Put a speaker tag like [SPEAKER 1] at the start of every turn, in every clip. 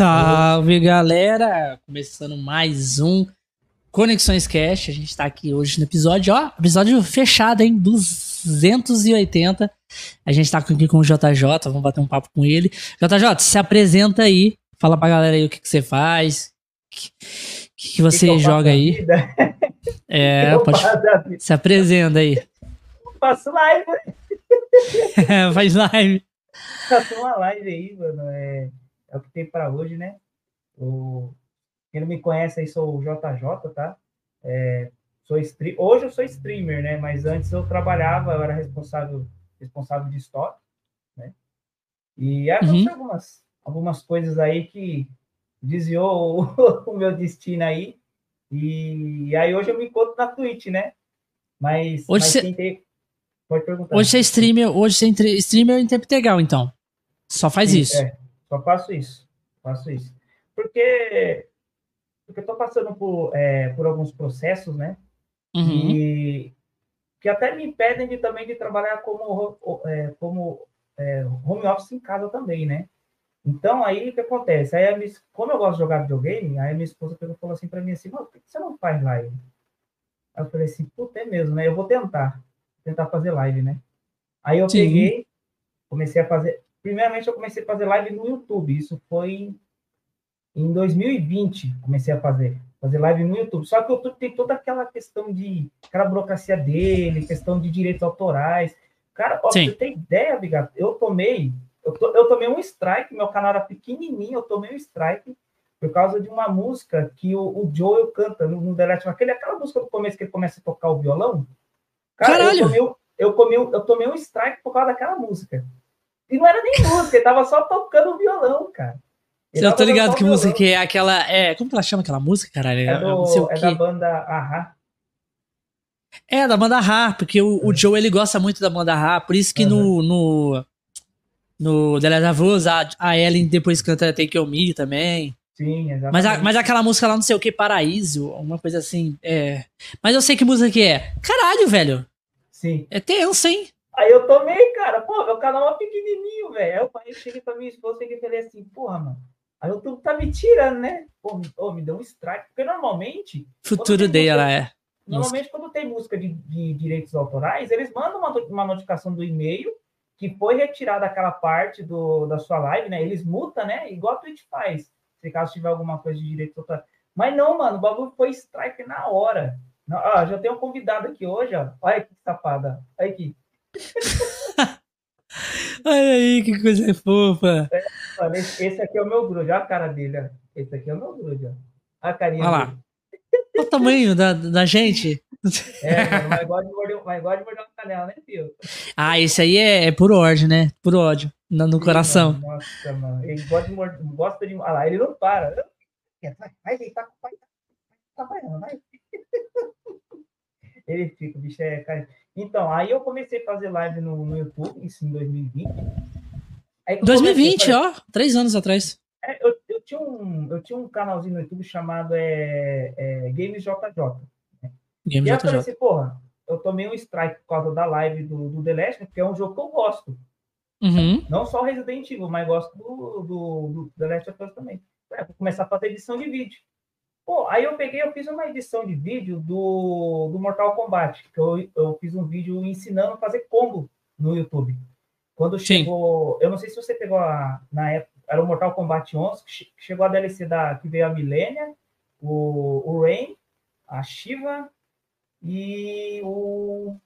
[SPEAKER 1] Salve galera! Começando mais um Conexões Cash. A gente tá aqui hoje no episódio, ó, episódio fechado, hein? 280. A gente tá aqui com o JJ, vamos bater um papo com ele. JJ, se apresenta aí, fala pra galera aí o que, que você faz, o que, que, você que joga aí. É, pode. Se apresenta aí.
[SPEAKER 2] Faço live.
[SPEAKER 1] Faz live.
[SPEAKER 2] Faço uma live aí, mano. É é o que tem para hoje, né? O, quem não me conhece aí, sou o JJ, tá? É, sou stream, hoje eu sou streamer, né? Mas antes eu trabalhava, eu era responsável, responsável de estoque, né? E aconteceu uhum. algumas, algumas coisas aí que desviou o, o, meu destino aí. E, aí hoje eu me encontro na Twitch, né? Mas,
[SPEAKER 1] hoje mas cê... Pode perguntar. Hoje você é streamer, hoje você é streamer em tempo integral, então. Só faz Sim, isso.
[SPEAKER 2] É. Só faço isso. Faço isso. Porque, porque eu estou passando por, é, por alguns processos, né? Uhum. E que até me impedem de, também de trabalhar como, é, como é, home office em casa também, né? Então, aí o que acontece? Aí, minha, como eu gosto de jogar videogame, aí a minha esposa falou assim para mim assim, por que você não faz live? Aí eu falei assim, puta, é mesmo, né? Eu vou tentar, tentar fazer live, né? Aí eu Sim. peguei, comecei a fazer, primeiramente eu comecei a fazer live no YouTube. Isso foi em 2020, comecei a fazer fazer live no YouTube. Só que o YouTube tem toda aquela questão de aquela burocracia dele, questão de direitos autorais. Cara, ó, você tem ideia, Bigato? Eu tomei, eu, to, eu tomei um strike, meu canal era pequenininho, eu tomei um strike por causa de uma música que o, o Joel canta no, no The Last aquele aquela música do começo que ele começa a tocar o violão. Cara,
[SPEAKER 1] Caralho.
[SPEAKER 2] eu tomei, eu, tomei, eu tomei um strike por causa daquela música. E não era nem música, ele tava só tocando violão, cara.
[SPEAKER 1] Ele eu tô ligado que música que é aquela. É, como que ela chama aquela música, caralho?
[SPEAKER 2] É, do, é da banda Ahá.
[SPEAKER 1] É, da banda Ahá, porque o, o, Joe ele gosta muito da banda Ahá, por isso que uhum. no, no. No The Last of Us, a, a Ellen depois canta Take On Me também.
[SPEAKER 2] Sim, exatamente.
[SPEAKER 1] Mas, a, mas aquela música lá, não sei o que, Paraíso, uma coisa assim. É. Mas eu sei que música que é. Caralho, velho.
[SPEAKER 2] Sim.
[SPEAKER 1] É tenso, hein?
[SPEAKER 2] Aí eu tomei, cara, pô, meu canal é pequenininho, velho. Aí eu, eu cheguei pra minha esposa e falei assim, porra, mano, aí o YouTube tá me tirando, né? Pô, me, oh, me deu um strike, porque normalmente...
[SPEAKER 1] Futuro dela é.
[SPEAKER 2] Normalmente, quando tem música de, de, direitos autorais, eles mandam uma, uma notificação do e-mail que foi retirada aquela parte do, da sua live, né? Eles multam, né? Igual a Twitch faz, se caso tiver alguma coisa de direitos autorais. Mas não, mano, o bagulho foi strike na hora. Ó, já tem um convidado aqui hoje, ó. Olha que safada. Olha aqui.
[SPEAKER 1] Olha aí, que coisa fofa.
[SPEAKER 2] É, esse aqui é o meu grude, olha a cara dele. Esse aqui é o meu grude, ó. A carinha
[SPEAKER 1] olha lá. Olha o tamanho da, da gente.
[SPEAKER 2] É, mas gosta de morder, mas gosta de morder uma canela, né, filho?
[SPEAKER 1] Ah, esse aí é, é por ódio, né? Por ódio. No, no coração.
[SPEAKER 2] Nossa, mano. Ele gosta de morder, gosta de. Olha lá, ele não para. Vai, vai, vai, tá, vai, tá, vai, vai. Ele fica, o bicho é cara. Então, aí eu comecei a fazer live no, no YouTube, isso em 2020.
[SPEAKER 1] Aí, 2020, comecei, ó, três anos atrás.
[SPEAKER 2] É, eu, eu, tinha um, eu tinha um canalzinho no YouTube chamado é, é, Games JJ. Né? Games e aí eu falei assim, porra, eu tomei um strike por causa da live do, do The Last, porque é um jogo que eu gosto.
[SPEAKER 1] Uhum.
[SPEAKER 2] Não só Resident Evil, mas gosto do, do, do The Last of Us também. É, vou começar a fazer edição de vídeo. Pô, aí eu peguei, eu fiz uma edição de vídeo do, do Mortal Kombat, que eu, eu fiz um vídeo ensinando a fazer combo no YouTube. Quando chegou, Sim. eu não sei se você pegou a, na época, era o Mortal Kombat 11, que chegou a DLC da, que veio a Millennia, o, o Rain, a Shiva e o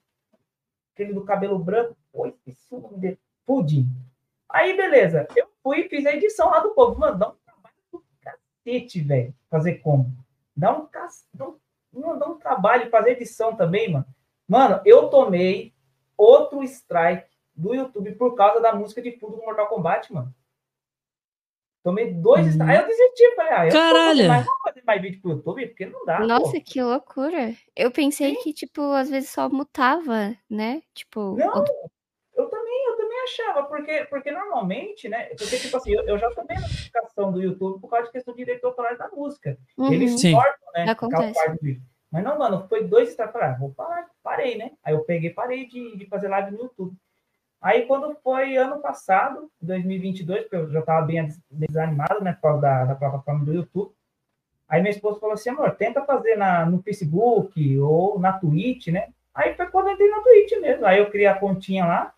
[SPEAKER 2] aquele do cabelo branco, pô, esqueci o nome dele, Pudim. Aí, beleza, eu fui e fiz a edição lá do povo. Mano, dá um cacete, velho, fazer como. Dá um, dá, um, dá um trabalho fazer edição também, mano. Mano, eu tomei outro strike do YouTube por causa da música de fundo do Mortal Kombat, mano. Tomei dois uhum. strikes. Aí eu desisti, falei, ah, eu
[SPEAKER 1] Caralho.
[SPEAKER 2] Não vou fazer mais vídeo pro YouTube, porque não dá.
[SPEAKER 3] Nossa, pô. que loucura. Eu pensei Sim. que, tipo, às vezes só mutava, né? Tipo.
[SPEAKER 2] Não, também achava, porque, porque normalmente, né? Porque, tipo assim, eu, eu já tomei notificação do YouTube por causa de questão de direito autoral da música. Uhum. Eles
[SPEAKER 1] Sim.
[SPEAKER 2] cortam, né?
[SPEAKER 3] Acontece.
[SPEAKER 2] Mas não, mano, foi dois estados. Falei, ah, vou parar, parei, né? Aí eu peguei, parei de, de fazer live no YouTube. Aí, quando foi ano passado, 2022, porque eu já estava bem desanimado, né, por causa da, da plataforma do YouTube, aí minha esposa falou assim, amor, tenta fazer na, no Facebook ou na Twitch, né? Aí foi quando eu entrei na Twitch mesmo. Aí eu criei a continha lá,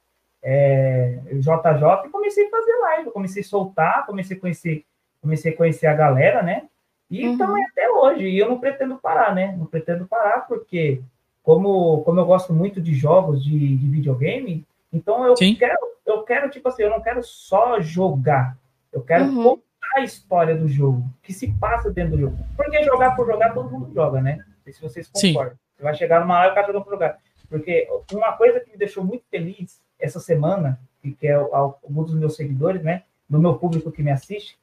[SPEAKER 2] é, JJ, e comecei a fazer live. comecei a soltar, comecei a conhecer, comecei a conhecer a galera, né? E uhum. também até hoje. E eu não pretendo parar, né? Não pretendo parar, porque como, como eu gosto muito de jogos de, de videogame, então eu Sim. quero, eu quero, tipo assim, eu não quero só jogar. Eu quero uhum. contar a história do jogo, que se passa dentro do jogo. Porque jogar por jogar, todo mundo joga, né? Não sei se vocês concordam. Sim. Você vai chegar numa hora e o cara por jogar. Porque uma coisa que me deixou muito feliz essa semana, que, é algum dos meus seguidores, né? Do meu público que me assiste,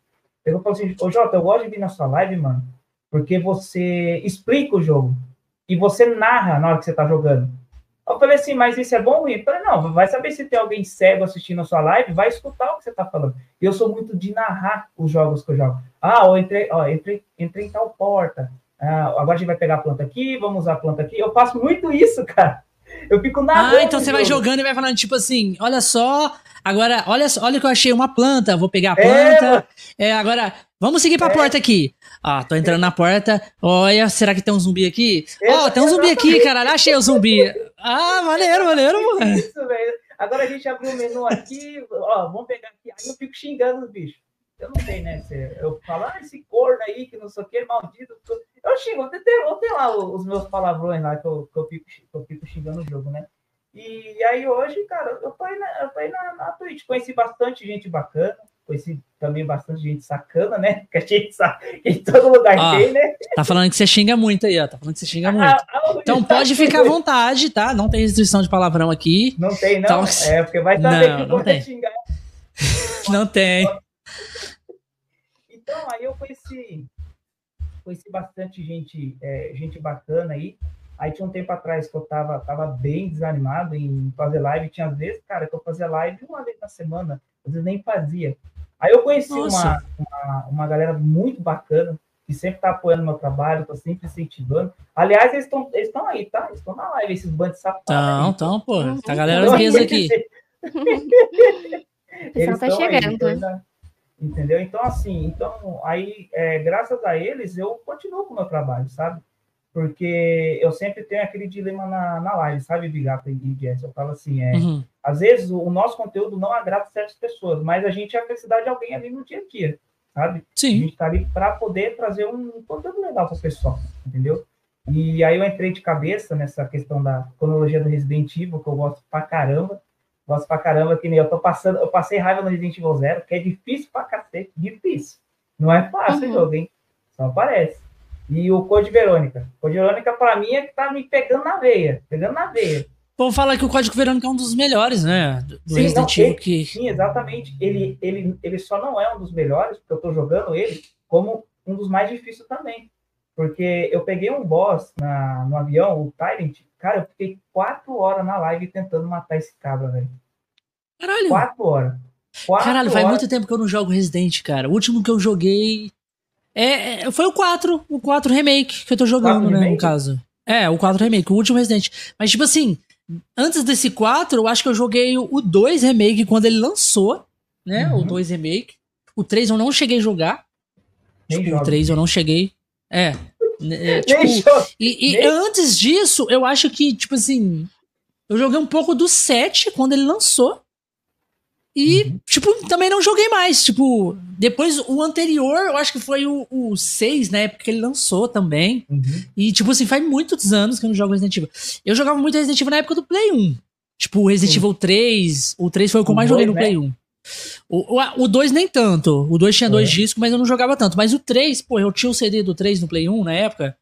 [SPEAKER 2] eu falou assim, ô Jota, eu gosto de vir na sua live, mano, porque você explica o jogo e você narra na hora que você tá jogando. Eu falei assim, mas isso é bom ou ruim? Eu falei, não, vai saber se tem alguém cego assistindo a sua live, vai escutar o que você tá falando. Eu sou muito de narrar os jogos que eu jogo. Ah, eu entrei, ó, entrei, entrei em tal porta. Ah, agora a gente vai pegar a planta aqui, vamos usar a planta aqui. Eu faço muito isso, cara. Eu fico narrando.
[SPEAKER 1] Ah, então você vai jogando e vai falando, tipo assim, olha só, agora, olha, olha que eu achei uma planta, vou pegar a é, planta. É, é agora, vamos seguir pra é. porta aqui. Ah, tô entrando na porta. Olha, será que tem um zumbi aqui? Ó, oh, tem um zumbi aqui, caralho. Achei o zumbi. Ah, maneiro, maneiro, mano.
[SPEAKER 2] Isso, velho. Agora a gente abriu o menu aqui, ó, vamos pegar aqui. Aí eu fico xingando os bichos. Eu não sei, né? Eu falo, ah, esse corno aí, que não sei o que, maldito. Eu xingo, eu tenho, eu tenho lá os meus palavrões lá que eu, que eu, fico, que eu fico xingando o jogo, né? E aí hoje, cara, eu tô aí na, eu tô aí na, na Twitch. Conheci bastante gente bacana, conheci também bastante gente sacana, né? Que a gente sabe que em todo lugar ah, tem, né?
[SPEAKER 1] Tá falando que você xinga muito aí, ó. Tá falando que você xinga ah, muito. Ah, então tá pode ficar à vontade, tá? Não tem restrição de palavrão aqui.
[SPEAKER 2] Não tem, não. Então... É, porque vai saber não, que
[SPEAKER 1] não tem. xingar. Não tem.
[SPEAKER 2] Então, aí eu conheci, conheci bastante gente, é, gente bacana aí. Aí tinha um tempo atrás que eu tava, tava bem desanimado em fazer live. Tinha vezes, cara, que eu fazia live uma vez na semana, às vezes nem fazia. Aí eu conheci uma, uma, uma, galera muito bacana, que sempre tá apoiando meu trabalho, tô sempre incentivando. Aliás, eles estão eles aí, tá? Eles estão na live, esses bandos safados.
[SPEAKER 1] Não, então, pô, tá a galera então, aqui.
[SPEAKER 3] eles tá chegando. Aí, então,
[SPEAKER 2] entendeu? Então, assim, então, aí, é, graças a eles, eu continuo com o meu trabalho, sabe? Porque eu sempre tenho aquele dilema na, na live, sabe, Bigato e Jess? Eu falo assim, é, uhum. às vezes o, o, nosso conteúdo não agrada certas pessoas, mas a gente é a felicidade de alguém ali no dia a dia, sabe?
[SPEAKER 1] Sim.
[SPEAKER 2] A gente tá ali para poder trazer um conteúdo legal para o pessoal, entendeu? E aí eu entrei de cabeça nessa questão da cronologia do Resident Evil, que eu gosto pra caramba. Gosto pra caramba, que nem eu tô passando, eu passei raiva no Resident Evil Zero, que é difícil pra cacete, difícil. Não é fácil uhum. o jogo, hein? Só aparece. E o Code Verônica. Code Verônica, pra mim, é que tá me pegando na veia. Pegando na veia.
[SPEAKER 1] Bom, fala que o Código Verônica é um dos melhores, né?
[SPEAKER 2] Do sim, Resident Evil que... sim, exatamente. Ele, ele, ele só não é um dos melhores, porque eu tô jogando ele como um dos mais difíceis também. Porque eu peguei um boss na, no avião, o Tyrant, cara, eu fiquei quatro horas na live tentando matar esse cabra, velho.
[SPEAKER 1] Caralho.
[SPEAKER 2] Quatro horas. Quatro
[SPEAKER 1] Caralho, faz muito tempo que eu não jogo Resident, cara. O último que eu joguei. É, é foi o 4, o 4 Remake que eu tô jogando, né, no caso. É, o 4 Remake, o último Resident. Mas, tipo assim, antes desse 4, eu acho que eu joguei o 2 Remake quando ele lançou, né? Uhum. O 2 Remake. O 3 eu não cheguei a jogar. Tipo, o 3 eu não cheguei. É. é tipo, e, e antes disso, eu acho que, tipo assim, eu joguei um pouco do 7 quando ele lançou. E, uhum. tipo, também não joguei mais. Tipo, depois o anterior, eu acho que foi o, o 6, na época que ele lançou também. Uhum. E, tipo assim, faz muitos anos que eu não jogo Resident Evil. Eu jogava muito Resident Evil na época do Play 1. Tipo, Resident Evil 3. O 3 foi o que eu mais joguei no né? Play 1. O, o, o 2 nem tanto. O 2 tinha dois é. discos, mas eu não jogava tanto. Mas o 3, pô, eu tinha o CD do 3 no Play 1 na época.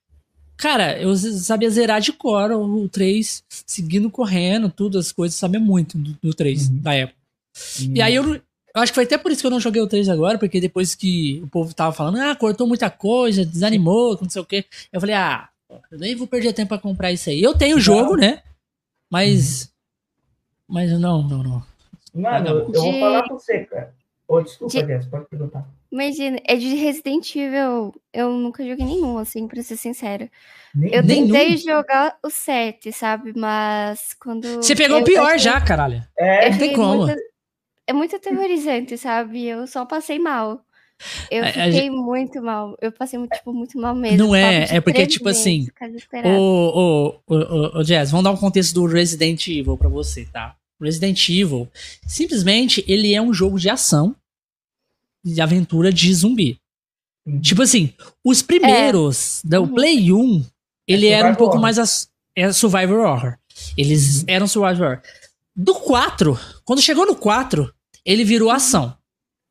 [SPEAKER 1] Cara, eu sabia zerar de cor o 3, seguindo correndo, tudo, as coisas, sabia muito do, do 3 uhum. da época. Uhum. E aí eu, eu, acho que foi até por isso que eu não joguei o 3 agora, porque depois que o povo tava falando, ah, cortou muita coisa, desanimou, não sei o quê. Eu falei, ah, eu nem vou perder tempo pra comprar isso aí. Eu tenho o jogo, né? Mas. Uhum. Mas não, não, não.
[SPEAKER 2] Mano, eu vou falar pra você, cara. Oh, desculpa, de... Jess, pode perguntar.
[SPEAKER 3] Imagina, é de Resident Evil. Eu nunca joguei nenhum, assim, pra ser sincera.
[SPEAKER 2] Nem-
[SPEAKER 3] Eu
[SPEAKER 1] Nenhum?
[SPEAKER 3] tentei jogar o 7, sabe? Mas quando.
[SPEAKER 1] Você pegou o pior
[SPEAKER 3] achei-
[SPEAKER 1] já, caralho.
[SPEAKER 2] É,
[SPEAKER 3] eu
[SPEAKER 1] Não tem como.
[SPEAKER 3] muito- é muito aterrorizante, sabe? Eu só passei mal. Eu
[SPEAKER 1] A- a
[SPEAKER 3] fiquei muito mal. Eu passei, muito, tipo, muito mal mesmo.
[SPEAKER 1] Não é, é porque, tipo
[SPEAKER 3] meses,
[SPEAKER 1] assim, ô, ô, ô, ô, Jazz, vamos dar um contexto do Resident Evil pra você, tá? Resident Evil, simplesmente, ele é um jogo de ação, de aventura de zumbi.
[SPEAKER 2] Uhum.
[SPEAKER 1] Tipo assim, os primeiros, do
[SPEAKER 3] Uhum.
[SPEAKER 1] Play 1, ele era um
[SPEAKER 2] survival
[SPEAKER 1] pouco
[SPEAKER 2] horror.
[SPEAKER 1] mais as, é survivor horror. Eles eram survivor horror. Do 4, quando chegou no 4, ele virou ação.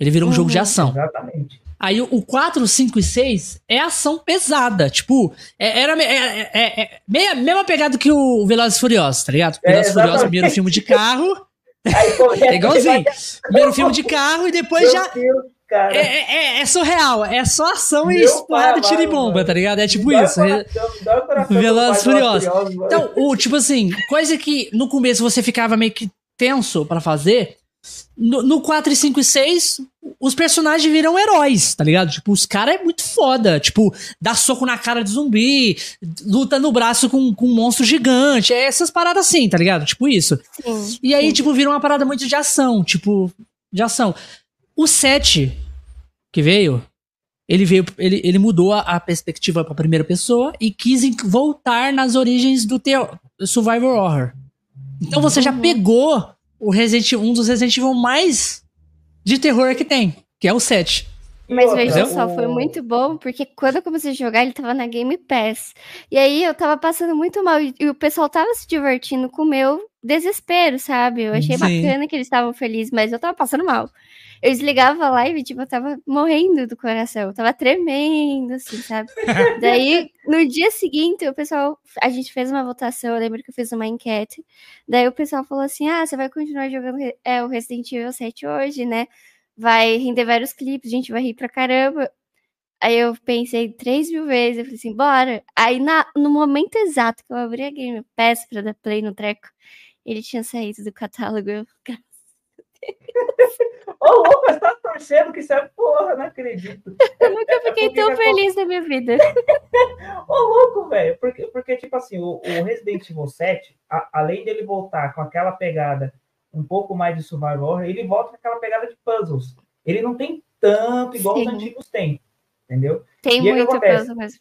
[SPEAKER 1] Ele virou um jogo de
[SPEAKER 3] Uhum.
[SPEAKER 1] ação.
[SPEAKER 2] exatamente.
[SPEAKER 1] Aí o- o 4, 5 e 6 é ação pesada. Tipo, é- era é, é- é meia, mesma pegada que o Velozes e Furiosos, tá ligado?
[SPEAKER 2] É,
[SPEAKER 1] Velozes e Furiosos, primeiro filme de carro, é igualzinho. Primeiro filme de carro e depois
[SPEAKER 2] Meu
[SPEAKER 1] já.
[SPEAKER 2] Deus.
[SPEAKER 1] É, é- é- surreal, é só ação e espada, tiro e bomba, tá ligado? É tipo isso. Velozes e Furiosos.
[SPEAKER 2] mano.
[SPEAKER 1] Então, o, tipo assim, coisa que no começo você ficava meio que tenso pra fazer. No, no 4 e 5 e 6, os personagens viram heróis, tá ligado? Tipo, os caras é muito foda. Tipo, dá soco na cara de zumbi, luta no braço com, com um monstro gigante. É essas paradas assim, tá ligado? Tipo isso.
[SPEAKER 3] Sim.
[SPEAKER 1] E aí,
[SPEAKER 3] sim.
[SPEAKER 1] tipo, vira uma parada muito de ação. Tipo, de ação. O 7 que veio, ele veio. Ele, ele mudou a, a perspectiva pra primeira pessoa e quis voltar nas origens do teu Survivor Horror. Então você já
[SPEAKER 3] Uhum.
[SPEAKER 1] pegou o Resident, um dos Resident Evil mais de terror que tem, que é o 7.
[SPEAKER 2] E
[SPEAKER 3] Mas veja só,
[SPEAKER 2] o-
[SPEAKER 3] foi muito bom, porque quando eu comecei a jogar, ele tava na Game Pass. E aí eu tava passando muito mal, e e o pessoal tava se divertindo com o meu desespero, sabe? Eu achei
[SPEAKER 1] Sim.
[SPEAKER 3] bacana que eles estavam felizes, mas eu tava passando mal. Eu desligava a live, tipo, eu tava morrendo do coração, eu tava tremendo, assim, sabe? Daí, no dia seguinte, o pessoal, a gente fez uma votação, eu lembro que eu fiz uma enquete. Daí o pessoal falou assim: ah, você vai continuar jogando é, o Resident Evil 7 hoje, né? vai render vários clipes, a gente vai rir pra caramba. Aí eu pensei três mil vezes, eu falei assim, bora. Aí na, no momento exato que eu abri a Game Pass pra dar play no treco, ele tinha saído do catálogo. Eu,
[SPEAKER 2] Ô, você tá torcendo que isso é porra, não acredito.
[SPEAKER 3] eu nunca fiquei
[SPEAKER 2] porque
[SPEAKER 3] tão feliz na minha vida.
[SPEAKER 2] Ô, louco, velho. Porque, porque, tipo assim, o, o Resident Evil 7, a- além dele voltar com aquela pegada um pouco mais de survival horror, ele volta com aquela pegada de puzzles. Ele não tem tanto igual
[SPEAKER 3] Sim.
[SPEAKER 2] os antigos têm, entendeu?
[SPEAKER 3] Tem
[SPEAKER 2] E
[SPEAKER 3] muito puzzle mesmo.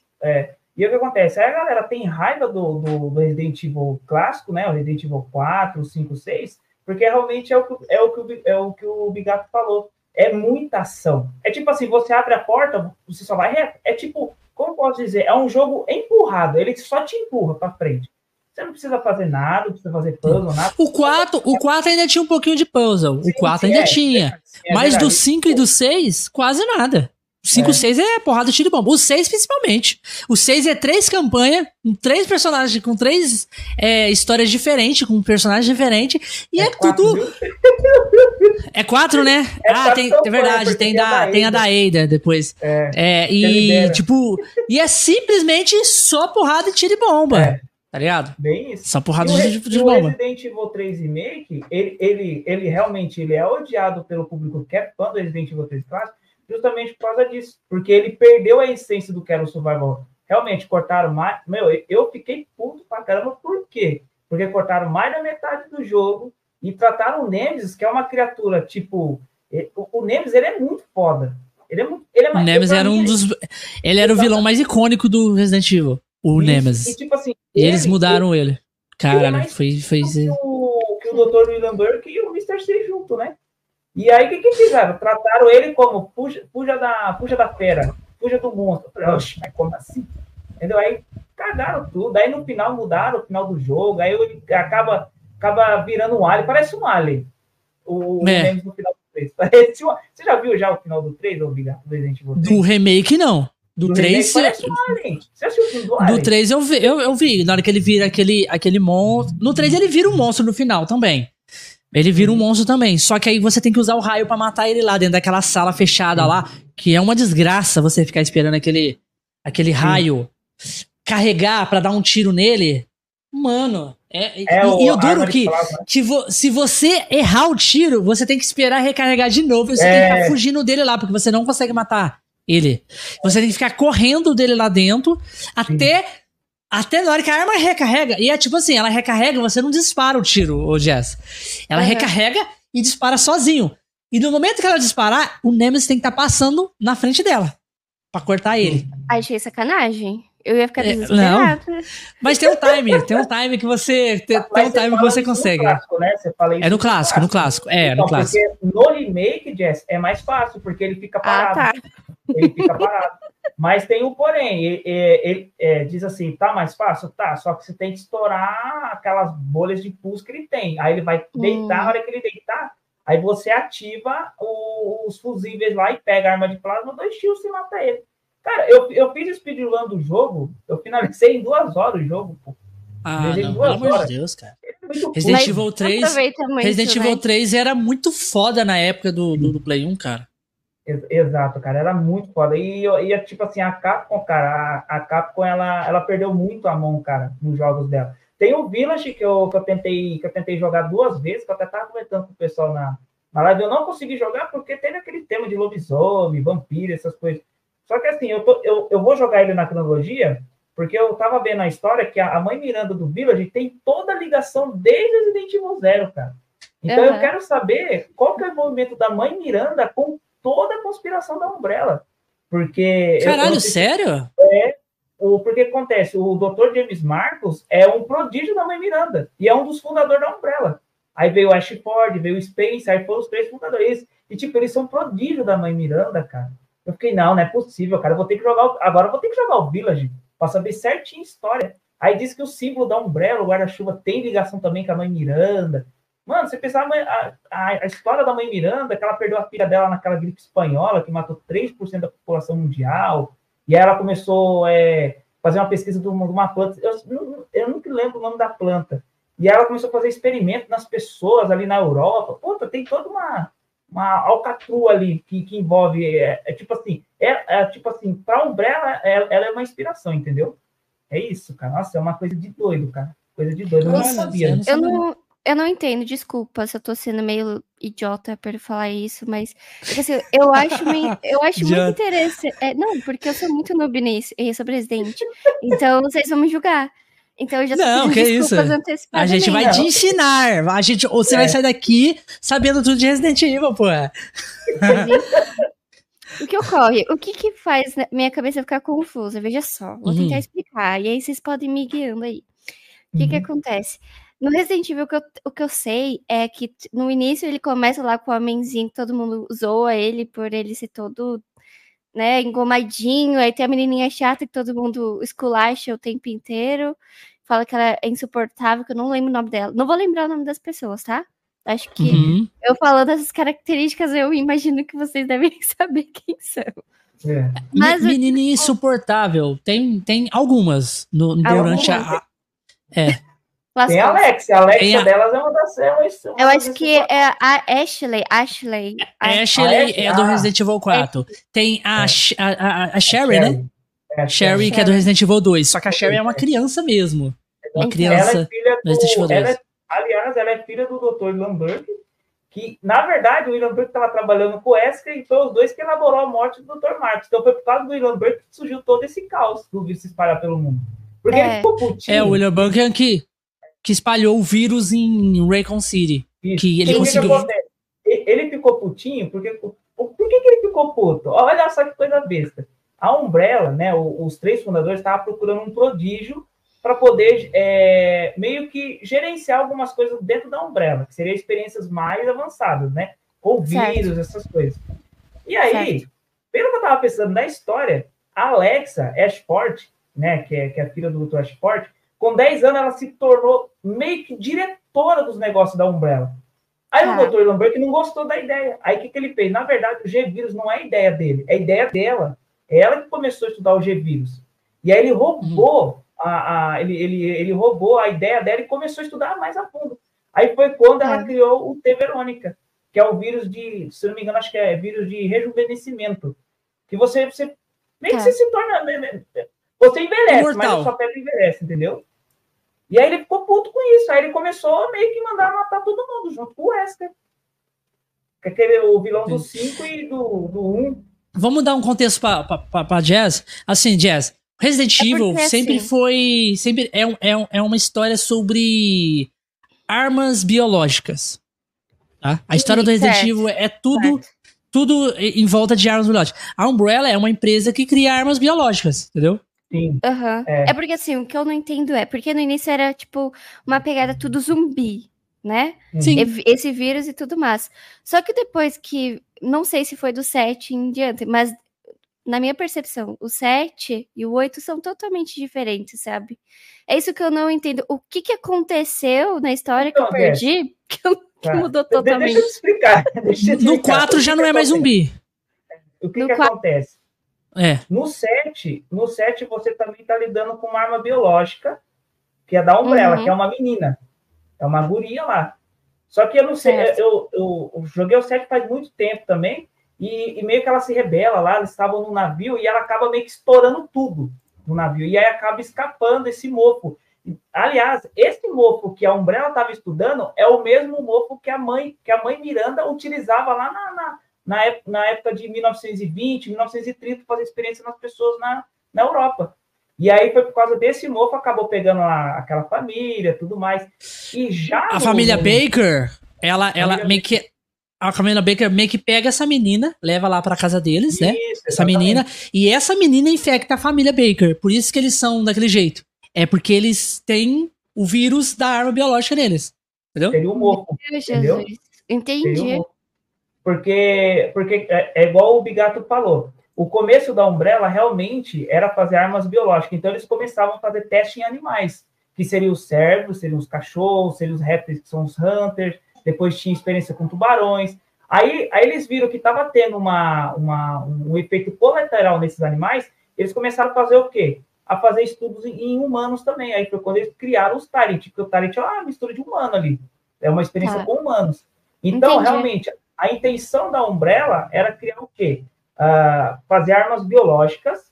[SPEAKER 2] E o que acontece? Aí a galera tem raiva do, do, do Resident Evil clássico, né? O Resident Evil 4, 5, 6, porque realmente é o, que, é, o que, o é o que o Bigato falou. É muita ação. É tipo assim, você abre a porta, você só vai reto. É tipo, como eu posso dizer? É um jogo empurrado. Ele só te empurra pra frente. Você não precisa fazer nada, não precisa fazer puzzle, nada.
[SPEAKER 1] O 4, o 4 ainda tinha um pouquinho de puzzle.
[SPEAKER 2] Sim,
[SPEAKER 1] O 4
[SPEAKER 2] sim,
[SPEAKER 1] ainda
[SPEAKER 2] é,
[SPEAKER 1] tinha.
[SPEAKER 2] É
[SPEAKER 1] Mas do
[SPEAKER 2] verdade.
[SPEAKER 1] 5 e do 6, quase nada. O 5 e
[SPEAKER 2] É.
[SPEAKER 1] o 6 é porrada, tiro e bomba. O 6, principalmente. O 6 é três campanhas, com três personagens, com três é, histórias diferentes, com personagens diferentes. E é,
[SPEAKER 2] quatro,
[SPEAKER 1] tudo. É quatro, né?
[SPEAKER 2] É
[SPEAKER 1] ah, tem, é verdade, tem, da, tem a da Ada depois.
[SPEAKER 2] É,
[SPEAKER 1] É, e tipo. E é simplesmente só porrada tiro e bomba.
[SPEAKER 2] É.
[SPEAKER 1] Tá ligado?
[SPEAKER 2] bem isso.
[SPEAKER 1] Só porrada
[SPEAKER 2] E o,
[SPEAKER 1] de
[SPEAKER 2] e
[SPEAKER 1] de
[SPEAKER 2] o
[SPEAKER 1] bomba.
[SPEAKER 2] Resident Evil 3 Remake, ele, ele, ele realmente ele é odiado pelo público que é fã do Resident Evil 3 clássico, justamente por causa disso. Porque ele perdeu a essência do que era o Survival. Realmente, cortaram mais. Meu, eu fiquei puto pra caramba, por quê? Porque cortaram mais da metade do jogo e trataram o Nemesis, que é uma criatura, tipo. eh, O, Nemesis, ele é muito foda. Ele é muito. Ele é
[SPEAKER 1] O Nemesis era um dos. Ele era o vilão mais icônico do Resident Evil. O
[SPEAKER 2] Isso,
[SPEAKER 1] Nemesis.
[SPEAKER 2] E, tipo assim,
[SPEAKER 1] E eles
[SPEAKER 2] ele-
[SPEAKER 1] mudaram ele.
[SPEAKER 2] ele é
[SPEAKER 1] Caralho,
[SPEAKER 2] mais
[SPEAKER 1] foi. foi...
[SPEAKER 2] que o, que o Dr. William Burke e o Mr. C junto, né? E aí, o que, que fizeram? Trataram ele como fuja, fuja, da, fuja da fera, fuja do monstro. Eu falei, Oxe, mas como assim? Entendeu? Aí cagaram tudo. Aí no final mudaram o final do jogo. Aí ele acaba, acaba virando um alien. Parece um alien. O,
[SPEAKER 1] É.
[SPEAKER 2] No final do 3. Parece um- Você já viu já o final do 3, obrigado, do Resident Evil 3?
[SPEAKER 1] Do remake, não. Do,
[SPEAKER 2] Do
[SPEAKER 1] 3.
[SPEAKER 2] remake um. Você assistiu o filme do alien?
[SPEAKER 1] Do 3 eu vi, eu, eu vi. Na hora que ele vira aquele, aquele monstro. No 3 ele vira um monstro no final também. Ele vira um monstro também. Só que aí você tem que usar o raio pra matar ele lá dentro daquela sala fechada lá. Que é uma desgraça você ficar esperando aquele, aquele raio carregar pra dar um tiro nele. Mano, é, é e, e o duro que, que vo, se você errar o tiro, você tem que esperar recarregar de novo. Você é. tem que ficar fugindo dele lá, porque você não consegue matar ele. Você tem que ficar correndo dele lá dentro até até na hora que a arma recarrega. E é tipo assim, ela recarrega, você não dispara o tiro, o Jess. Ela uhum. recarrega e dispara sozinho. E no momento que ela disparar, o Nemesis tem que estar tá passando na frente dela. Pra cortar ele.
[SPEAKER 3] Achei sacanagem. Eu ia ficar desesperada.
[SPEAKER 1] Não. Mas tem um time, tem um time que você. Tem, tem um time que você consegue. Clássico, né? Você fala é no clássico, no clássico. É, então, no clássico.
[SPEAKER 2] Porque no remake, Jess, é mais fácil, porque ele fica parado. Ah, tá. Ele fica parado. Mas tem um porém, ele, ele é, diz assim, tá mais fácil? Tá, só que você tem que estourar aquelas bolhas de pulso que ele tem. Aí ele vai deitar, hum. na hora que ele deitar, aí você ativa o, os fusíveis lá e pega a arma de plasma, dois tiros e mata ele. Cara, eu, eu fiz speedrun do jogo, eu finalizei em duas horas o jogo, pô.
[SPEAKER 1] Ah, não, pelo amor de Deus, cara. É Resident Evil 3, Resident Evil 3 era muito foda na época do, do, do Play 1, cara.
[SPEAKER 2] Exato, cara, era muito foda. E, e tipo assim, a Capcom, cara, a, a, Capcom, ela, ela perdeu muito a mão, cara, nos jogos dela. Tem o Village que eu, que eu, tentei, que eu tentei jogar duas vezes, que eu até tava comentando com o pessoal na, na live. Eu não consegui jogar porque teve aquele tema de lobisomem, vampiro, essas coisas. Só que assim, eu, tô, eu, eu vou jogar ele na cronologia, porque eu tava vendo a história que a, a mãe Miranda do Village tem toda a ligação desde Resident Evil Zero, cara. Então uhum. eu quero saber qual que é o movimento da mãe Miranda com toda a conspiração da Umbrella. Porque.
[SPEAKER 1] Caralho, eu, sério?
[SPEAKER 2] É. O, porque acontece, o Dr. James Marcos é um prodígio da mãe Miranda e é um dos fundadores da Umbrella. Aí veio o Ashford, veio o Spencer, aí foram os três fundadores. E, tipo, eles são prodígio da mãe Miranda, cara. Eu fiquei, não, não é possível, cara. Eu vou ter que jogar. Agora eu vou ter que jogar o Village para saber certinho a história. Aí diz que o símbolo da Umbrella, o guarda-chuva, tem ligação também com a mãe Miranda. Mano, você pensar a, a, a, história da mãe Miranda, que ela perdeu a filha dela naquela gripe espanhola, que matou 3% da população mundial, e aí ela começou a é, fazer uma pesquisa de uma, planta, eu, eu nunca lembro o nome da planta, e ela começou a fazer experimento nas pessoas ali na Europa. Puta, tem toda uma, uma alcatrua ali que, que envolve, é, é tipo assim, é, é, tipo assim, para Umbrella, é, ela é uma inspiração, entendeu? É isso, cara. Nossa, é uma coisa de doido, cara. Coisa de doido. Eu não sabia.
[SPEAKER 3] Eu não, eu não entendo, desculpa se eu tô sendo meio idiota por falar isso, mas assim, eu acho, meio, eu acho muito interessante. É, não, porque eu sou muito noob nisso, e sou presidente. Então vocês vão me julgar. Então eu já tô
[SPEAKER 1] não, que isso. A gente vai te ensinar. A gente, ou você é. vai sair daqui sabendo tudo de Resident Evil, pô.
[SPEAKER 3] O que ocorre? O que que faz minha cabeça ficar confusa? Veja só, vou tentar uhum. explicar. E aí vocês podem me guiando aí. O que uhum. que acontece? No Resident Evil, o que, eu, o que eu sei é que no início ele começa lá com o homenzinho, todo mundo zoa ele por ele ser todo, né, engomadinho. Aí tem a menininha chata que todo mundo esculacha o tempo inteiro. Fala que ela é insuportável, que eu não lembro o nome dela. Não vou lembrar o nome das pessoas, tá? Acho que uhum. eu falando essas características, eu imagino que vocês devem saber quem são.
[SPEAKER 1] É. Mas Menininha insuportável. Tem, tem algumas no, durante a. É.
[SPEAKER 2] Tem a Alex. A Alex a... delas é uma das. É uma,
[SPEAKER 3] eu acho que é a Ashley. Ashley.
[SPEAKER 1] Ashley é do Resident Evil 4. Tem a, a, a, a Sherry, né? É, Sherry, que é do Resident Evil 2. Só que a Sherry é uma criança mesmo. Uma criança. Ela é filha do, Resident Evil 2.
[SPEAKER 2] Ela é, aliás, ela é filha do Dr. Lambert, que, na verdade, o William Burke estava trabalhando com o Wesker e foi os dois que elaborou a morte do Dr. Marcos. Então foi por causa do William Burke que surgiu todo esse caos do vírus se espalhar pelo mundo. Porque é. ele ficou putinho.
[SPEAKER 1] É, o William Burke é que que espalhou o vírus em Raycon City. Isso. Que ele conseguiu.
[SPEAKER 2] ele ficou putinho porque. Por que, que ele ficou puto? Olha só que coisa besta. A Umbrella, né, os três fundadores estavam procurando um prodígio para poder é, meio que gerenciar algumas coisas dentro da Umbrella, que seriam experiências mais avançadas, né? Com vírus, essas coisas. E aí, certo. pelo que eu estava pensando na história, a Alexa Ashford, né, que é, que é a filha do Dr. Ashford, com 10 anos, ela se tornou meio que diretora dos negócios da Umbrella. Aí ah. o doutor Lambert não gostou da ideia. Aí o que, que ele fez? Na verdade, o G-Vírus não é ideia dele, é ideia dela. É ela que começou a estudar o G-Vírus. E aí ele roubou, uhum. a, a, ele, ele, ele roubou a ideia dela e começou a estudar mais a fundo. Aí foi quando ela é. criou o T-Verônica, que é o vírus de, se não me engano, acho que é vírus de rejuvenescimento. Que você, você meio que tá. você se torna. Você envelhece, Imortal. mas a sua pele envelhece, entendeu? E aí ele ficou puto com isso. Aí ele começou a meio que mandar matar todo mundo, junto com o Wesker. Que é aquele, o vilão do 5 e do 1. Um.
[SPEAKER 1] Vamos dar um contexto pra, pra, pra Jazz. Assim, Jazz, Resident é Evil sempre assim. foi. Sempre é, é, é uma história sobre armas biológicas. Tá? A história do Resident Evil é tudo, tudo em volta de armas biológicas. A Umbrella é uma empresa que cria armas biológicas, entendeu?
[SPEAKER 3] Sim. Uhum. É. é. porque assim, o que eu não entendo é, porque no início era tipo uma pegada tudo zumbi, né?
[SPEAKER 1] Sim.
[SPEAKER 3] Esse vírus e tudo mais. Só que depois que, não sei se foi do 7 em diante, mas na minha percepção, o 7 e o 8 são totalmente diferentes, sabe? É isso que eu não entendo. O que, que aconteceu na história então, que eu perdi que, eu, que tá. mudou totalmente?
[SPEAKER 2] Deixa eu te explicar. Deixa eu te
[SPEAKER 1] no 4 já não é mais zumbi.
[SPEAKER 2] O que, que 4... acontece? É. No 7, no 7 você também está lidando com uma arma biológica, que é da Umbrella, uhum. que é uma menina. É uma guria lá. Só que eu não sei, eu, eu, eu, joguei o 7 faz muito tempo também, e, e, meio que ela se rebela lá, eles estavam no navio, e ela acaba meio que estourando tudo no navio, e aí acaba escapando esse mofo. Aliás, esse mofo que a Umbrella estava estudando é o mesmo mofo que a mãe, que a mãe Miranda utilizava lá na, na na época, na época de 1920, 1930, fazer experiência nas pessoas na, na Europa. E aí foi por causa desse mofo, acabou pegando lá aquela família, tudo mais. E já.
[SPEAKER 1] A família Baker, ela, ela família meio que. A família Baker meio que pega essa menina, leva lá para casa deles, né? isso, né? Essa menina. E essa menina infecta a família Baker. Por isso que eles são daquele jeito. É porque eles têm o vírus da arma biológica neles. Entendeu?
[SPEAKER 2] Seria o mofo.
[SPEAKER 3] Entendeu? Entendi.
[SPEAKER 2] Porque, porque é, é igual o Bigato falou. O começo da Umbrella realmente era fazer armas biológicas. Então, eles começavam a fazer teste em animais, que seriam os servos, seriam os cachorros, seriam os répteis, que são os hunters. Depois tinha experiência com tubarões. Aí, aí eles viram que estava tendo uma, uma, um efeito colateral nesses animais. Eles começaram a fazer o quê? A fazer estudos em, em humanos também. Aí foi quando eles criaram os Tyrant, porque o Tyrant é uma mistura de humano ali. É uma experiência tá. com humanos. Então, Entendi. realmente, a intenção da Umbrella era criar o quê? Uh, fazer armas biológicas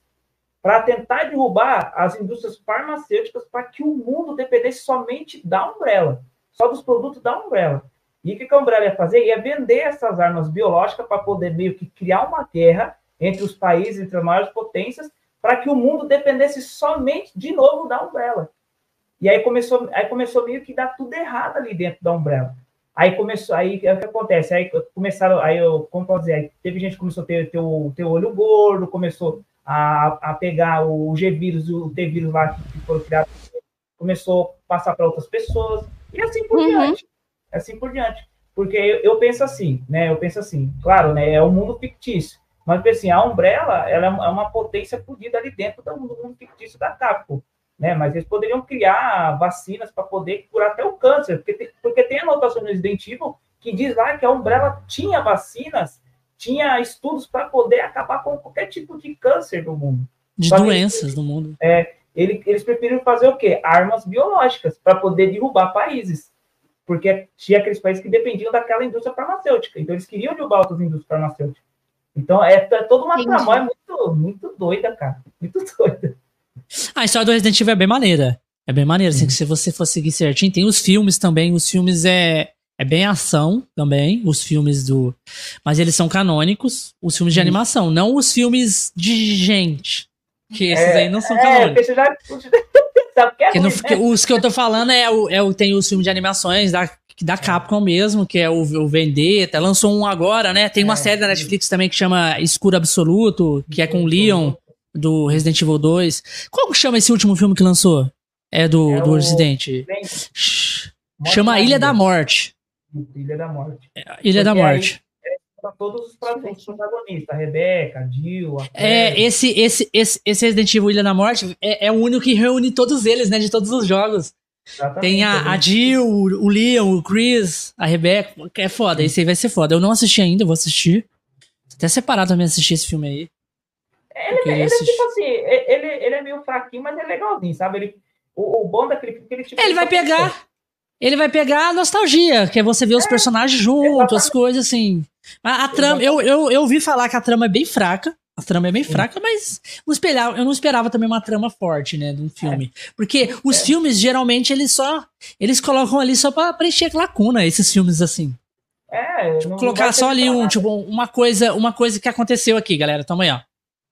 [SPEAKER 2] para tentar derrubar as indústrias farmacêuticas para que o mundo dependesse somente da Umbrella, só dos produtos da Umbrella. E o que a Umbrella ia fazer? Ia vender essas armas biológicas para poder meio que criar uma guerra entre os países, entre as maiores potências, para que o mundo dependesse somente de novo da Umbrella. E aí começou, aí começou meio que dar tudo errado ali dentro da Umbrella. Aí começou, aí o que acontece? Aí começaram, aí eu, como posso dizer, aí teve gente que começou a ter, o, ter o olho gordo, começou a, a pegar o G-vírus, o T-vírus lá que foram criados, começou a passar para outras pessoas, e assim por uhum. diante. Assim por diante. Porque eu, eu, penso assim, né? Eu penso assim, claro, né? É um mundo fictício. Mas assim, a Umbrella ela é uma potência fodida ali dentro do mundo fictício da Capcom né? Mas eles poderiam criar vacinas para poder curar até o câncer, porque tem, porque tem anotação no Resident Evil que diz lá que a Umbrella tinha vacinas, tinha estudos para poder acabar com qualquer tipo de câncer no mundo.
[SPEAKER 1] De doenças no mundo.
[SPEAKER 2] É, ele, eles preferiram fazer o quê? Armas biológicas para poder derrubar países. Porque tinha aqueles países que dependiam daquela indústria farmacêutica. Então, eles queriam derrubar outras indústrias farmacêuticas. Então, é, é toda uma tramóia muito, muito doida, cara. Muito doida.
[SPEAKER 1] A história do Resident Evil é bem maneira. É bem maneira, assim, que se você for seguir certinho. Tem os filmes também, os filmes é, é bem ação também, os filmes do... Mas eles são canônicos, os filmes de animação, não os filmes de gente. Que esses é, aí não são é, canônicos. Já... que no, que, os que eu tô falando é o, é o tem os filmes de animações da, da Capcom mesmo, que é o, o Vendetta, lançou um agora, né? Tem uma é, série da Netflix também que chama Escuro Absoluto, que é com o Leon do Resident Evil 2. Qual que chama esse último filme que lançou? É do, é do Resident. Chama Ilha da Morte.
[SPEAKER 2] Ilha da Morte.
[SPEAKER 1] É, Ilha da Morte.
[SPEAKER 2] É, todos os protagonistas, a Rebeca, a Jill, a
[SPEAKER 1] É, esse, esse, esse, esse Resident Evil Ilha da Morte é, é o único que reúne todos eles, né? De todos os jogos. Exatamente, Tem a, a Jill, o Leon, o Chris, a Rebeca. É foda, esse aí vai ser foda. Eu não assisti ainda, vou assistir. Até separado também assistir esse filme aí.
[SPEAKER 2] Ele, ele é tipo assim, ele, ele é meio fraquinho, mas é legalzinho, sabe? Ele, o, o bom daquele filme é que ele tipo.
[SPEAKER 1] Ele vai pegar. Ele vai pegar a nostalgia, que é você ver os é, personagens juntos, as coisas assim. A, a trama, eu, eu, eu ouvi falar que a trama é bem fraca. A trama é bem fraca, mas não esperava, eu não esperava também uma trama forte, né, de um filme. Porque os é. filmes, geralmente, eles só. Eles colocam ali só pra preencher lacuna, esses filmes assim. É, tipo, colocar só ali um, tipo, uma coisa, uma coisa que aconteceu aqui, galera. Toma aí, ó.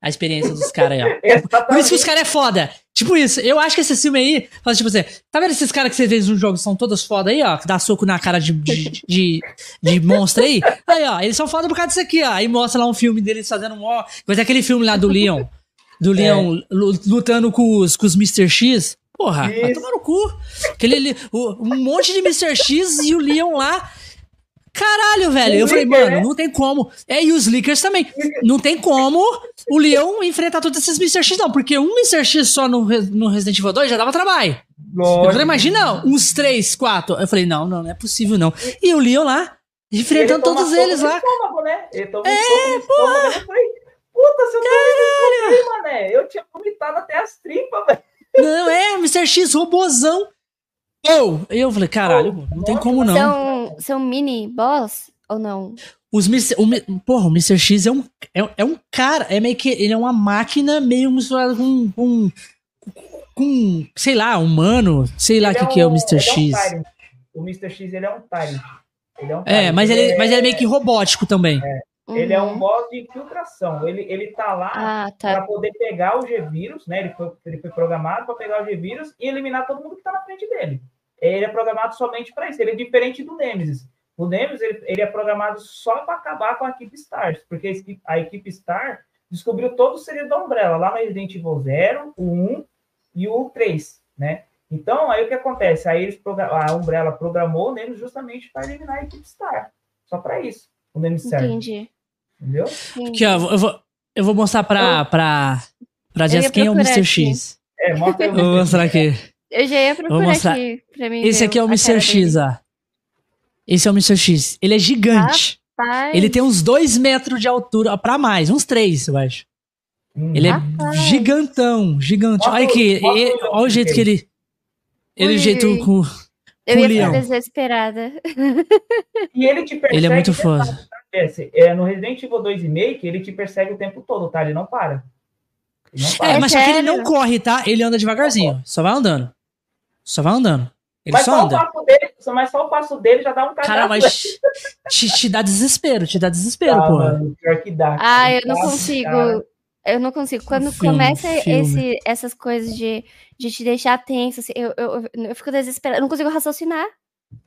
[SPEAKER 1] A experiência dos caras aí, ó. Por isso que os caras é foda. Tipo isso, eu acho que esse filme aí, faz tipo assim, tá vendo esses caras que você vê nos jogos são todos foda aí, ó, que dá soco na cara de, de, de, de monstro aí? Aí, ó, eles são foda por causa disso aqui, ó. Aí mostra lá um filme deles fazendo um ó. Mas é aquele filme lá do Leon, do é. Leon é. lutando com os, com os Mr. X. Porra, Isso. vai tomar no cu. Aquele, um monte de Mr. X e o Leon lá Caralho, velho. eu falei, mano, né? não tem como. É, e os Lickers também. Não tem como o Leão enfrentar todos esses Mr. X, não. Porque um Mr. X só no, no Resident Evil 2 já dava trabalho. Lógico. Eu falei, imagina, uns três, quatro. Eu falei, não, não, não é possível, não. E o Leon lá, enfrentando todos eles lá. Estômago, né? Ele toma é, porra. Falei, puta, se eu Caralho. mané. Eu tinha vomitado até as tripas, velho. Não, é, Mr. X, robozão. Oh! Eu falei, caralho, não tem como não.
[SPEAKER 3] São, são mini boss ou não?
[SPEAKER 1] Os o, porra, o Mr. X é um, é, é, um cara, é meio que. Ele é uma máquina meio misturada com. com, com sei lá, humano. Sei lá o que, é, um, que é o Mr. X.
[SPEAKER 2] É um o Mr. X ele é um Tyrant.
[SPEAKER 1] Ele é, um é, mas ele, é, mas ele é meio que robótico também.
[SPEAKER 2] É. Uhum. Ele é um boss de infiltração. Ele, ele tá lá ah, tá. para poder pegar o G-Vírus, né? Ele foi, ele foi programado para pegar o G-Vírus e eliminar todo mundo que tá na frente dele ele é programado somente para isso. Ele é diferente do Nemesis. O Nemesis ele, ele é programado só para acabar com a equipe Stars, porque a equipe, Star descobriu todo o segredo da Umbrella, lá no Resident Evil 0, o 1 e o 3, né? Então, aí o que acontece? Aí eles a Umbrella programou o Nemesis justamente para eliminar a equipe Star. Só para isso. O Nemesis serve.
[SPEAKER 3] Entendi.
[SPEAKER 2] Entendeu?
[SPEAKER 1] Aqui, ó, eu vou, eu vou mostrar para pra Jess quem é o Mr. X. É, mostra eu vou mostrar aqui.
[SPEAKER 3] Eu já ia procurar mostrar. aqui pra mim.
[SPEAKER 1] Esse aqui é o Mr. X, ó. Esse é o Mr. X. Ele é gigante. Rapaz. Ele tem uns dois metros de altura, pra mais, uns três, eu acho. Hum. Ele é Rapaz. é gigantão, gigante. Olha aqui, ele, olha o jeito que ele. Ele jeito com.
[SPEAKER 3] Eu ia ficar desesperada.
[SPEAKER 2] E ele te persegue.
[SPEAKER 1] Ele é muito foda.
[SPEAKER 2] É, no Resident Evil 2 Remake, ele te persegue o tempo todo, tá? Ele não para.
[SPEAKER 1] Ele não para. É, mas só que ele não corre, tá? Ele anda devagarzinho. Só vai andando. Só vai andando. Ele mas só, anda.
[SPEAKER 2] O dele, mas só o passo dele já dá um cagaço. Cara, mas
[SPEAKER 1] te, te, dá desespero, te dá desespero, ah, porra. Mano,
[SPEAKER 3] pior que dá. Ah, eu não consigo. Cara. Eu não consigo. Quando filme, começa filme. Esse, essas coisas de, de te deixar tenso, assim, eu, eu, eu, eu fico desesperada. Eu não consigo raciocinar.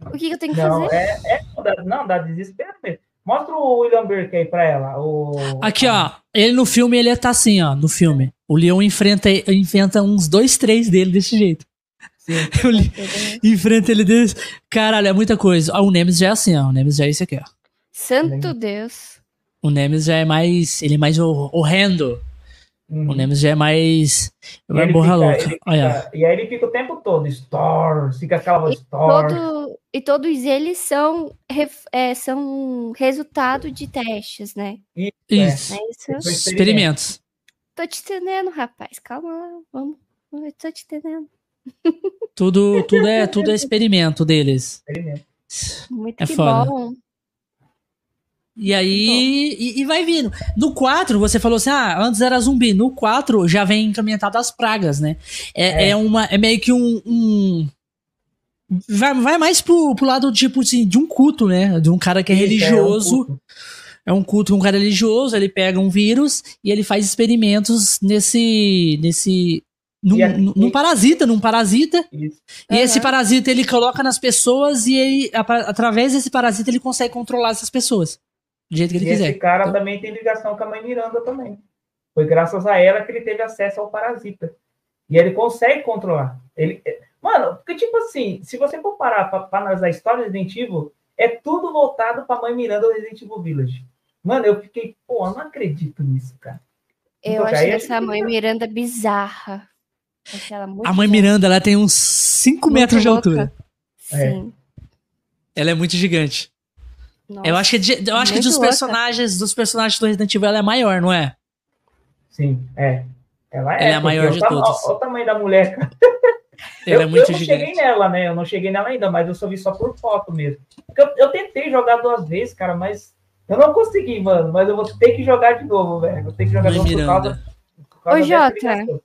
[SPEAKER 3] O que, que eu tenho que
[SPEAKER 2] não,
[SPEAKER 3] fazer?
[SPEAKER 2] É, é, não, dá desespero mesmo. Mostra o William Burke aí pra ela. O...
[SPEAKER 1] Aqui, ó. Ele no filme, ele tá assim, ó. No filme. O Leon enfrenta, enfrenta uns dois, três dele desse jeito. Eu li, enfrenta ele desse. Caralho, é muita coisa. Ah, o Nemesis já é assim, ó. O Nemesis já é esse aqui, ó.
[SPEAKER 3] Santo Deus.
[SPEAKER 1] O Nemesis já é mais. Ele é mais horrendo. Uhum. O Nemesis já é mais. Vai borra louca. Fica,
[SPEAKER 2] Olha. E aí ele fica o tempo todo, Store, fica aquela voz Store.
[SPEAKER 3] Todo, e todos eles são, é, são resultado de testes, né?
[SPEAKER 1] Isso. É. É isso? Experimentos.
[SPEAKER 3] Tô te entendendo, rapaz. Calma lá. Vamos. Eu tô te entendendo.
[SPEAKER 1] Tudo, tudo, é, tudo é experimento deles. Experimento.
[SPEAKER 3] Muito é foda. bom.
[SPEAKER 1] E aí, e, e, vai vindo. No 4, você falou assim: ah, antes era zumbi. No 4 já vem implementado as pragas, né? É, é. é uma, é meio que um. um vai, vai mais pro, pro lado, tipo assim, de um culto, né? De um cara que é religioso. É um, é um culto, um cara religioso, ele pega um vírus e ele faz experimentos nesse, nesse num, a, num, parasita, num parasita. Isso. E uhum. esse parasita ele coloca nas pessoas e ele, através desse parasita ele consegue controlar essas pessoas. Do jeito que ele e quiser.
[SPEAKER 2] Esse cara então... também tem ligação com a mãe Miranda também. Foi graças a ela que ele teve acesso ao parasita. E ele consegue controlar. Ele, mano, porque tipo assim, se você for parar para analisar a história do Resident Evil, é tudo voltado para a mãe Miranda do Resident Evil Village. Mano, eu fiquei, pô, eu não acredito nisso, cara.
[SPEAKER 3] Eu achei essa mãe Miranda bizarra
[SPEAKER 1] a mãe Miranda, ela tem uns 5 metros de altura. Sim. Ela é muito gigante. Nossa, eu acho que, de, eu acho que dos louca. personagens, dos personagens do Resident Evil, ela é maior, não é?
[SPEAKER 2] Sim, é. Ela é,
[SPEAKER 1] ela é a maior de todos.
[SPEAKER 2] Olha o tamanho da mulher, cara.
[SPEAKER 1] Ela
[SPEAKER 2] eu,
[SPEAKER 1] é muito
[SPEAKER 2] eu não
[SPEAKER 1] gigante.
[SPEAKER 2] cheguei nela, né? Eu não cheguei nela ainda, mas eu só vi só por foto mesmo. Eu, eu tentei jogar duas vezes, cara, mas Eu não consegui, mano, mas eu vou ter que jogar de novo, velho. Vou ter que jogar de novo por causa,
[SPEAKER 3] por causa Ô, Jota,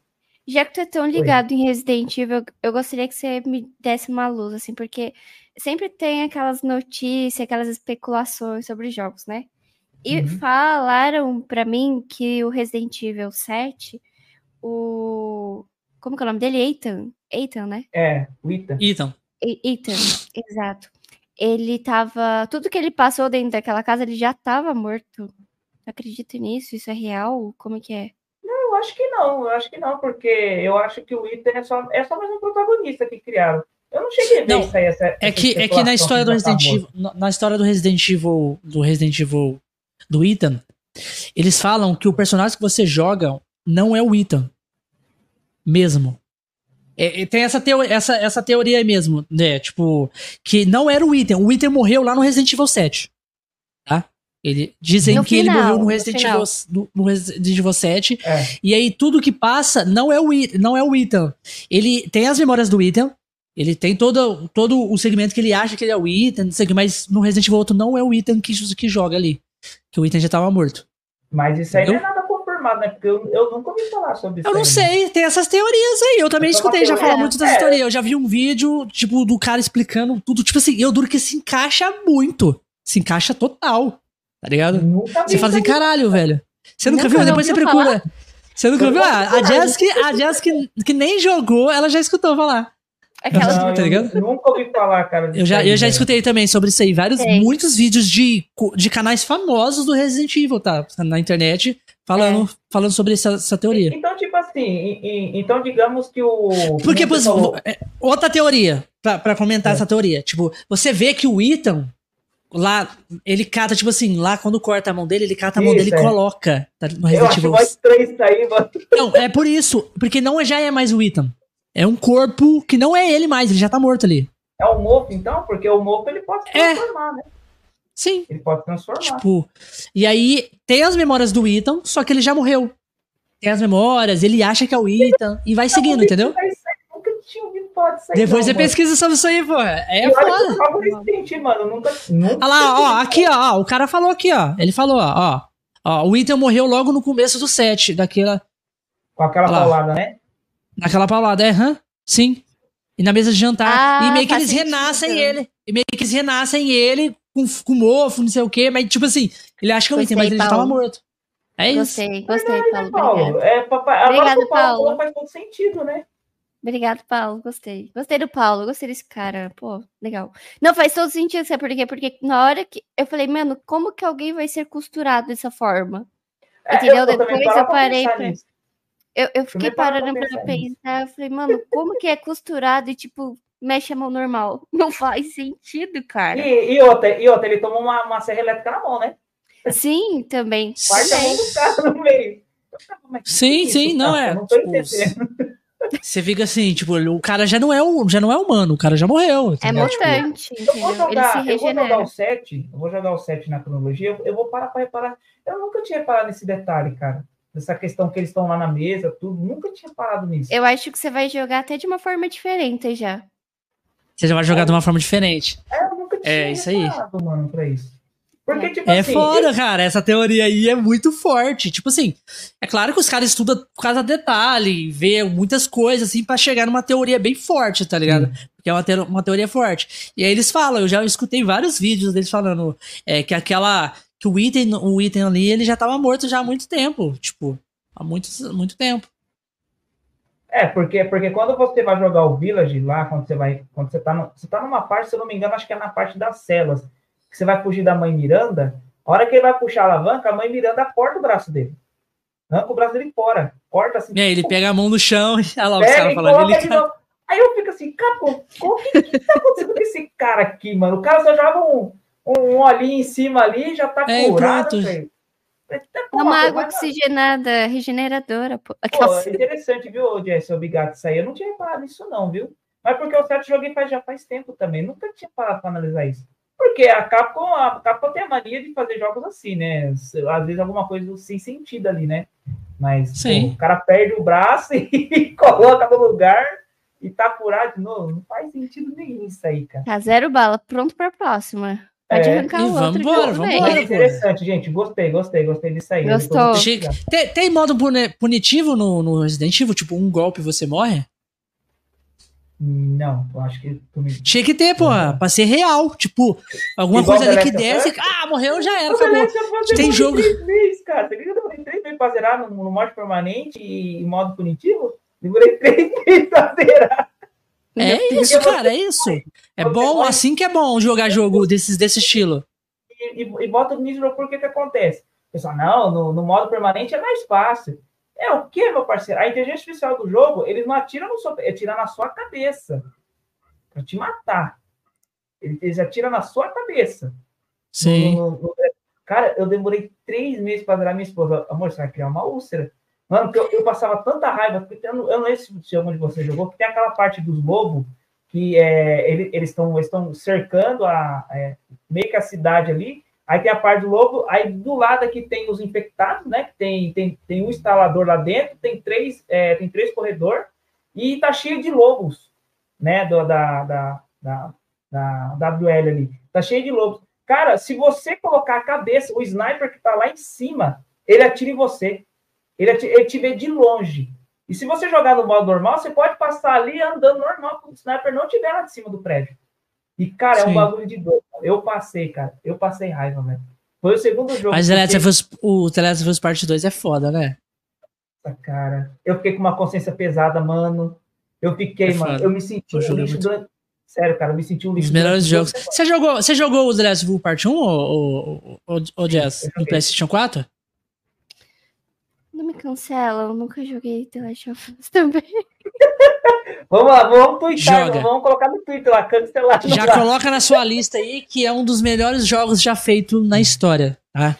[SPEAKER 3] já que tu é tão ligado Oi. em Resident Evil, eu gostaria que você me desse uma luz, assim, porque sempre tem aquelas notícias, aquelas especulações sobre jogos, né? E uhum. falaram para mim que o Resident Evil 7, o. Como que é o nome dele? Ethan. Ethan, né?
[SPEAKER 2] É, o Ethan.
[SPEAKER 1] Ethan.
[SPEAKER 3] Ethan, exato. Ele tava. Tudo que ele passou dentro daquela casa, ele já tava morto. Acredito nisso? Isso é real? Como é que é?
[SPEAKER 2] Eu acho que não, eu acho que não, porque eu acho que o Ethan é só, é só mais um protagonista que criaram. Eu não cheguei a ver não, isso aí, essa,
[SPEAKER 1] é que, é que na história do Resident Evil, na história do Resident Evil, do Resident Evil do Ethan, eles falam que o personagem que você joga não é o Ethan mesmo. É, tem essa, teo essa, essa teoria aí mesmo, né? Tipo, que não era o Ethan. O Ethan morreu lá no Resident Evil 7. Ele, dizem no que final, ele morreu no Resident, no Evil, no, no Resident Evil 7. É. E aí tudo que passa não é o, não é o Ethan. Ele tem as memórias do Ethan. Ele tem todo, todo o segmento que ele acha que ele é o Ethan, não sei o que, mas no Resident Evil 8 não é o Ethan que, que joga ali. Que o Ethan já tava morto.
[SPEAKER 2] Mas isso aí Entendeu? não é nada confirmado, né? Porque eu, eu nunca ouvi falar sobre isso.
[SPEAKER 1] Eu não aí, sei, né? tem essas teorias aí. Eu também eu escutei já falar muito dessa é. teoria. Eu já vi um vídeo, tipo, do cara explicando tudo. Tipo assim, eu duro que se encaixa muito. Se encaixa total. Tá ligado? Você fala assim, caralho, velho. Você nunca, nunca viu? Depois você procura. Falar. Você nunca viu? Ah, a Jessica, a Jessica que nem jogou, ela já escutou falar.
[SPEAKER 2] Aquela... Não, tá ligado? Nunca ouvi falar, cara.
[SPEAKER 1] Eu já, eu já escutei também sobre isso aí. Vários, muitos vídeos de, de canais famosos do Resident Evil, tá? Na internet, falando, é. falando sobre essa, essa, teoria.
[SPEAKER 2] Então, tipo assim, então digamos que o.
[SPEAKER 1] Porque, por exemplo, é, outra teoria, pra, pra comentar é. essa teoria. Tipo, você vê que o Ethan, lá, ele cata, tipo assim, lá quando corta a mão dele, ele cata a mão isso, dele e é. coloca tá,
[SPEAKER 2] no Resident Evil. Eu acho mais estranho isso aí, mano.
[SPEAKER 1] Não, é por isso, porque não já é mais o Ethan. É um corpo que não é ele mais, ele já tá morto ali.
[SPEAKER 2] É o mofo, então? Porque o mofo ele pode se é. transformar, é. né?
[SPEAKER 1] Sim.
[SPEAKER 2] Ele pode transformar.
[SPEAKER 1] Tipo, e aí tem as memórias do Ethan, só que ele já morreu. Tem as memórias, ele acha que é o Ethan e vai seguindo, entendeu? Depois você pesquisa sobre isso aí, pô. É
[SPEAKER 2] eu foda. Eu mano. Nunca,
[SPEAKER 1] Olha lá, ó, aqui, ó, o cara falou aqui, ó. Ele falou, ó, ó. O Ethan morreu logo no começo do set, daquela.
[SPEAKER 2] Com aquela paulada, né?
[SPEAKER 1] Naquela paulada, é, hã? Sim. E na mesa de jantar. Ah, e meio que eles sentido. renascem ele. E meio que eles renascem ele com, com mofo, não sei o quê. Mas, tipo assim, ele acha que é o item, mas ele já tava morto. É isso.
[SPEAKER 3] Gostei, gostei, Paulo. Paulo.
[SPEAKER 2] É, papai, Obrigado, Paulo. Paulo. Faz todo sentido, né?
[SPEAKER 3] Obrigado, Paulo. Gostei. Gostei do Paulo, gostei desse cara. Pô, legal. Não, faz todo sentido, sabe por quê? Porque na hora que. Eu falei, mano, como que alguém vai ser costurado dessa forma? É, Entendeu? Eu Depois eu parei pra. Nisso. Eu, eu fiquei parando pra pensar, eu falei, mano, como que é costurado e, tipo, mexe a mão normal? Não faz sentido, cara.
[SPEAKER 2] E, e, outra, e outra, ele tomou uma, uma serra elétrica na mão, né?
[SPEAKER 3] Sim, também.
[SPEAKER 2] Parte a mão do cara no meio.
[SPEAKER 1] Sim, sim, não é. Não tô tipo, Você fica assim, tipo, o cara já não é, já não é humano, o cara já morreu.
[SPEAKER 3] É mutante.
[SPEAKER 2] Tipo, eu vou jogar, eu vou jogar o 7, eu vou jogar o 7 na cronologia, eu, eu vou parar para reparar. Eu nunca tinha reparado nesse detalhe, cara dessa questão que eles estão lá na mesa, tudo. Nunca tinha parado nisso.
[SPEAKER 3] Eu acho que você vai jogar até de uma forma diferente já.
[SPEAKER 1] Você já vai jogar é, de uma forma diferente.
[SPEAKER 2] É, eu nunca tinha
[SPEAKER 1] é, isso aí.
[SPEAKER 2] mano, pra isso. Porque, tipo
[SPEAKER 1] é
[SPEAKER 2] assim,
[SPEAKER 1] foda, eu... cara. Essa teoria aí é muito forte. Tipo assim, é claro que os caras estudam cada detalhe, vê muitas coisas, assim, para chegar numa teoria bem forte, tá ligado? Sim. Porque é uma, te uma teoria forte. E aí eles falam, eu já escutei vários vídeos deles falando é, que aquela que o item, o item ali, ele já tava morto já há muito tempo, tipo, há muito, muito tempo.
[SPEAKER 2] É, porque, porque quando você vai jogar o Village lá, quando você vai, quando você tá, no, você tá numa parte, se eu não me engano, acho que é na parte das celas, que você vai fugir da mãe Miranda, a hora que ele vai puxar a alavanca, a mãe Miranda corta o braço dele. Arranca o braço dele fora, corta assim.
[SPEAKER 1] É, ele pega a mão no chão e olha lá os caras falando. Ele...
[SPEAKER 2] Aí eu fico assim, cara, o que, que tá acontecendo com esse cara aqui, mano? O cara só joga um, um olhinho em cima ali já tá é, curado.
[SPEAKER 3] É uma água oxigenada, regeneradora. Pô.
[SPEAKER 2] pô é interessante, viu, Jesse? Obrigado. Isso aí eu não tinha reparado nisso, não, viu? Mas porque o 7 joguei faz, já faz tempo também. Nunca tinha parado para analisar isso. Porque a Capcom, a Capcom tem a mania de fazer jogos assim, né? Às vezes alguma coisa sem sentido ali, né? Mas pô, o cara perde o braço e coloca no lugar e tá curado de novo. Não faz sentido nenhum isso aí, cara.
[SPEAKER 3] Tá zero bala, pronto pra próxima. Pode é. arrancar o outro.
[SPEAKER 1] Vambora, vambora.
[SPEAKER 2] É interessante, gente. Gostei, gostei, gostei disso aí.
[SPEAKER 3] Gostou.
[SPEAKER 1] Tem, tem modo punitivo no, no Resident Evil? Tipo, um golpe você morre?
[SPEAKER 2] Não, eu acho que.
[SPEAKER 1] Me... Tinha que ter, pô, pra ser real. Tipo, alguma Igual coisa ali que desce. Ah, morreu, já era, acabou. Tem jogo.
[SPEAKER 2] Três meses, cara. Você acredita que eu demorei três meses pra zerar no, no modo permanente e em modo punitivo? Demorei três meses pra zerar.
[SPEAKER 1] É isso, cara, é isso. É bom, assim que é bom jogar jogo desses, desse estilo.
[SPEAKER 2] E, e, e bota no nível por que que acontece? O pessoal, não, no, no modo permanente é mais fácil. É o que, meu parceiro? A inteligência artificial do jogo, eles não atiram no seu, atiram na sua cabeça para te matar. Eles atiram na sua cabeça.
[SPEAKER 1] Sim. No, no, no...
[SPEAKER 2] cara, eu demorei três meses para virar minha esposa. Amor, você vai criar uma úlcera. Mano, eu, eu passava tanta raiva, porque eu não, eu não sei se algum de vocês jogou, que tem aquela parte dos lobos que é, ele, eles estão estão cercando a, é, meio que a cidade ali, Aí tem a parte do lobo, aí do lado aqui tem os infectados, né? Que tem, tem, tem um instalador lá dentro, tem três, é, tem três corredores, e tá cheio de lobos, né? Do, da, da, da, da WL ali. Tá cheio de lobos. Cara, se você colocar a cabeça, o sniper que tá lá em cima, ele atira em você. Ele, atira, ele te vê de longe. E se você jogar no modo normal, você pode passar ali andando normal, porque o sniper não estiver lá de cima do prédio. E, cara, Sim. é um bagulho de doido. Eu passei, cara. Eu passei raiva, velho. Foi o segundo jogo.
[SPEAKER 1] Mas porque... o The Last of Us Part 2 é foda, né?
[SPEAKER 2] Cara, eu fiquei com uma consciência pesada, mano. Eu fiquei, é mano. Eu me senti um lixo durante... Sério, cara, eu me senti um lixo.
[SPEAKER 1] Os melhores jogos. Você jogou, você jogou o The Last of Us Part 1 ou, ou, ou, ou Jazz? No PlayStation 4?
[SPEAKER 3] Não me cancela, eu nunca joguei The Last of Us também.
[SPEAKER 2] vamos lá, vamos twittar, Joga. vamos colocar no Twitter lá, cancelar.
[SPEAKER 1] Já coloca na sua lista aí que é um dos melhores jogos já feito na história, tá?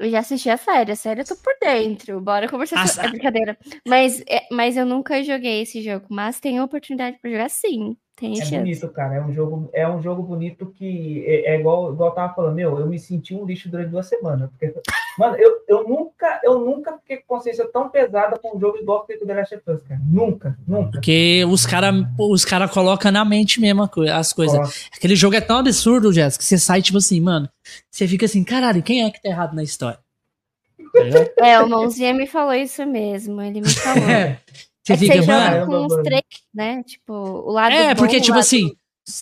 [SPEAKER 3] Eu já assisti a série, a série eu tô por dentro. Bora conversar sobre. É brincadeira. Mas, é, mas eu nunca joguei esse jogo, mas tenho oportunidade para jogar sim. Tem é chance.
[SPEAKER 2] bonito, cara. É um jogo, é um jogo bonito que é, é, igual, igual eu tava falando, meu, eu me senti um lixo durante duas semanas. Porque, mano, eu, eu nunca, eu nunca fiquei com consciência tão pesada com um jogo igual que o The Last of Us, cara. Nunca, nunca.
[SPEAKER 1] Porque os caras os cara colocam na mente mesmo as coisas. Aquele jogo é tão absurdo, Jess, que você sai, tipo assim, mano, você fica assim, caralho, quem é que tá errado na história?
[SPEAKER 3] É, o Mãozinha me falou isso mesmo. Ele me falou. É.
[SPEAKER 1] Você é fica, mano.
[SPEAKER 3] com os três, né? Tipo, o lado.
[SPEAKER 1] É,
[SPEAKER 3] bom,
[SPEAKER 1] porque, tipo
[SPEAKER 3] lado...
[SPEAKER 1] assim,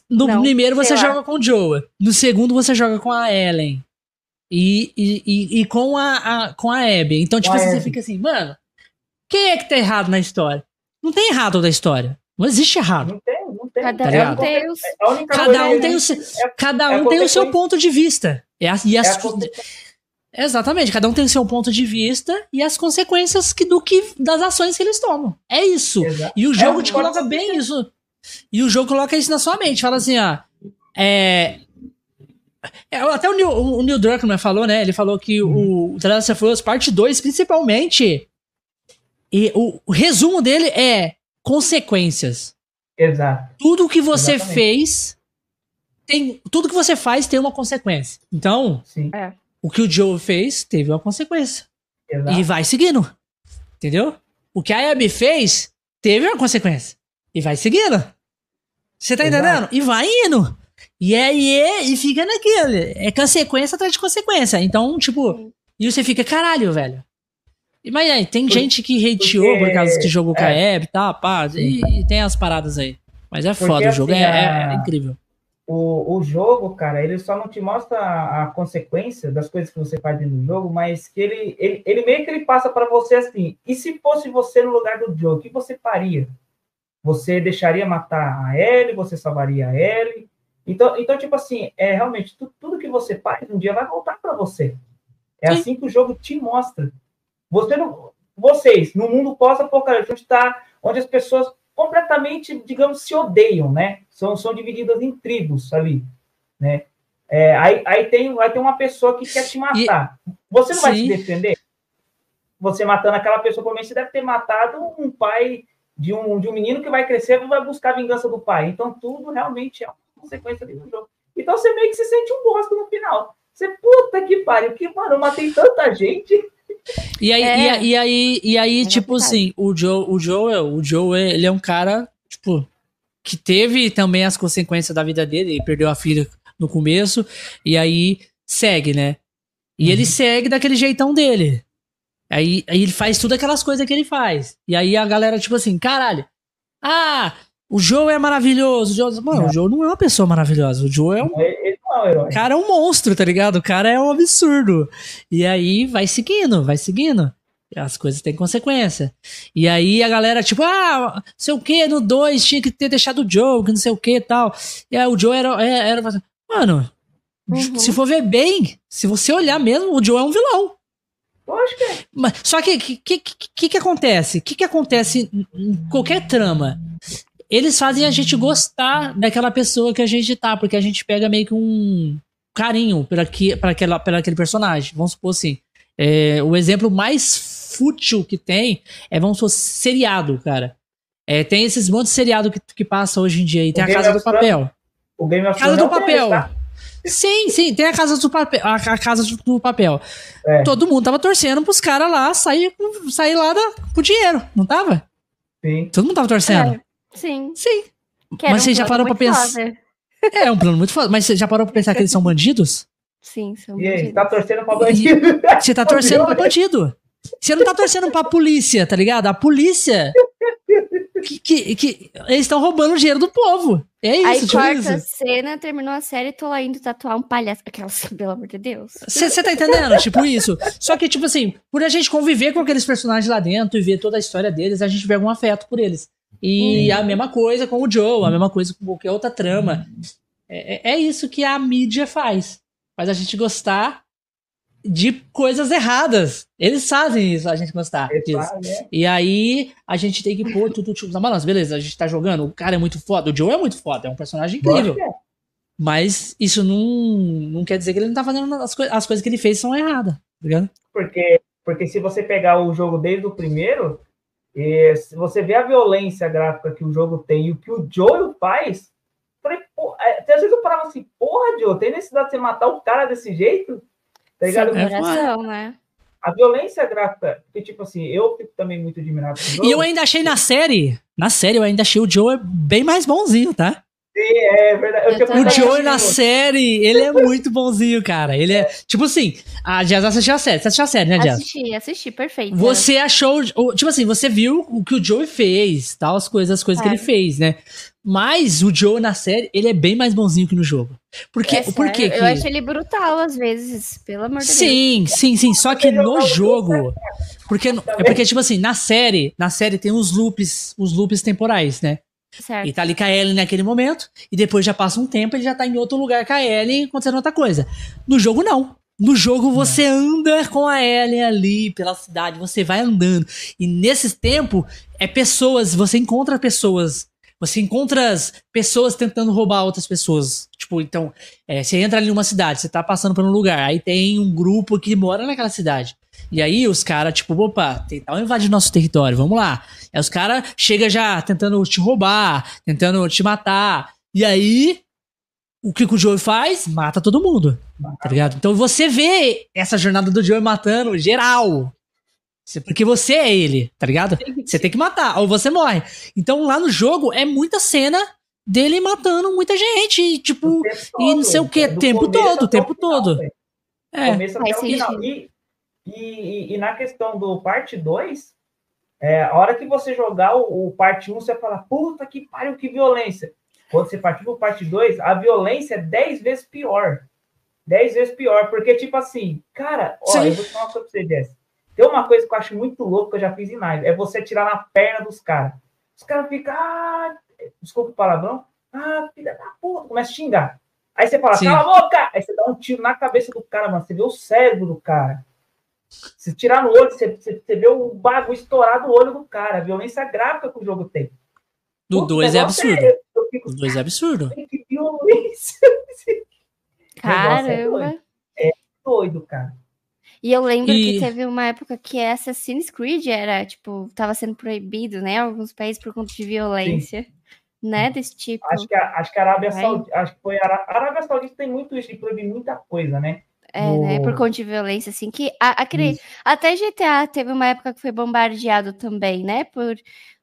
[SPEAKER 1] no não, primeiro você joga com o Joe. No segundo você joga com a Ellen. E, e, e, e com, a, a, com a Abby. Então, tipo assim, você fica assim, mano, quem é que tá errado na história? Não tem errado da história. Não existe errado.
[SPEAKER 2] Não tem, não tem.
[SPEAKER 3] Cada tá um tem, os...
[SPEAKER 1] cada um tem o seu, é, cada um é tem o seu ponto de vista. E as, e as, é Exatamente, cada um tem o seu ponto de vista e as consequências que, do que das ações que eles tomam. É isso. Exato. E o jogo é, te coloca bem isso. E o jogo coloca isso na sua mente. Fala assim, ó. É, é, até o Neil, o Neil Druckmann falou, né? Ele falou que uhum. o The Last of Us Parte 2, principalmente, e o, o, resumo dele é consequências.
[SPEAKER 2] Exato.
[SPEAKER 1] Tudo que você Exatamente. fez tem. Tudo que você faz tem uma consequência. Então,
[SPEAKER 2] Sim. É
[SPEAKER 1] o que o Joe fez teve uma consequência. Exato. E vai seguindo. Entendeu? O que a Abby fez teve uma consequência. E vai seguindo. Você tá Exato. entendendo? E vai indo. E aí é, e fica naquilo. É consequência atrás de consequência. Então, tipo, e você fica, caralho, velho. Mas aí, tem por, gente que hateou porque, por causa que jogou é, com a Abby e tal, pá. E, e, tem as paradas aí. Mas é foda, o jogo assim, é, é, é incrível
[SPEAKER 2] o, o jogo, cara, ele só não te mostra a, a, consequência das coisas que você faz dentro do jogo, mas que ele, ele, ele meio que ele passa para você assim, e se fosse você no lugar do jogo, o que você faria? Você deixaria matar a Ellie, você salvaria a Ellie? Então, então tipo assim, é realmente, tu, tudo que você faz um dia vai voltar para você. É Sim. assim que o jogo te mostra. Você não, vocês, no mundo pós-apocalipse, onde, tá, onde as pessoas completamente, digamos, se odeiam, né? São, são divididas em tribos ali, né? É, aí, aí, tem, aí tem uma pessoa que quer te matar. E, você não sim. vai se defender? Você matando aquela pessoa, provavelmente você deve ter matado um pai de um, de um menino que vai crescer e vai buscar a vingança do pai. Então, tudo realmente é uma consequência do jogo. Então, você meio que se sente um bosta no final. Você, puta que pariu, que, mano, eu matei tanta gente.
[SPEAKER 1] E aí, é. e, e, aí, e aí, é tipo assim, o Joe, o Joel, o Joel, ele é um cara, tipo, que teve também as consequências da vida dele, ele perdeu a filha no começo, e aí segue, né? E uhum. ele segue daquele jeitão dele. Aí, aí ele faz tudo aquelas coisas que ele faz. E aí a galera, tipo assim, caralho. Ah, o Joe é maravilhoso. O Joe... Mano, não. o Joe não é uma pessoa maravilhosa. O Joe é um. Ele não herói. O cara é um monstro, tá ligado? O cara é um absurdo. E aí vai seguindo, vai seguindo. As coisas têm consequência. E aí a galera, tipo, ah, sei o que, no 2 tinha que ter deixado o Joe, que não sei o que e tal. E aí o Joe era. É, era, era mano, uhum. se for ver bem, se você olhar mesmo, o Joe é um vilão.
[SPEAKER 2] Lógico que é.
[SPEAKER 1] Mas, só que o que, que, que, que acontece? O que, que acontece em qualquer trama? Eles fazem a gente gostar daquela pessoa que a gente tá, porque a gente pega meio que um carinho para aquela, por aquele personagem. Vamos supor assim. É, o exemplo mais fútil que tem é, vamos supor, seriado, cara. É, tem esses montes de seriado que, que passa hoje em dia aí. Tem o a Casa do Papel.
[SPEAKER 2] O Game of
[SPEAKER 1] Casa do Papel. Tá? Sim, sim, tem a Casa do Papel. A, a Casa do Papel. É. Todo mundo tava torcendo pros caras lá sair, sair lá da, pro dinheiro, não tava?
[SPEAKER 2] Sim.
[SPEAKER 1] Todo mundo tava torcendo.
[SPEAKER 3] Sim.
[SPEAKER 1] Sim. Mas um você já parou pra pensar. É, é um plano muito foda. Mas você já parou pra pensar que eles são bandidos?
[SPEAKER 3] Sim, são
[SPEAKER 2] e aí, tá torcendo pra bandido?
[SPEAKER 1] Você tá torcendo pra bandido. Você não tá torcendo pra polícia, tá ligado? A polícia. Que, que, que eles estão roubando o dinheiro do povo. É isso,
[SPEAKER 3] Aí
[SPEAKER 1] tipo
[SPEAKER 3] quarta
[SPEAKER 1] isso.
[SPEAKER 3] cena, terminou a série, tô lá indo tatuar um palhaço. Aquelas, pelo amor de Deus.
[SPEAKER 1] Você tá entendendo? tipo isso. Só que, tipo assim, por a gente conviver com aqueles personagens lá dentro e ver toda a história deles, a gente vê algum afeto por eles. E hum. a mesma coisa com o Joe, a mesma coisa com qualquer outra trama. É, é, é isso que a mídia faz. Faz a gente gostar de coisas erradas. Eles fazem isso, a gente gostar disso. É. E aí a gente tem que pôr tudo tipo, na balança. Beleza, a gente tá jogando, o cara é muito foda, o Joe é muito foda, é um personagem incrível. É. Mas isso não, não quer dizer que ele não tá fazendo as, co as coisas que ele fez são erradas, tá ligado?
[SPEAKER 2] Porque, porque se você pegar o jogo desde o primeiro, e se você vê a violência gráfica que o jogo tem e o que o Joe faz, falei, pô, é, às vezes eu parava assim, porra, Joe, tem necessidade de você matar o cara desse jeito? Tá ligado?
[SPEAKER 3] Sem coração, né?
[SPEAKER 2] A violência gráfica, que tipo assim, eu fico também muito admirado.
[SPEAKER 1] E eu ainda achei na série, na série eu ainda achei o Joe bem mais bonzinho, tá?
[SPEAKER 2] Sim, é verdade. Eu
[SPEAKER 1] o Joe na série, ele é muito bonzinho, cara. Ele é, tipo assim, a Jazz assistiu a série. Você assistiu a série, né, Jazz?
[SPEAKER 3] Assisti, assisti, perfeito.
[SPEAKER 1] Você achou, tipo assim, você viu o que o Joe fez, tal, as coisas, as coisas é. que ele fez, né? Mas o Joe na série, ele é bem mais bonzinho que no jogo. Porque, é por quê?
[SPEAKER 3] Eu acho ele brutal às vezes, pelo amor de
[SPEAKER 1] Deus. Sim, sim, sim. Só que no jogo. Porque, é porque, tipo assim, na série, na série tem os loops, os loops temporais, né? Certo. E tá ali com a Ellie naquele momento, e depois já passa um tempo, ele já tá em outro lugar com a Ellie acontecendo outra coisa. No jogo, não. No jogo você anda com a Ellie ali pela cidade, você vai andando. E nesse tempo, é pessoas, você encontra pessoas você encontra pessoas tentando roubar outras pessoas. Tipo, então, é, você entra ali numa cidade, você tá passando por um lugar, aí tem um grupo que mora naquela cidade. E aí os caras, tipo, opa, tentar invadir nosso território, vamos lá. Aí os caras chegam já tentando te roubar, tentando te matar. E aí, o que, que o Joey faz? Mata todo mundo. Tá ligado? Então você vê essa jornada do Joey matando geral. Porque você é ele, tá ligado? Você tem que matar, ou você morre. Então lá no jogo é muita cena dele matando muita gente, tipo, e não sei o que, tempo todo, o tempo todo.
[SPEAKER 2] É. Começo até o final. E, e, e, na questão do parte 2, é, a hora que você jogar o, o parte 1, um, você vai falar, puta que pariu, que violência. Quando você partir pro parte 2, a violência é 10 vezes pior. 10 vezes pior, porque, tipo assim, cara, ó, eu vou te falar uma coisa pra você, Jess. Tem uma coisa que eu acho muito louco que eu já fiz em live, é você tirar na perna dos caras. Os caras ficam, ah, desculpa o palavrão, ah, filha da puta, começa a xingar. Aí você fala, Sim. cala a boca! Aí você dá um tiro na cabeça do cara, mano. Você vê o cérebro do cara. Se tirar no olho, você, você, você vê o bagulho estourar no olho do cara. A violência gráfica que o jogo tem.
[SPEAKER 1] Do 2 é absurdo. É, fico, do 2 é absurdo.
[SPEAKER 2] Que violência.
[SPEAKER 3] Caramba.
[SPEAKER 2] É doido, cara.
[SPEAKER 3] E eu lembro e... que teve uma época que Assassin's Creed era, tipo, tava sendo proibido, né? Alguns países por conta de violência. Sim. Né, desse tipo.
[SPEAKER 2] Acho que a, acho que a Arábia Saudita, acho que foi a Arábia Saudita tem muito isso de proibir muita coisa, né?
[SPEAKER 3] É, no... né? Por conta de violência, assim, que a, a, até GTA teve uma época que foi bombardeado também, né? Por,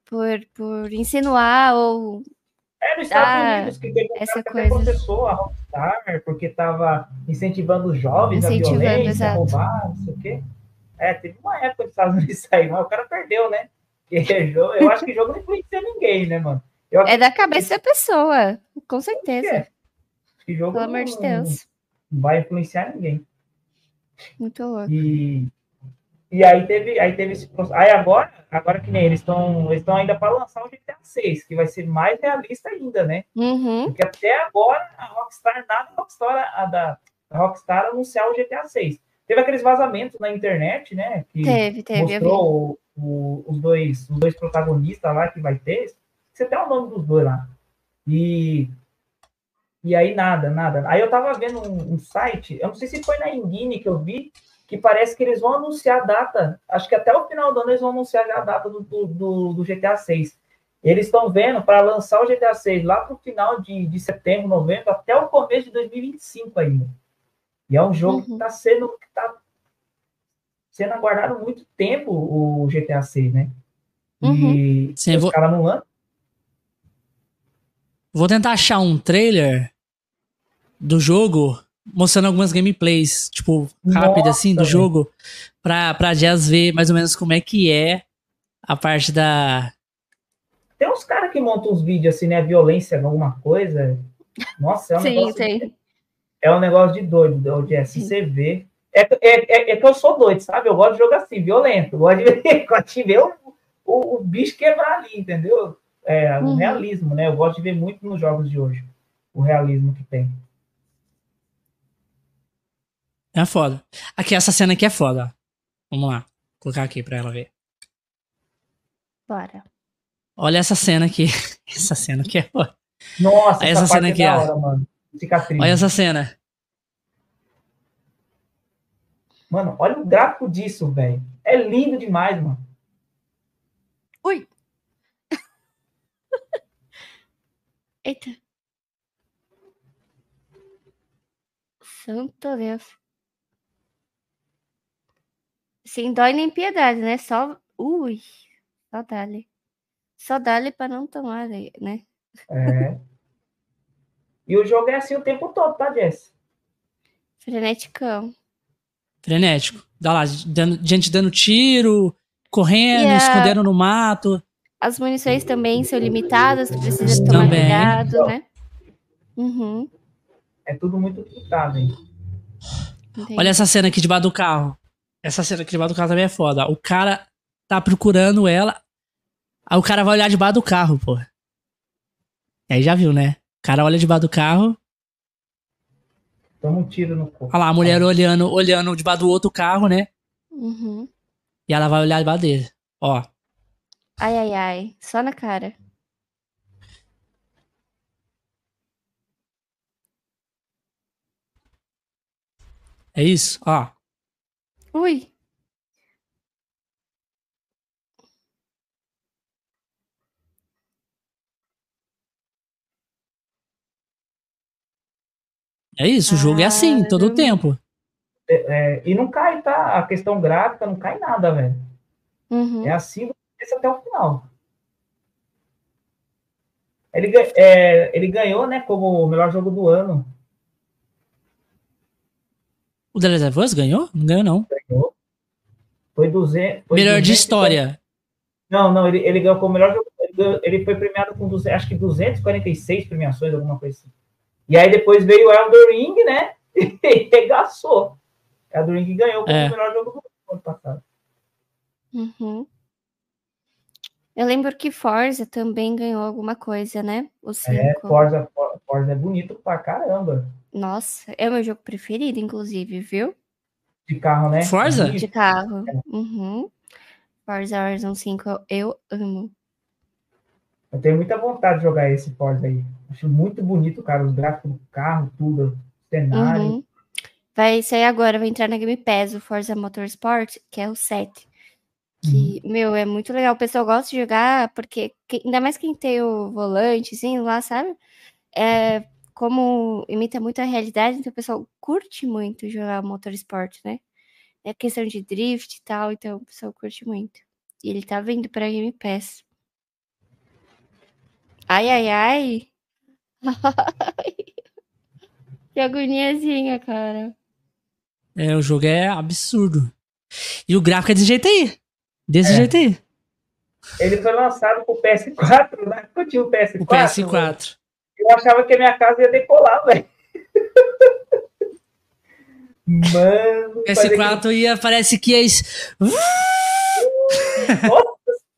[SPEAKER 3] por, por insinuar ou
[SPEAKER 2] É, nos Estados ah, Unidos, que teve essa que coisa. processou a Rockstar porque estava incentivando os jovens incentivando, a violência, exato. a roubar, não sei o quê. É, teve uma época nos Estados Unidos aí, mas o cara perdeu, né? eu acho que jogo não influencia ninguém, né, mano? Eu
[SPEAKER 3] é da cabeça da pessoa, com certeza.
[SPEAKER 2] Que jogo Pelo amor de Deus. Não vai influenciar ninguém.
[SPEAKER 3] Muito louco.
[SPEAKER 2] E, e aí teve, aí teve esse Aí agora, agora que nem eles estão eles estão ainda para lançar o GTA 6, que vai ser mais realista ainda, né?
[SPEAKER 3] Uhum.
[SPEAKER 2] Porque até agora a Rockstar, nada a Rockstar, a da a Rockstar anunciar o GTA 6. Teve aqueles vazamentos na internet, né? Que
[SPEAKER 3] teve, teve.
[SPEAKER 2] Mostrou o, o, os, dois, os dois protagonistas lá que vai ter. Você tem o nome dos dois lá. E, e aí nada, nada. Aí eu tava vendo um, um site, eu não sei se foi na Engine que eu vi, que parece que eles vão anunciar a data. Acho que até o final do ano eles vão anunciar a data do, do, do GTA 6. Eles estão vendo para lançar o GTA 6 lá para o final de, de setembro, novembro, até o começo de 2025 ainda. E é um jogo uhum. que está sendo, que tá sendo aguardado muito tempo o GTA 6, né?
[SPEAKER 1] Uhum. E Sim, os vou... caras não lançam. Vou tentar achar um trailer do jogo mostrando algumas gameplays, tipo, rápida assim, do jogo, pra, pra Jazz ver mais ou menos como é que é a parte da.
[SPEAKER 2] Tem uns caras que montam uns vídeos assim, né? Violência, alguma coisa. Nossa, é um Sim, negócio. Tem. É um negócio de doido, o Jess. Você vê. É, é, é, é, que eu sou doido, sabe? Eu gosto de jogo assim, violento. Eu gosto de ver, gosto de ver o, o, o bicho quebrar ali, entendeu? É, uhum. o realismo, né? Eu gosto de ver muito nos jogos de hoje. O realismo que tem.
[SPEAKER 1] É foda. Aqui, essa cena aqui é foda. Vamos lá. Vou colocar aqui pra ela ver.
[SPEAKER 3] Bora.
[SPEAKER 1] Olha essa cena aqui. essa cena aqui é foda.
[SPEAKER 2] Nossa, essa, essa cena aqui, é hora, mano.
[SPEAKER 1] Cicatriz. Olha essa cena.
[SPEAKER 2] Mano, olha o gráfico disso, velho. É lindo demais, mano.
[SPEAKER 3] Ui. Eita. Santo Deus. Sem dói nem piedade, né? Só. Ui. Só dá-lhe. Só dá-lhe pra não tomar, né?
[SPEAKER 2] É. E o jogo é assim o tempo todo, tá, Jess?
[SPEAKER 3] Freneticão.
[SPEAKER 1] Frenético. Dá lá, dando, gente dando tiro, correndo, a... escondendo no mato.
[SPEAKER 3] As munições também são limitadas, tu precisa tomar também. cuidado, né? Uhum.
[SPEAKER 2] É tudo muito limitado, hein?
[SPEAKER 1] Entendi. Olha essa cena aqui debaixo do carro. Essa cena aqui debaixo do carro também é foda. O cara tá procurando ela. Aí o cara vai olhar debaixo do carro, pô. Aí já viu, né? O cara olha debaixo do carro.
[SPEAKER 2] Toma um tiro no corpo.
[SPEAKER 1] Olha lá, a mulher ah. olhando, olhando debaixo do outro carro, né?
[SPEAKER 3] Uhum.
[SPEAKER 1] E ela vai olhar debaixo dele. Ó.
[SPEAKER 3] Ai, ai, ai. Só na cara.
[SPEAKER 1] É isso? Ó.
[SPEAKER 3] Ui.
[SPEAKER 1] É isso, o jogo é assim, todo o tempo.
[SPEAKER 2] É, é, e não cai, tá? A questão gráfica não cai nada, velho.
[SPEAKER 3] Uhum.
[SPEAKER 2] É assim até o final. Ele, é, ele ganhou, né, como o melhor jogo do ano.
[SPEAKER 1] O The Last of Us ganhou? Não ganhou, não.
[SPEAKER 2] Foi 200. Foi
[SPEAKER 1] melhor 200, de história.
[SPEAKER 2] Não, não, ele, ele ganhou como melhor jogo. Ele, foi premiado com 200, acho que 246 premiações, alguma coisa assim. E aí depois veio o Elder Ring, né? E regaçou. Elder Ring ganhou como é. melhor jogo do ano passado.
[SPEAKER 3] Uhum. Eu lembro que Forza também ganhou alguma coisa, né?
[SPEAKER 2] O 5. É, Forza, Forza é bonito pra caramba.
[SPEAKER 3] Nossa, é o meu jogo preferido, inclusive, viu?
[SPEAKER 2] De carro, né?
[SPEAKER 1] Forza?
[SPEAKER 3] De carro. É. Uhum. Forza Horizon 5 eu amo.
[SPEAKER 2] Eu tenho muita vontade de jogar esse Forza aí. Acho muito bonito, cara, os gráficos do carro, tudo, cenário. Uhum.
[SPEAKER 3] Vai sair agora, vai entrar na Game Pass o Forza Motorsport, que é o 7. Que, uhum. meu, é muito legal. O pessoal gosta de jogar, porque ainda mais quem tem o volante, assim, lá, sabe? É, como imita muito a realidade, então o pessoal curte muito jogar motorsport, né? É questão de drift e tal, então o pessoal curte muito. E ele tá vindo pra Game Pass. Ai, ai, ai. que agoniazinha, cara.
[SPEAKER 1] É, o jogo é absurdo. E o gráfico é desse jeito aí. Desse
[SPEAKER 2] É.
[SPEAKER 1] jeito aí.
[SPEAKER 2] Ele foi lançado pro PS4, né? Eu tinha o PS4.
[SPEAKER 1] O PS4.
[SPEAKER 2] Eu achava que a minha casa ia decolar, velho. Mano.
[SPEAKER 1] O PS4 ia, parece que é isso.
[SPEAKER 2] Nossa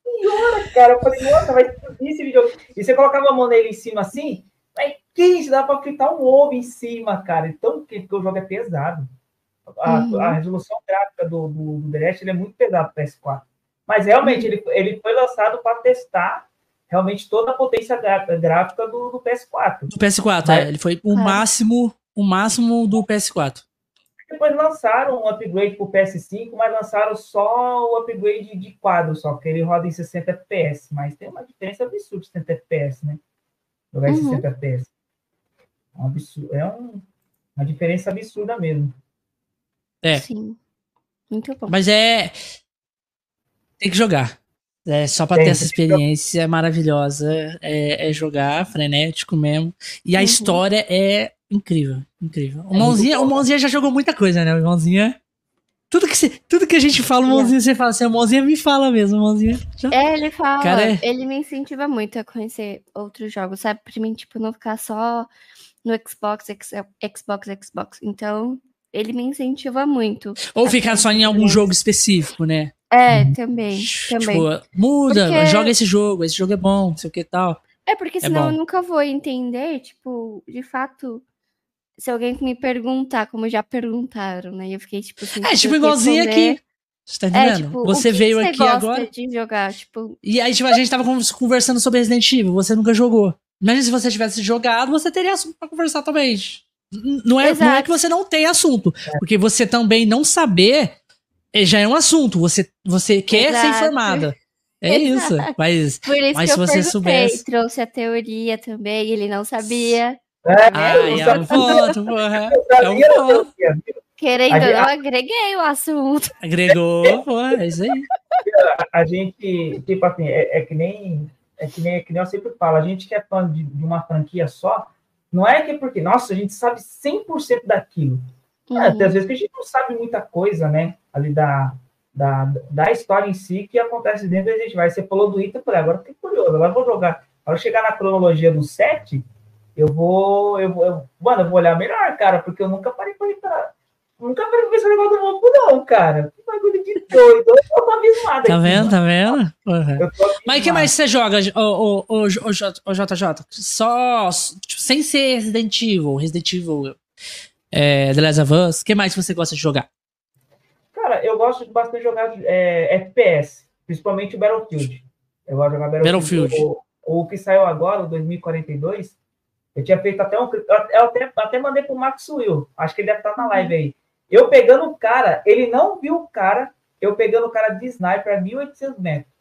[SPEAKER 2] senhora, cara. Eu falei, nossa, vai explodir esse vídeo. E você colocava a mão nele em cima assim, mas que isso? Dá pra fritar um ovo em cima, cara. Então, que, porque o jogo é pesado. A,
[SPEAKER 3] Uhum.
[SPEAKER 2] a resolução gráfica do, do, do The Last, ele é muito pesado pro PS4. Mas realmente, ele, ele foi lançado para testar realmente toda a potência gráfica do, do PS4.
[SPEAKER 1] Do PS4,
[SPEAKER 2] Vai.
[SPEAKER 1] é. Ele foi o
[SPEAKER 3] Ah.
[SPEAKER 1] máximo, o máximo do PS4.
[SPEAKER 2] Depois lançaram um upgrade pro PS5, mas lançaram só o upgrade de quadro, só que ele roda em 60 FPS. Mas tem uma diferença absurda de 60 FPS, né? Jogar em
[SPEAKER 3] Uhum.
[SPEAKER 2] 60 FPS. É, um absurdo, é um- uma diferença absurda mesmo.
[SPEAKER 1] É.
[SPEAKER 3] Sim. Muito bom.
[SPEAKER 1] Mas é. Tem que jogar. É só pra
[SPEAKER 2] Tem,
[SPEAKER 1] ter essa experiência maravilhosa. É, é jogar, frenético mesmo. E a
[SPEAKER 3] Uhum.
[SPEAKER 1] história é incrível, incrível. O
[SPEAKER 2] É
[SPEAKER 1] Mãozinha, o. Mãozinha já jogou muita coisa, né? O Mãozinha. Tudo que, cê- tudo que a gente fala, o Mãozinha, você fala assim, o Mãozinha me fala mesmo, o Mãozinha. já-
[SPEAKER 3] É, ele fala,
[SPEAKER 1] Cara, é-
[SPEAKER 3] ele me incentiva muito a conhecer outros jogos, sabe? Pra mim, tipo, não ficar só no Xbox, Xbox, Xbox. Então, ele me incentiva muito.
[SPEAKER 1] Ou ficar só em algum jogo específico, né?
[SPEAKER 3] É,
[SPEAKER 2] Uhum.
[SPEAKER 3] também,
[SPEAKER 1] Tipo,
[SPEAKER 3] também.
[SPEAKER 1] muda,
[SPEAKER 3] Porque-
[SPEAKER 1] joga esse jogo, esse jogo é bom, não sei o que tal.
[SPEAKER 3] É porque senão
[SPEAKER 1] bom.
[SPEAKER 3] eu nunca vou entender, tipo, de fato, se alguém me perguntar, como já perguntaram, né? E eu fiquei, tipo, assim,
[SPEAKER 1] É, tipo igualzinho
[SPEAKER 3] responder.
[SPEAKER 1] aqui. Você tá
[SPEAKER 3] É,
[SPEAKER 1] entendendo?
[SPEAKER 3] tipo,
[SPEAKER 1] você veio
[SPEAKER 3] você
[SPEAKER 1] aqui agora.
[SPEAKER 3] de jogar, tipo,
[SPEAKER 1] E aí, tipo, a gente tava con- conversando sobre Resident Evil, você nunca jogou. Imagina se você tivesse jogado, você teria assunto pra conversar também. Não é, não é que você não tem assunto, porque você também não saber já é um assunto. Você, você quer ser
[SPEAKER 3] Exato.
[SPEAKER 1] informada. É isso. Mas.
[SPEAKER 3] por isso
[SPEAKER 1] Mas
[SPEAKER 3] que
[SPEAKER 1] se
[SPEAKER 3] eu
[SPEAKER 1] você soubesse-
[SPEAKER 3] trouxe a teoria também, ele não sabia.
[SPEAKER 2] É,
[SPEAKER 1] Ai,
[SPEAKER 2] eu
[SPEAKER 1] é
[SPEAKER 2] sabia,
[SPEAKER 1] um ponto, porra.
[SPEAKER 2] eu
[SPEAKER 1] É um
[SPEAKER 2] eu
[SPEAKER 1] ponto.
[SPEAKER 3] Querendo não, agreguei o assunto.
[SPEAKER 1] Agregou, porra, é isso aí.
[SPEAKER 2] a gente, tipo assim, é, é que nem é que nem, é que nem eu sempre falo, a gente que é fã de, de uma franquia só, não é que porque, nossa, a gente sabe 100% daquilo. É,
[SPEAKER 3] Uhum.
[SPEAKER 2] tem às vezes que a gente não sabe muita coisa, né, ali da, da, da história em si que acontece dentro da gente vai. Você falou do eu falei, agora eu fiquei curioso, agora vou jogar. Quando chegar na cronologia do 7, eu vou, eu vou, eu- mano, eu vou olhar melhor, cara, porque eu nunca parei pra entrar. Nunca parei pra ver esse negócio do Mopo, não, cara. Que bagulho de doido. Eu tô abismado
[SPEAKER 1] Tá
[SPEAKER 2] aqui,
[SPEAKER 1] vendo?
[SPEAKER 2] mano.
[SPEAKER 1] Tá vendo? Mas o que mais você joga, ô, ô, J- ô, JJ? Só, tipo, sem ser Resident Evil, Resident Evil, é, The Last of Us, o que mais você gosta de jogar?
[SPEAKER 2] Cara, eu gosto de bastante jogar é, FPS, principalmente o Battlefield. Eu gosto de jogar Battlefield.
[SPEAKER 1] Battlefield.
[SPEAKER 2] O, o que saiu agora, o 2042, eu tinha feito até um. Eu até, até mandei pro Max Will. Acho que ele deve estar na live aí. Eu pegando o cara, ele não viu o cara, eu pegando o cara de sniper a 1800 metros.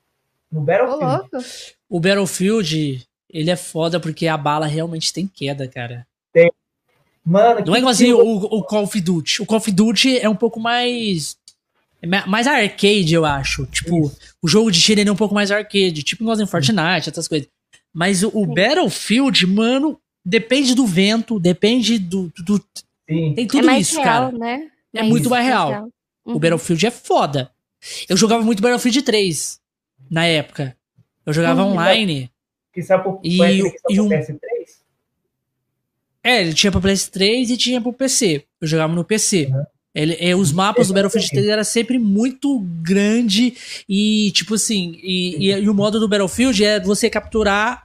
[SPEAKER 2] No Battlefield.
[SPEAKER 1] O Battlefield, ele é foda porque a bala realmente tem queda, cara.
[SPEAKER 2] Mano,
[SPEAKER 1] Não é
[SPEAKER 2] que
[SPEAKER 1] igualzinho
[SPEAKER 2] tiro-
[SPEAKER 1] o, o Call of Duty. O Call of Duty é um pouco mais. é ma- Mais arcade, eu acho. Tipo, o jogo de tiro é um pouco mais arcade. Tipo igualzinho Fortnite, essas coisas. Mas o, o Battlefield, mano, depende do vento, depende do. do- tem
[SPEAKER 3] É
[SPEAKER 1] tudo
[SPEAKER 3] mais
[SPEAKER 1] isso,
[SPEAKER 3] real,
[SPEAKER 1] cara.
[SPEAKER 3] né?
[SPEAKER 1] É muito mais real.
[SPEAKER 3] Uhum.
[SPEAKER 1] O Battlefield é foda. Eu jogava muito Battlefield 3 na época. Eu jogava
[SPEAKER 3] Uhum.
[SPEAKER 1] online.
[SPEAKER 2] Que saiu pro,
[SPEAKER 1] E o- e um-
[SPEAKER 2] PS3?
[SPEAKER 1] É, ele tinha pra PS3 e tinha pro PC. Eu jogava no PC.
[SPEAKER 2] Uhum.
[SPEAKER 1] Ele, é, os mapas do Battlefield
[SPEAKER 2] também.
[SPEAKER 1] 3 era sempre muito grande e, tipo assim, e, e- e o modo do Battlefield é você capturar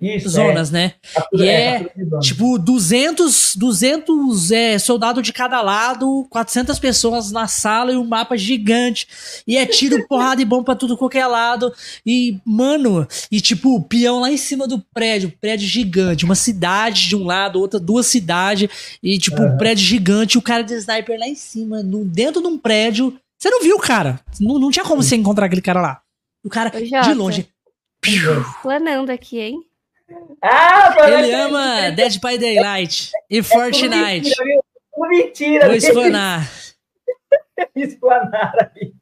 [SPEAKER 2] Isso,
[SPEAKER 1] zonas, né?
[SPEAKER 2] É, captura-
[SPEAKER 1] E é,
[SPEAKER 2] de zona.
[SPEAKER 1] Tipo, 200, 200 é, soldados de cada lado, 400 pessoas na sala e um mapa gigante. E é tiro, porrada e bomba pra tudo qualquer lado. E, mano, e tipo, peão lá em cima do prédio, prédio gigante. Uma cidade de um lado, outra, duas cidades. E, tipo, um
[SPEAKER 2] Aham.
[SPEAKER 1] prédio gigante, o cara de sniper lá em cima, no, dentro de um prédio. Você não viu o cara. Não, não tinha como você encontrar aquele cara lá. O cara,
[SPEAKER 3] Ô,
[SPEAKER 1] de longe.
[SPEAKER 3] Planando aqui, hein?
[SPEAKER 2] Ah, mano,
[SPEAKER 1] Ele
[SPEAKER 2] é-
[SPEAKER 1] ama Dead by Daylight e
[SPEAKER 2] é tudo
[SPEAKER 1] Fortnite.
[SPEAKER 2] Mentira, viu? Tudo mentira.
[SPEAKER 1] Vou explanar.
[SPEAKER 2] Explanar ali.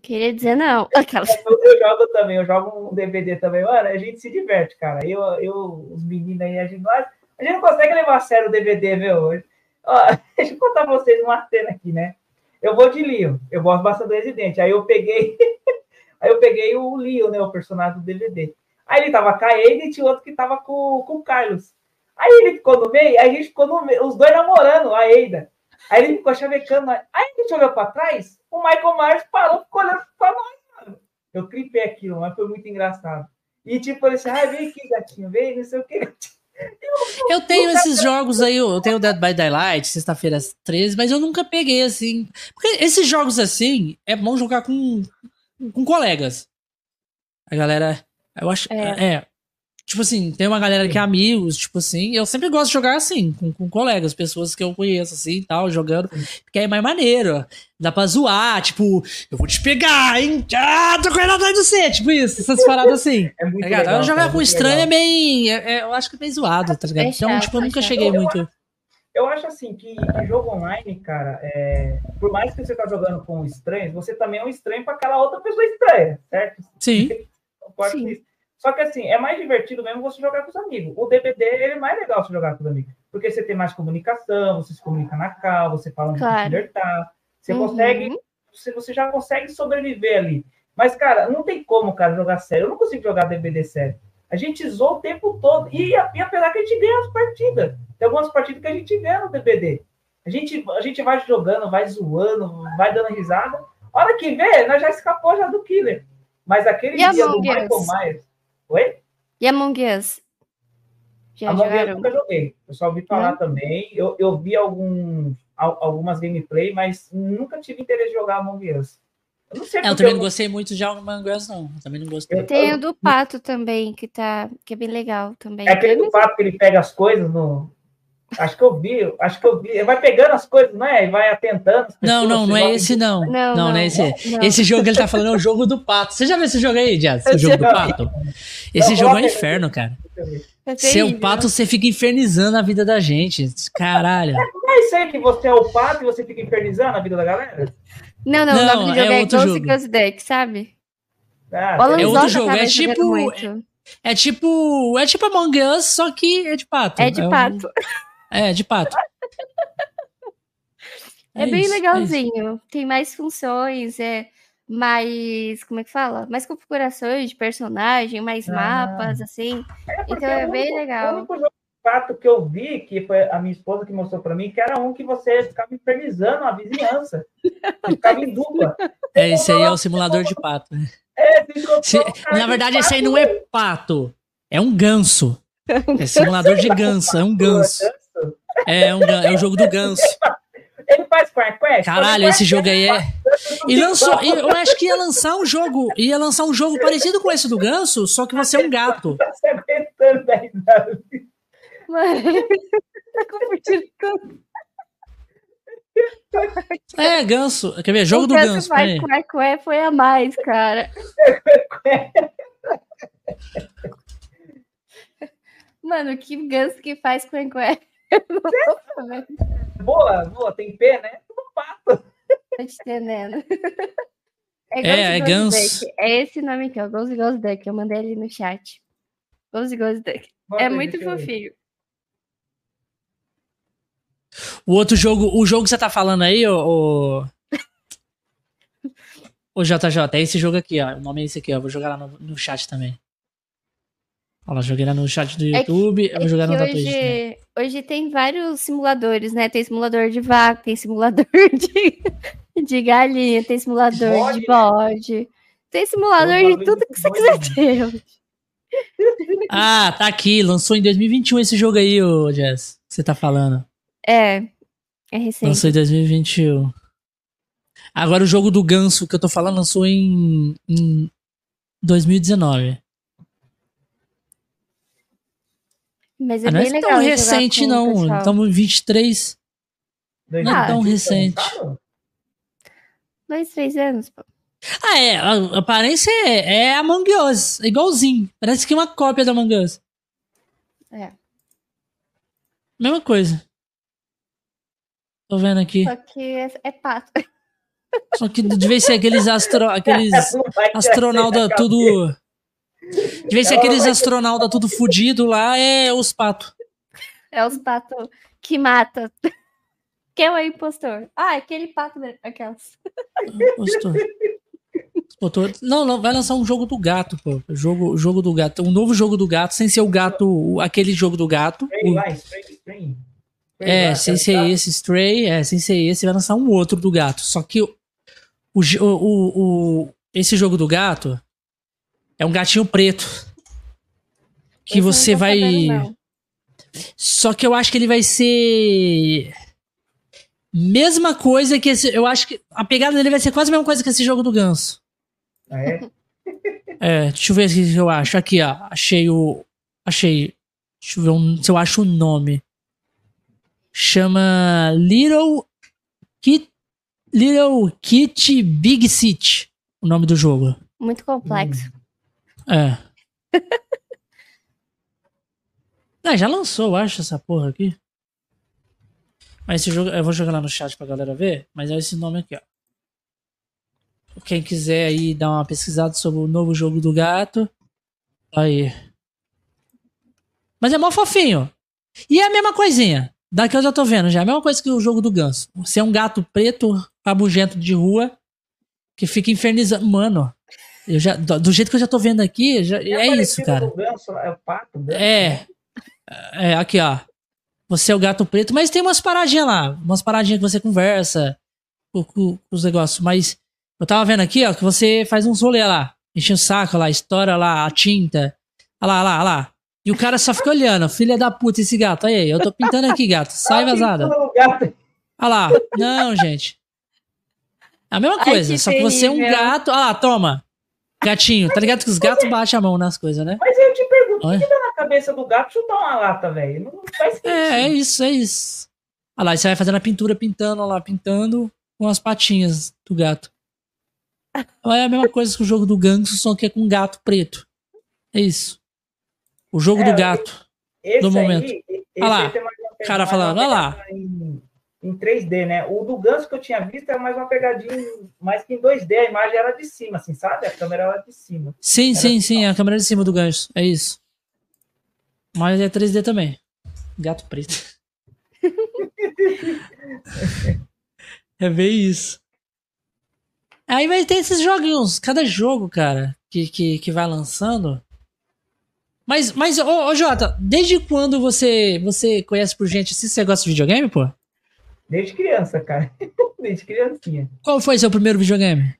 [SPEAKER 3] Queria dizer não. Aquelas.
[SPEAKER 2] Eu, eu jogo também, eu jogo um DVD também. Mano, a gente se diverte, cara. Eu, eu os meninos aí, a gente, A gente não consegue levar a sério o DVD, meu. Ó, deixa eu contar pra vocês uma cena aqui, né? Eu vou de Leon, eu gosto bastante do Resident. Aí eu peguei, aí eu peguei o Leon, né? O personagem do DVD. Aí ele tava com a Ada e tinha outro que tava com, com o Carlos. Aí ele ficou no meio, aí a gente ficou no meio, os dois namorando, a Eida. Aí ele ficou chavecando. Aí a gente olhou pra trás, o Michael Myers parou, ficou olhando pra nós, mano. Eu clipei aquilo, mas foi muito engraçado. E tipo, ele disse, ah, vem aqui, gatinho, vem, não sei o que.
[SPEAKER 1] Eu tenho esses jogos aí, eu tenho Dead by Daylight, sexta-feira às 13, mas eu nunca peguei assim. Porque esses jogos assim, é bom jogar com, com colegas. A galera, eu acho. É. é tipo assim, tem uma galera que é amigos, tipo assim, eu sempre gosto de jogar assim, com, com colegas, pessoas que eu conheço, assim e tal, jogando, porque é mais maneiro. Dá pra zoar, tipo, eu vou te pegar, hein? Ah, tô correndo atrás do você, tipo isso, essas paradas assim. É muito tá legal, jogar é com estranho legal. é bem. É, é, eu acho que é bem zoado, tá ligado? É então, tipo, eu nunca cheguei eu, muito.
[SPEAKER 2] Eu acho assim que, que jogo online, cara, é, por mais que você tá jogando com estranhos, você também é um estranho para aquela outra pessoa estranha, certo?
[SPEAKER 1] Sim.
[SPEAKER 2] Sim. Só que assim, é mais divertido mesmo você jogar com os amigos. O DVD, ele é mais legal você jogar com os amigos. Porque você tem mais comunicação, você se comunica na cal, você fala onde claro. você tá. Você uhum. consegue, você, você já consegue sobreviver ali. Mas, cara, não tem como, cara, jogar sério. Eu não consigo jogar DVD sério. A gente zoou o tempo todo. E, e apesar que a gente ganha as partidas. Tem algumas partidas que a gente ganha no DVD. A gente, a gente vai jogando, vai zoando, vai dando risada. hora que vê, nós já escapou já do killer. Mas aquele
[SPEAKER 3] e
[SPEAKER 2] dia do Michael Myers. Oi?
[SPEAKER 3] E Among Us?
[SPEAKER 2] Já Among Us eu nunca joguei. Eu só ouvi falar também. Eu, eu vi algum, algumas gameplay, mas nunca tive interesse de jogar Among Us.
[SPEAKER 1] Eu, não sei é, eu também eu... não gostei muito de Among Us, não. Eu também não gostei.
[SPEAKER 3] Tem o do Pato também, que, tá, que é bem legal também.
[SPEAKER 2] É aquele do Pato que ele pega as coisas no, Acho que eu vi, acho que eu vi. Ele vai pegando as coisas, não é? E vai atentando.
[SPEAKER 1] Não, não, não é esse, não. Não, não, não, é esse. Não. Esse jogo que ele tá falando é o jogo do pato. Você já viu esse jogo aí, Jazz? O jogo do pato? Esse jogo é um inferno, cara. Ser o pato, você fica infernizando a vida da gente. Caralho.
[SPEAKER 2] Não é isso aí que você é o pato e você fica infernizando a vida da galera?
[SPEAKER 3] Não, não, não o nome do jogo é, é Ghost Ghost Deck, sabe?
[SPEAKER 1] Ah, é outro jogo, é tipo. É, é, tipo. É tipo Among Us, só que é de pato.
[SPEAKER 3] É de
[SPEAKER 1] é
[SPEAKER 3] pato. Um...
[SPEAKER 1] É, de pato.
[SPEAKER 3] É, é bem isso, é legalzinho. É Tem mais funções, é mais. Como é que fala? Mais configurações de personagem, mais ah. mapas, assim. É então é bem legal. O único jogo
[SPEAKER 2] de pato que eu vi, que foi a minha esposa que mostrou para mim, que era um que você ficava infernizando a vizinhança. Ficava em dupla.
[SPEAKER 1] É, esse aí é o simulador de pato, né?
[SPEAKER 2] É,
[SPEAKER 1] Se, na verdade, esse aí não é pato, é um ganso. É simulador de ganso, é um ganso. É um, é um jogo do ganso.
[SPEAKER 2] Ele faz quack,
[SPEAKER 1] Caralho, esse jogo aí é. E lançou. Eu acho que ia lançar um jogo. Ia lançar um jogo parecido com esse do Ganso, só que você é um gato. Tá se aguentando 10 anos. Mano, tá confundindo tudo. É, ganso. Quer ver? Jogo o do ganso.
[SPEAKER 3] Faz quack, foi a mais, cara. Mano, que ganso que faz quack, quack.
[SPEAKER 2] Boa, boa, tem P, né? Tudo pato.
[SPEAKER 3] Tô te entendendo.
[SPEAKER 1] É, é, é ganso.
[SPEAKER 3] É esse nome aqui, ó. Ghost Ghost Duck. Eu mandei ali no chat. Ghost Ghost Duck. é muito fofinho.
[SPEAKER 1] O outro jogo, o jogo que você tá falando aí, o. O JJ, é esse jogo aqui, ó. O nome é esse aqui, ó. Vou jogar lá no, no chat também. Olha lá, joguei lá no chat do YouTube, é que, eu vou jogar no
[SPEAKER 3] hoje,
[SPEAKER 1] Twitch
[SPEAKER 3] hoje tem vários simuladores, né? Tem simulador de vaca, tem simulador de, de galinha, tem simulador bode, de bode. Né? Tem simulador de tudo que você quiser ter.
[SPEAKER 1] Ah, tá aqui. Lançou em 2021 esse jogo aí, ô Jess. Que você tá falando.
[SPEAKER 3] É. É recente.
[SPEAKER 1] Lançou em 2021. Agora o jogo do ganso que eu tô falando lançou em, em 2019.
[SPEAKER 3] Mas é ah, não é tão
[SPEAKER 1] recente, não. Estamos em 23. Não é tão recente.
[SPEAKER 3] Dois, três anos, pô.
[SPEAKER 1] Ah, é. A aparência é, é Among Us. Igualzinho. Parece que é uma cópia da Among Us.
[SPEAKER 3] É.
[SPEAKER 1] Mesma coisa. Tô vendo aqui.
[SPEAKER 3] Só que é, é pato.
[SPEAKER 1] Só que devia ser aqueles, astro, aqueles astronauta tudo de vez se aqueles astronautas tudo fudido lá é os patos.
[SPEAKER 3] É os patos que matam. Quem é o impostor? Ah, aquele pato. Aquelas.
[SPEAKER 1] Impostor. Impostor. Não, não, vai lançar um jogo do gato, pô. Jogo, jogo do gato. Um novo jogo do gato, sem ser o gato, aquele jogo do gato.
[SPEAKER 2] Stray, vai, Stray, Stray.
[SPEAKER 1] É, sem ser esse Stray, é, sem ser esse, vai lançar um outro do gato. Só que o, o, o, o esse jogo do gato é um gatinho preto. Que esse você vai. Sabendo, Só que eu acho que ele vai ser. Mesma coisa que esse. Eu acho que a pegada dele vai ser quase a mesma coisa que esse jogo do ganso.
[SPEAKER 2] Ah, é?
[SPEAKER 1] É, deixa eu ver o que eu acho. Aqui, ó. Achei o. Achei. Deixa eu ver um, se eu acho o nome. Chama Little Kit. Little Kit Big City. O nome do jogo.
[SPEAKER 3] Muito complexo.
[SPEAKER 1] É. ah, já lançou, eu acho, essa porra aqui. Mas esse jogo, eu vou jogar lá no chat pra galera ver, mas é esse nome aqui, ó. Quem quiser aí dar uma pesquisada sobre o novo jogo do gato, aí. Mas é mó fofinho. E é a mesma coisinha. Daqui eu já tô vendo, já é a mesma coisa que o jogo do ganso. Você é um gato preto, rabugento de rua, que fica infernizando. Mano, eu já, do, jeito que eu já tô vendo aqui, já, é, é isso, cara.
[SPEAKER 2] Ganso, é, o pato, ganso,
[SPEAKER 1] é. É, aqui, ó. Você é o gato preto, mas tem umas paradinhas lá. Umas paradinhas que você conversa com, com, com os negócios. Mas eu tava vendo aqui, ó, que você faz uns rolê lá. Enche o saco lá, estoura lá a tinta. Olha lá, olha lá, olha lá. E o cara só fica olhando, filha da puta, esse gato. Aí, eu tô pintando aqui, gato. Sai vazada. Olha lá. Não, gente. É a mesma coisa, Ai, só que você é um gato. Olha lá, toma. Gatinho. Tá ligado que os gatos baixam a mão nas coisas, né?
[SPEAKER 2] Mas eu te pergunto, o que dá na cabeça do gato chutar uma lata, velho? Não faz sentido.
[SPEAKER 1] É, é isso, é isso. Olha lá, e você vai fazendo a pintura, pintando, olha lá, pintando com as patinhas do gato. É a mesma coisa que o jogo do ganso, só que é com gato preto. É isso. O jogo é, do gato. Do momento. Aí, olha lá. O cara falando, olha lá.
[SPEAKER 2] Em, em 3D, né? O do ganso que eu tinha visto era mais uma pegadinha, mais que em 2D. A imagem era de cima, assim, sabe? A câmera era de cima.
[SPEAKER 1] Sim, era sim, sim. A câmera de cima do ganso. É isso. Mas é 3D também. Gato preto. é bem isso. Aí vai ter esses joguinhos, cada jogo, cara, que, que, que vai lançando. Mas, mas ô, ô, Jota, desde quando você você conhece por gente assim? Você gosta de videogame, pô?
[SPEAKER 2] Desde criança, cara. Desde criancinha.
[SPEAKER 1] Qual foi seu primeiro videogame?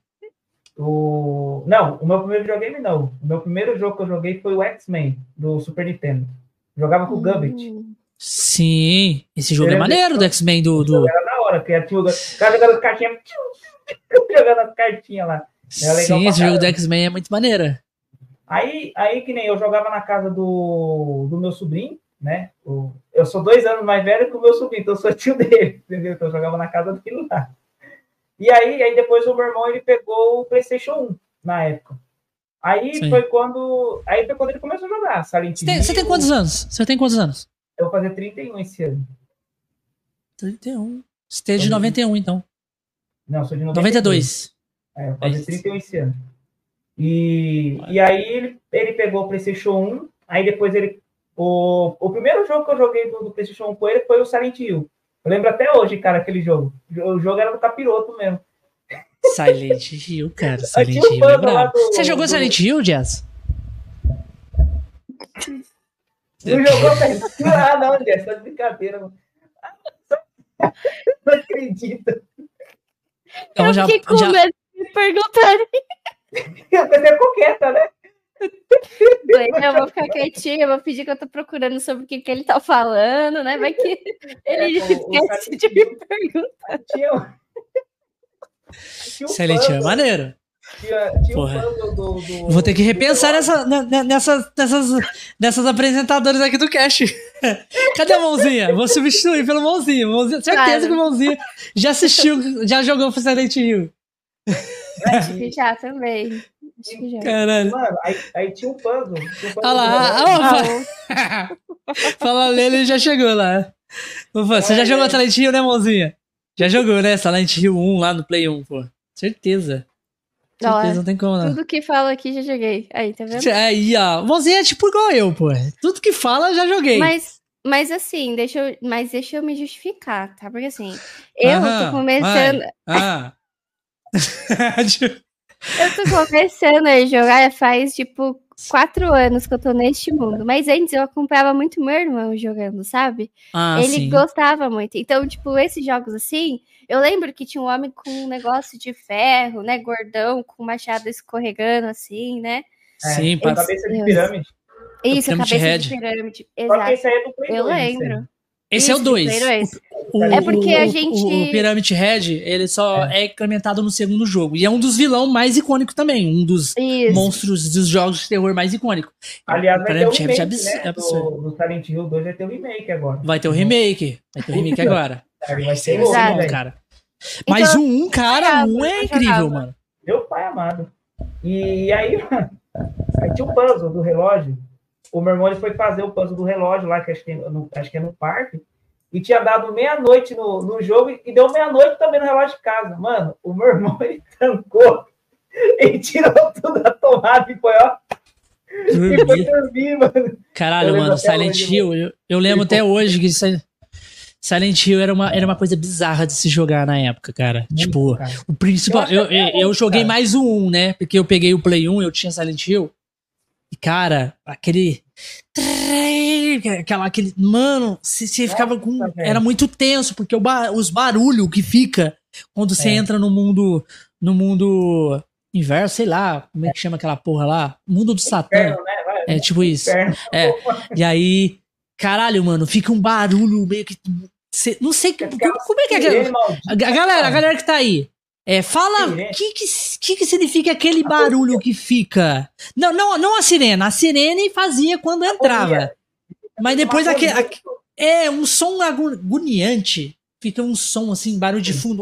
[SPEAKER 2] O... Não, o meu primeiro videogame não. O meu primeiro jogo que eu joguei foi o X-Men, do Super Nintendo. Jogava com o Gambit.
[SPEAKER 1] Sim, esse jogo é maneiro do X-Men do, do.
[SPEAKER 2] Era na hora, porque tinha o cara jogando as cartinhas, jogando as cartinhas lá.
[SPEAKER 1] Sim, esse jogo do X-Men é muito maneiro.
[SPEAKER 2] Aí, aí que nem eu jogava na casa do, do meu sobrinho, né? Eu sou dois anos mais velho que o meu sobrinho, então eu sou tio dele, entendeu? Então eu jogava na casa dele lá. E aí, aí depois o meu irmão ele pegou o PlayStation 1 na época. Aí Sim. foi quando. Aí foi quando ele começou a jogar Silent
[SPEAKER 1] você tem, você tem quantos anos? Você tem quantos anos?
[SPEAKER 2] Eu vou fazer 31 esse ano.
[SPEAKER 1] 31. Você é de 91, então.
[SPEAKER 2] Não, sou de
[SPEAKER 1] 92. 92.
[SPEAKER 2] É, eu vou fazer é 31 esse ano. E, e aí ele, ele pegou o PlayStation 1, aí depois ele. O, o primeiro jogo que eu joguei do, do PlayStation 1 com ele foi o Silent Hill. Eu lembro até hoje, cara, aquele jogo. O jogo era do capiroto mesmo.
[SPEAKER 1] Silent Hill, cara. Silent Hill é. Do, Você jogou do... Silent Hill, Jazz?
[SPEAKER 2] Não jogou Silent Hill? Ah, não, Jazz, tá de brincadeira. Mano. Não acredito.
[SPEAKER 3] Então, eu já, fiquei com já... medo de me perguntarem.
[SPEAKER 2] Você é coqueta, né?
[SPEAKER 3] Eu vou ficar quietinha, eu vou pedir que eu tô procurando sobre o que, que ele tá falando, né? Vai que ele é, esquece de me perguntar. Tinha...
[SPEAKER 1] Hill é maneiro. Tinha, tinha Porra. Um do, do, Vou ter que repensar nessa, nessa, nessas, nessas apresentadoras aqui do Cash. Cadê a mãozinha? Vou substituir pelo mãozinha. mãozinha certeza claro. que o mãozinha já assistiu, já jogou pro Silent Hill.
[SPEAKER 3] Que já também. Acho que já.
[SPEAKER 1] Caralho.
[SPEAKER 2] Mano, aí, aí tinha um puzzle. Tinha um puzzle
[SPEAKER 1] Olha lá. Ah, Fala Lele já chegou lá. Ufa, você já jogou Silent Hill, né, mãozinha? Já jogou, né? Silent Hill 1 lá no Play 1, pô. Certeza. Certeza, não tem como, não.
[SPEAKER 3] Tudo que fala aqui já joguei. Aí, tá vendo?
[SPEAKER 1] Aí, ó. Mãozinha é tipo igual eu, pô. Tudo que fala já joguei.
[SPEAKER 3] Mas Mas assim, deixa eu, mas deixa eu me justificar, tá? Porque assim, eu Aham, tô começando. Ah. eu tô começando a jogar faz tipo quatro anos que eu tô neste mundo. Mas antes eu acompanhava muito meu irmão jogando, sabe? Ah, Ele sim. gostava muito. Então, tipo, esses jogos assim, eu lembro que tinha um homem com um negócio de ferro, né? Gordão, com machado escorregando assim, né?
[SPEAKER 2] É, sim, para cabeça de pirâmide.
[SPEAKER 3] Isso, a cabeça Head. de pirâmide. Exato. esse aí é do Play Eu 2, lembro.
[SPEAKER 1] Esse Isso, é o 2.
[SPEAKER 3] É porque a gente.
[SPEAKER 1] O, o Pyramid Head, ele só é. é. implementado no segundo jogo. E é um dos vilões mais icônicos também. Um dos Isso. monstros dos jogos de terror mais icônico.
[SPEAKER 2] Aliás, vai ter o remake, né? é do, do Silent Hill 2 vai ter o remake agora.
[SPEAKER 1] Vai ter o remake. Vai ter o remake agora. Vai ser bom, cara. Mas então, o 1, cara, o 1 é incrível, mano.
[SPEAKER 2] Meu pai amado. E aí, aí tinha o puzzle do relógio o meu irmão ele foi fazer o puzzle do relógio lá, que acho que, é no, acho que é no parque, e tinha dado meia-noite no, no jogo e deu meia-noite também no relógio de casa. Mano, o meu irmão ele trancou, ele tirou tudo da tomada e foi, ó. E foi dormir, mano.
[SPEAKER 1] Caralho, mano, Silent Hill, eu, eu lembro até hoje que Silent Hill era uma, era uma coisa bizarra de se jogar na época, cara. Tipo, cara. o principal. Eu, eu, eu, joguei cara. mais o 1, né? Porque eu peguei o Play 1, eu tinha Silent Hill. E, cara, aquele. Aquela, aquele. Mano, você ficava com. Era muito tenso, porque o os barulhos que fica quando você é. entra no mundo. No mundo inverso, sei lá, como é que chama aquela porra lá? Mundo do Satã. Né? É tipo isso. É. E aí, caralho, mano, fica um barulho meio que. Cê, não sei como, como é que é. A, a galera, a galera que tá aí. É, fala o que, que, que significa aquele barulho que fica. Não, não, não a sirene. A sirene fazia quando entrava. Mas depois aquele. É um som agoniante. Fica um som assim, barulho de fundo.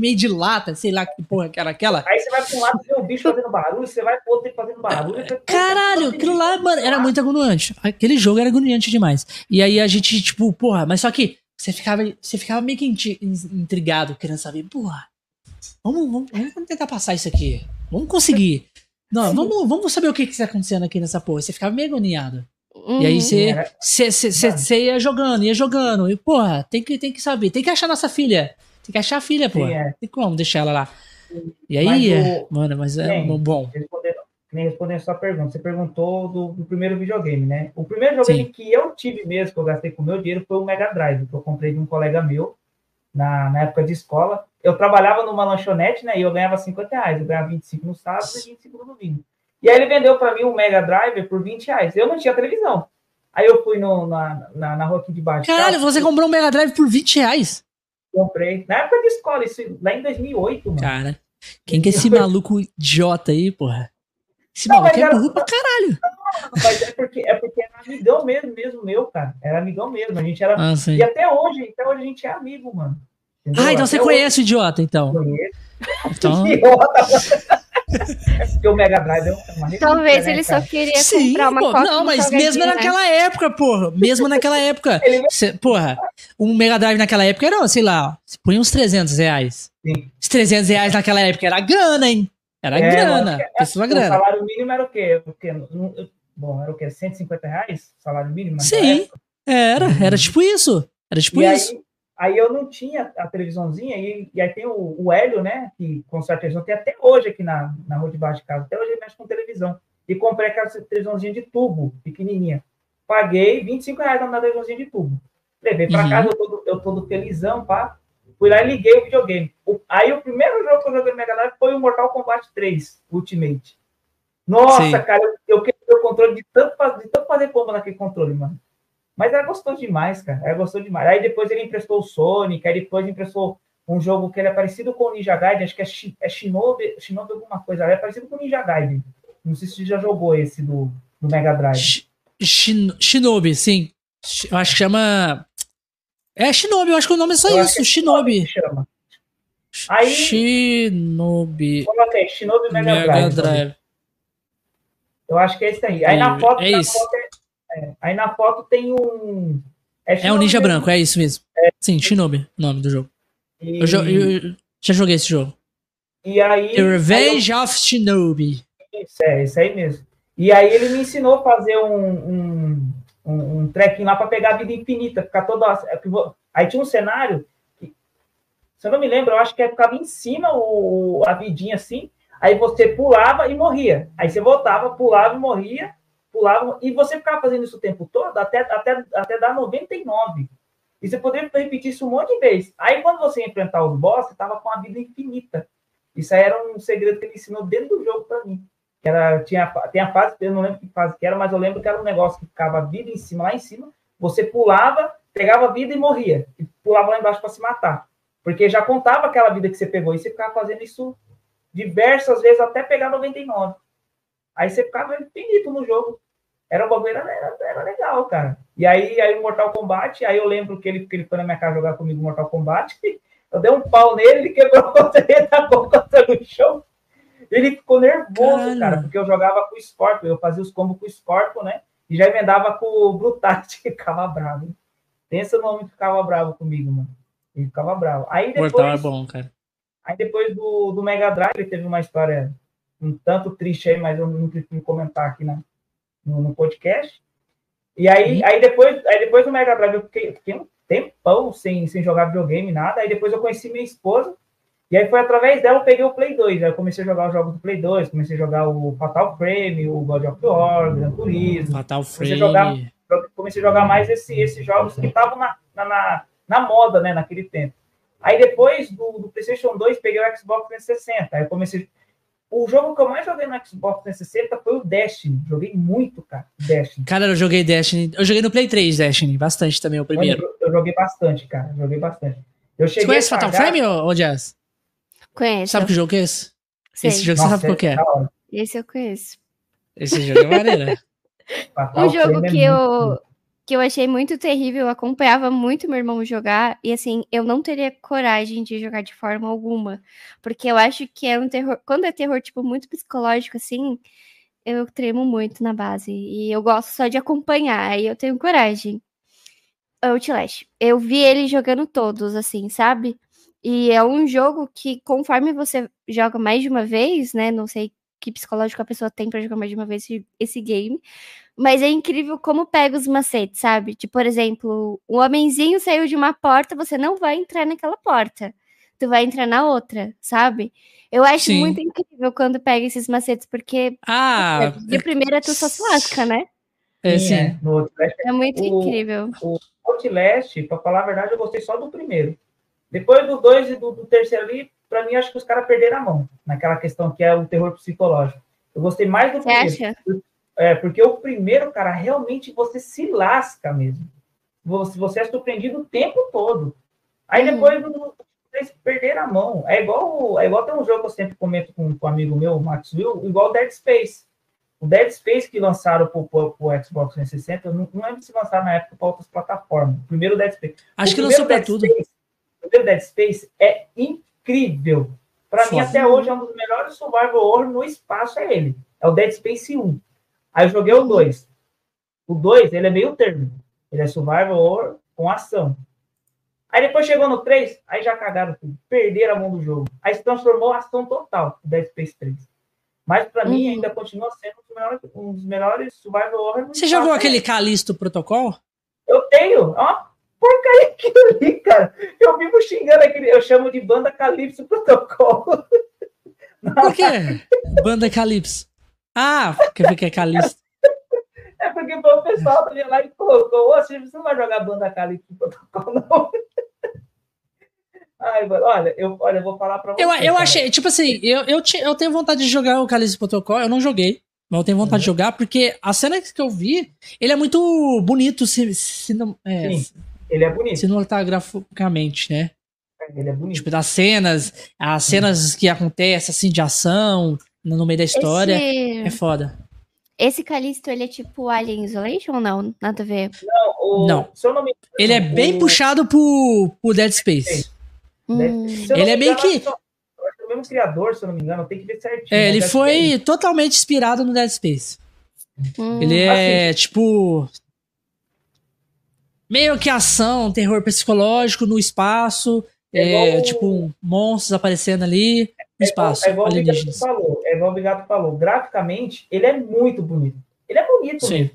[SPEAKER 1] Meio de lata, sei lá que porra que era aquela.
[SPEAKER 2] Aí você vai pra um lado e vê o bicho fazendo barulho, você vai pro outro fazendo barulho.
[SPEAKER 1] Caralho, aquilo lá, mano, era muito agoniante. Aquele jogo era agoniante demais. E aí a gente, tipo, porra, mas só que você ficava, você ficava meio que intrigado, querendo saber, porra, vamos, vamos, vamos tentar passar isso aqui. Vamos conseguir. Não, vamos, vamos saber o que, que está acontecendo aqui nessa porra. Você ficava meio agoniado. Uhum. E aí você, você, ia jogando, ia jogando. E, porra, tem que, tem que saber. Tem que achar nossa filha. Tem que achar a filha, porra. Sim, é. Tem como deixar ela lá. E aí, mas é, mano, mas é bem, bom.
[SPEAKER 2] Nem respondendo a sua pergunta. Você perguntou do, do, primeiro videogame, né? O primeiro videogame Sim. que eu tive mesmo, que eu gastei com meu dinheiro, foi o Mega Drive, que eu comprei de um colega meu na, na época de escola. Eu trabalhava numa lanchonete, né? E eu ganhava 50 reais. Eu ganhava 25 no sábado e 25 no domingo. E aí ele vendeu para mim um Mega Drive por 20 reais. Eu não tinha televisão. Aí eu fui no, na, na, na rua aqui de baixo.
[SPEAKER 1] Caralho, você comprou um Mega Drive por 20 reais?
[SPEAKER 2] Comprei. Na época de escola, isso lá em 2008, mano.
[SPEAKER 1] Cara, quem que é esse maluco idiota aí, porra? Esse não, maluco é burro pra caralho.
[SPEAKER 2] Não, mas é porque, é porque era amigão mesmo, mesmo meu, cara. Era amigão mesmo. A gente era. Ah, e até hoje, até hoje a gente é amigo, mano.
[SPEAKER 1] Entendeu? Ah, então até você conhece hoje... o idiota, então. Conheço. Então...
[SPEAKER 2] é porque o Mega Drive é uma
[SPEAKER 3] Talvez né, ele só queria Sim, comprar uma
[SPEAKER 1] pô, Não, mas mesmo né? naquela época, porra. Mesmo naquela época. cê, porra, um Mega Drive naquela época era, sei lá, põe uns 300 reais. Sim. Os 300 reais naquela época era grana, hein? Era é, grana. É, pessoa grana.
[SPEAKER 2] O salário mínimo era o quê? O quê? Bom, era o quê? 150 reais? Salário mínimo?
[SPEAKER 1] Sim, era. Era tipo isso. Era tipo
[SPEAKER 2] e
[SPEAKER 1] isso.
[SPEAKER 2] Aí, aí eu não tinha a televisãozinha, e, e aí tem o, o Hélio, né? Que conserta televisão, tem até hoje aqui na, na rua de baixo de casa. Até hoje ele mexe com televisão. E comprei aquela televisãozinha de tubo, pequenininha. Paguei 25 reais na televisãozinha de tubo. Levei para uhum. casa, eu todo, eu todo felizão, pá. Fui lá e liguei o videogame. O, aí o primeiro jogo que eu joguei no Mega Drive foi o Mortal Kombat 3 Ultimate. Nossa, Sim. cara, eu, eu queria o controle de tanto, de tanto fazer combo naquele controle, mano. Mas era gostoso demais, cara. Era gostoso demais. Aí depois ele emprestou o Sonic, aí depois emprestou um jogo que ele é parecido com o Ninja Gaiden, acho que é, é Shinobi, Shinobi alguma coisa. Ele é parecido com o Ninja Gaiden. Não sei se você já jogou esse do, do Mega Drive.
[SPEAKER 1] Shinobi, sim. Eu acho que chama. É Shinobi, eu acho que o nome é só eu isso, Shinobi. Chama. Aí, Shinobi.
[SPEAKER 2] Coloquei, Shinobi Mega, Mega Drive. Eu acho que é esse aí. Aí na foto, é na. Foto é, é, aí na foto tem um.
[SPEAKER 1] É, é um ninja branco, é isso mesmo. É, Sim, Shinobi, o nome do jogo. E... Eu, eu, já joguei esse jogo.
[SPEAKER 2] E aí.
[SPEAKER 1] The Revenge aí eu... of Shinobi.
[SPEAKER 2] Isso, é, isso aí mesmo. E aí ele me ensinou a fazer um, um um, um lá para pegar a vida infinita, ficar toda. É aí tinha um cenário que, se eu não me lembro, eu acho que ficava em cima o, a vidinha assim, aí você pulava e morria. Aí você voltava, pulava e morria, pulava, e você ficava fazendo isso o tempo todo até, até, até dar 99. E você poderia repetir isso um monte de vezes. Aí, quando você enfrentar os boss, você tava com a vida infinita. Isso aí era um segredo que ele ensinou dentro do jogo para mim. Era, tinha, tem a fase, eu não lembro que fase que era, mas eu lembro que era um negócio que ficava a vida em cima, lá em cima. Você pulava, pegava a vida e morria. E pulava lá embaixo para se matar. Porque já contava aquela vida que você pegou. E você ficava fazendo isso diversas vezes até pegar 99. Aí você ficava infinito no jogo. Era um bagulho, era, era, legal, cara. E aí, aí o Mortal Kombat, aí eu lembro que ele, que ele foi na minha casa jogar comigo Mortal Kombat. Eu dei um pau nele, ele quebrou contra ele, tacou contra no chão. Ele ficou nervoso, Caralho. cara, porque eu jogava com o Scorpion, eu fazia os combos com o Scorpion, né? E já emendava com o Brutality, que ficava bravo. Pensa no homem que ficava bravo comigo, mano. Ele ficava bravo. Aí depois,
[SPEAKER 1] Mortal é bom, cara.
[SPEAKER 2] Aí depois do, do Mega Drive, ele teve uma história um tanto triste aí, mas eu não preciso comentar aqui na, no, no podcast. E aí, aí, depois, aí depois do Mega Drive eu fiquei, fiquei um tempão sem, sem jogar videogame, nada. Aí depois eu conheci minha esposa. E aí foi através dela eu peguei o Play 2. Aí eu comecei a jogar os jogos do Play 2, comecei a jogar o Fatal Frame, o God of War, Gran Turismo.
[SPEAKER 1] Fatal Frame.
[SPEAKER 2] Comecei a jogar, comecei a jogar mais esse, esses jogos que estavam na, na, na, moda, né, naquele tempo. Aí depois do, do PlayStation 2, peguei o Xbox 360. Aí eu comecei o jogo que eu mais joguei no Xbox 360 foi o Destiny. Joguei muito, cara. Destiny.
[SPEAKER 1] Cara, eu joguei Destiny. Eu joguei no Play 3 Destiny, bastante também, o primeiro.
[SPEAKER 2] Eu, eu joguei bastante, cara. Joguei bastante. Eu
[SPEAKER 1] cheguei Você conhece Fatal Frame ou, Jazz?
[SPEAKER 3] Conheço.
[SPEAKER 1] Sabe que jogo é esse? Sei. Esse jogo Nossa, você sabe qual é?
[SPEAKER 3] Tá esse eu conheço.
[SPEAKER 1] Esse jogo é maneiro.
[SPEAKER 3] um jogo que eu, que eu achei muito terrível. Eu acompanhava muito meu irmão jogar e assim, eu não teria coragem de jogar de forma alguma, porque eu acho que é um terror, quando é terror tipo muito psicológico assim, eu tremo muito na base e eu gosto só de acompanhar, aí eu tenho coragem. Outlast. Eu vi ele jogando todos assim, sabe? E é um jogo que conforme você joga mais de uma vez, né, não sei que psicológico a pessoa tem para jogar mais de uma vez esse, esse game, mas é incrível como pega os macetes, sabe? Tipo, por exemplo, o homenzinho saiu de uma porta, você não vai entrar naquela porta. Tu vai entrar na outra, sabe? Eu acho Sim. muito incrível quando pega esses macetes, porque
[SPEAKER 1] ah,
[SPEAKER 3] de primeira tu só se lasca, né?
[SPEAKER 1] É, sim. É,
[SPEAKER 3] é muito o, incrível.
[SPEAKER 2] O Outlast, pra falar a verdade, eu gostei só do primeiro. Depois do dois e do, do terceiro ali, pra mim, acho que os caras perderam a mão naquela questão que é o terror psicológico. Eu gostei mais do
[SPEAKER 3] Você primeiro. Acha?
[SPEAKER 2] É, porque o primeiro, cara, realmente você se lasca mesmo. Você, você é surpreendido o tempo todo. Aí uhum. depois vocês perderam a mão. É igual, é igual tem um jogo que eu sempre comento com, com um amigo meu, o Max Will, igual Dead Space. O Dead Space que lançaram para o Xbox 360, eu não, não lembro se lançaram na época para outras plataformas. O primeiro Dead Space.
[SPEAKER 1] Acho o que lançou para tudo.
[SPEAKER 2] Space, primeiro Dead Space é incrível. Para mim, até hoje, é um dos melhores survival horror no espaço, é ele. É o Dead Space 1. Aí eu joguei o 2. O 2, ele é meio termo. Ele é survival horror com ação. Aí depois chegou no 3, aí já cagaram tudo. Perderam a mão do jogo. Aí se transformou ação total, o Dead Space 3. Mas para uhum. mim ainda continua sendo um dos melhores, um dos melhores survival horror.
[SPEAKER 1] Você jogou aquele Calisto Protocol?
[SPEAKER 2] Eu tenho. Ó, porcaria aquilo ali, cara. Eu vivo xingando aquele. Eu chamo de banda Calypso Protocol.
[SPEAKER 1] Por quê? Banda Calypso. Ah, quer ver que é Calixto?
[SPEAKER 2] É porque o pessoal ali lá e colocou, você não vai jogar banda no protocolo, não. Ai, olha, eu, olha, eu vou falar pra você.
[SPEAKER 1] Eu, eu achei, tipo assim, eu, eu, eu tenho vontade de jogar o Calixto Protocol, eu não joguei, mas eu tenho vontade uhum. de jogar, porque a cena que eu vi, ele é muito bonito, se, se não. É,
[SPEAKER 2] ele é bonito.
[SPEAKER 1] Cinematograficamente, né?
[SPEAKER 2] É, ele é bonito.
[SPEAKER 1] Tipo, das cenas, as cenas que acontecem, assim, de ação, no meio da história. Esse... É foda.
[SPEAKER 3] Esse Calisto, ele é tipo Alien Isolation ou não? Nada a ver.
[SPEAKER 2] Não, o...
[SPEAKER 1] não. ele é bem o... puxado pro, pro Dead Space.
[SPEAKER 3] Hum.
[SPEAKER 1] Ele é meio que.
[SPEAKER 2] o mesmo criador, se eu não me engano, tem que ver certinho.
[SPEAKER 1] É, né? ele foi Space. totalmente inspirado no Dead Space. Hum. Ele é, assim. tipo. Meio que ação, terror psicológico no espaço. É, é tipo, monstros aparecendo ali no espaço.
[SPEAKER 2] É igual, é igual o falou, é igual o Bigato falou. Graficamente, ele é muito bonito. Ele é bonito
[SPEAKER 1] Sim.
[SPEAKER 2] mesmo.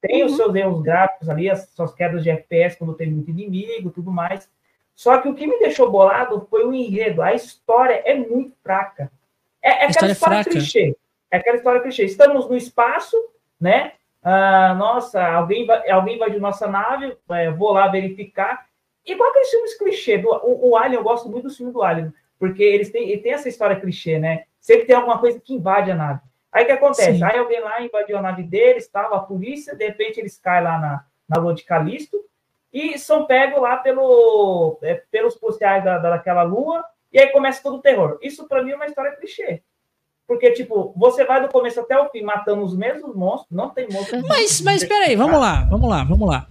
[SPEAKER 2] tem uhum. os seus erros gráficos ali, as suas quedas de FPS quando tem muito inimigo, tudo mais. Só que o que me deixou bolado foi o enredo. A história é muito fraca. É, é aquela história, história clichê. É aquela história clichê. Estamos no espaço, né? Ah, nossa, alguém, vai, alguém invadiu nossa nave, é, vou lá verificar. Igual aqueles filmes clichê. Do, o, o Alien, eu gosto muito do filme do Alien, porque eles têm, ele tem essa história clichê, né? Sempre tem alguma coisa que invade a nave. Aí o que acontece? Sim. Aí alguém lá invadiu a nave deles, estava a polícia, de repente eles caem lá na, na lua de Calisto e são pegos lá pelo, é, pelos policiais da, daquela lua, e aí começa todo o terror. Isso para mim é uma história clichê. Porque, tipo, você vai do começo até o fim matando os mesmos monstros, não tem monstro.
[SPEAKER 1] Mas, mas peraí, vamos lá, vamos lá, vamos lá.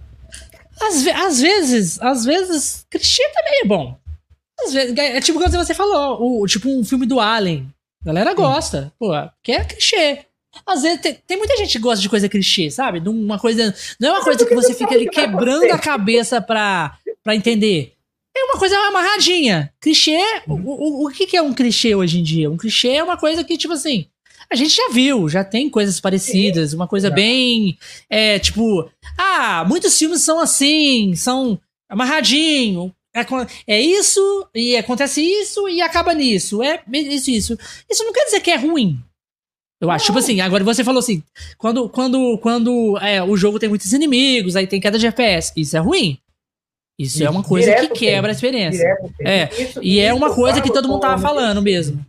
[SPEAKER 1] Às, às vezes, às vezes, clichê também é bom. Às vezes, é tipo quando você falou, o, tipo um filme do Alien. A galera gosta, pô, que é clichê. Às vezes tem, tem, muita gente que gosta de coisa clichê, sabe? De uma coisa. Não é uma coisa que você fica ali quebrando a cabeça pra, pra entender. É uma coisa amarradinha. Clichê. O, o, o que, que é um clichê hoje em dia? Um clichê é uma coisa que, tipo assim. A gente já viu, já tem coisas parecidas, uma coisa bem. É, tipo. Ah, muitos filmes são assim, são amarradinho. É, é isso, e acontece isso, e acaba nisso. É isso, isso. Isso não quer dizer que é ruim. Eu acho, tipo assim, agora você falou assim, quando, quando, quando é, o jogo tem muitos inimigos, aí tem queda de FPS, isso é ruim. Isso, isso é uma coisa que quebra tem. a experiência. É, isso, e é uma coisa que todo mundo tava falando mesmo.